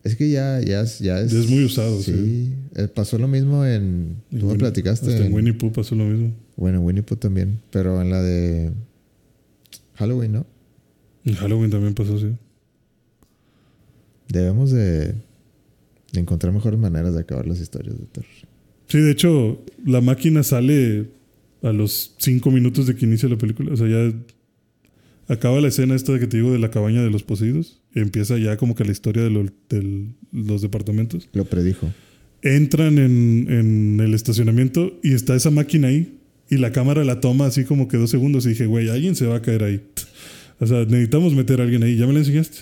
Es que ya, ya, es- ya es. Ya es muy usado, sí. Eh, pasó lo mismo en. En Tú me platicaste. Hasta en en- Winnie Pooh pasó lo mismo. Bueno, Winnie Pooh también. Pero en la de. Halloween, ¿no? En Halloween también pasó así. Debemos de, de encontrar mejores maneras de acabar las historias de terror. Sí, de hecho, la máquina sale a los cinco minutos de que inicia la película. O sea, ya acaba la escena esta que te digo de la cabaña de los poseídos. Y empieza ya como que la historia de, lo- de los departamentos. Lo predijo. Entran en, en el estacionamiento y está esa máquina ahí. Y la cámara la toma así como que dos segundos. Y dije, güey, alguien se va a caer ahí. O sea, necesitamos meter a alguien ahí. ¿Ya me la enseñaste?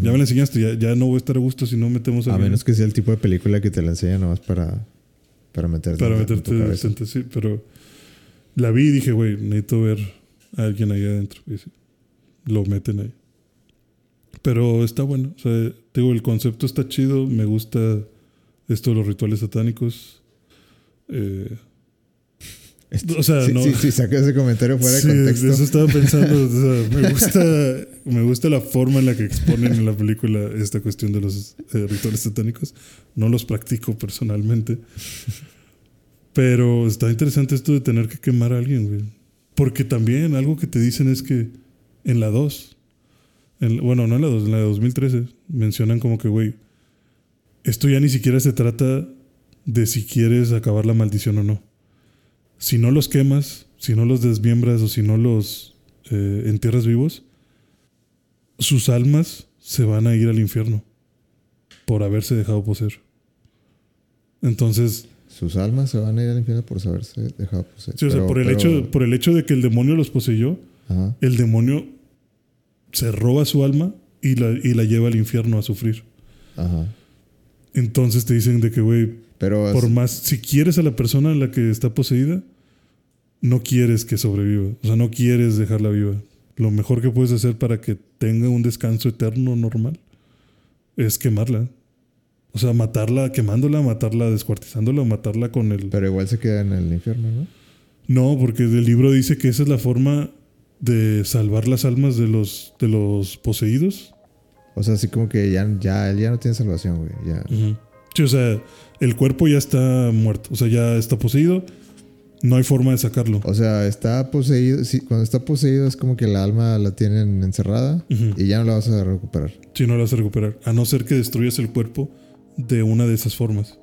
Ya me la enseñaste. Ya, ya no voy a estar a gusto si no metemos a A menos que sea el tipo de película que te la enseña nomás para, para meterte Para meterte decente, sí. Pero la vi y dije, güey, necesito ver a alguien ahí adentro. Y sí, lo meten ahí. Pero está bueno. O sea, digo, el concepto está chido. Me gusta esto de los rituales satánicos. Eh, o sea, sí, no. sí, sí, saca ese comentario fuera Sí, de contexto. eso estaba pensando. o sea, me, gusta, me gusta la forma en la que exponen en la película esta cuestión de los eh, rituales satánicos. No los practico personalmente. Pero está interesante esto de tener que quemar a alguien, güey. Porque también algo que te dicen es que en la 2, en- bueno, no en la 2, en la de 2013, mencionan como que, güey, esto ya ni siquiera se trata de si quieres acabar la maldición o no. Si no los quemas, si no los desmiembras o si no los eh, entierras vivos, sus almas se van a ir al infierno por haberse dejado poseer. Entonces, Sus almas se van a ir al infierno por saberse dejado poseer. sí, o sea, Pero- por, el pero- hecho, por el hecho de que el demonio los poseyó, Ajá. el demonio se roba su alma y la, y la lleva al infierno a sufrir. Ajá. Entonces te dicen de que, güey, Pero por más, si quieres a la persona en la que está poseída, no quieres que sobreviva. O sea, no quieres dejarla viva. Lo mejor que puedes hacer para que tenga un descanso eterno normal es quemarla. O sea, matarla quemándola, matarla descuartizándola matarla con el... pero igual se queda en el infierno, ¿no? No, porque el libro dice que esa es la forma de salvar las almas de los, de los poseídos. O sea, así como que ya, ya él ya no tiene salvación, güey. Ya. Sí, o sea, el cuerpo ya está muerto. O sea, ya está poseído. No hay forma de sacarlo. O sea, está poseído. Sí, cuando está poseído es como que la alma la tienen encerrada y ya no la vas a recuperar. Si no lo vas a recuperar. A no ser que destruyas el cuerpo de una de esas formas.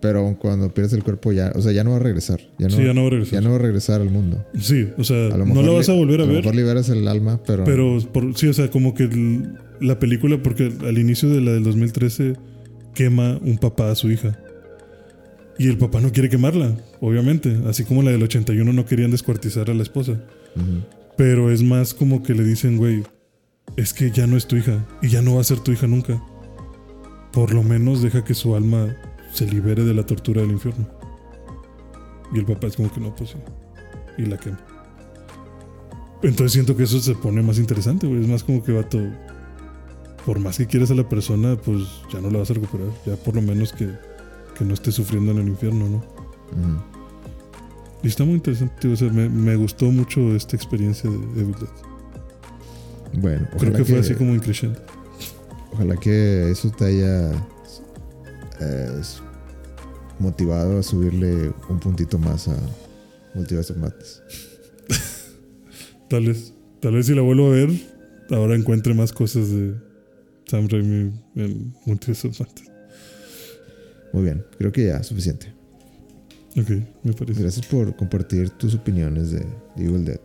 Pero cuando pierdes el cuerpo ya, o sea, ya no va a regresar. Ya no, sí, ya no va a regresar. ya no va a regresar al mundo. Sí, o sea, A lo no la vas a volver a, ver. mejor liberas el alma, pero. Pero por- sí, o sea, como que el- la película, porque al inicio de la del 2013 quema un papá a su hija. Y el papá no quiere quemarla, obviamente. Así como la del 81 no querían descuartizar a la esposa. Pero es más como que le dicen, güey, es que ya no es tu hija y ya no va a ser tu hija nunca. Por lo menos deja que su alma se libere de la tortura del infierno. Y el papá es como que no, pues sí. Y la quema. Entonces siento que eso se pone más interesante, güey. Es más como que vato. Por más que quieras a la persona, pues ya no la vas a recuperar. Ya por lo menos que, que no esté sufriendo en el infierno, ¿no? Y está muy interesante, o sea, me, me gustó mucho esta experiencia de Evil Dead. Bueno, Creo que fue así como increciendo. Ojalá que eso te haya eh, motivado a subirle un puntito más a Multiverse of Madness. Tal vez, tal vez si la vuelvo a ver, ahora encuentre más cosas de Sam Raimi en. Muy bien, creo que ya, suficiente. Ok, me parece. Gracias por compartir tus opiniones de de Evil Dead.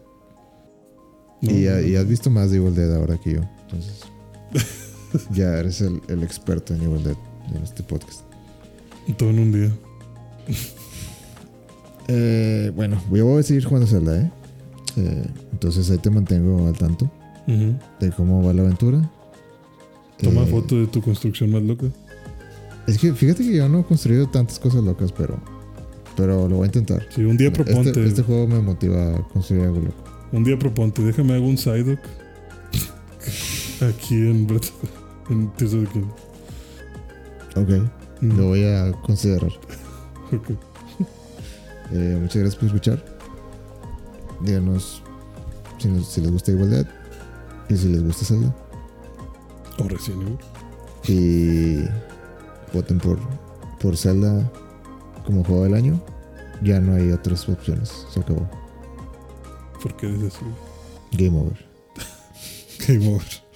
No, y, no, has visto más de Evil Dead ahora que yo. Entonces, ya eres el, el experto en Evil Dead en este podcast. Todo en un día. Eh, bueno, voy a seguir jugando Zelda, ¿eh? Eh, Entonces ahí te mantengo al tanto de cómo va la aventura. Toma Eh, foto de tu construcción más loca. Es que fíjate que yo no he construido tantas cosas locas, pero, pero lo voy a intentar. Sí, un día proponte. Este, este juego me motiva a construir algo loco. Un día proponte. Déjame hago un Psyduck. Aquí en en Tears of the Kingdom. Ok, Mm. lo voy a considerar. Ok. Eh, muchas gracias por escuchar. Díganos si, nos- si les gusta Dead y si les gusta Zelda. O recién, Evil. Y voten por, por Zelda como juego del año. Ya no hay otras opciones. Se acabó. ¿Por qué dices? Game over. Game over.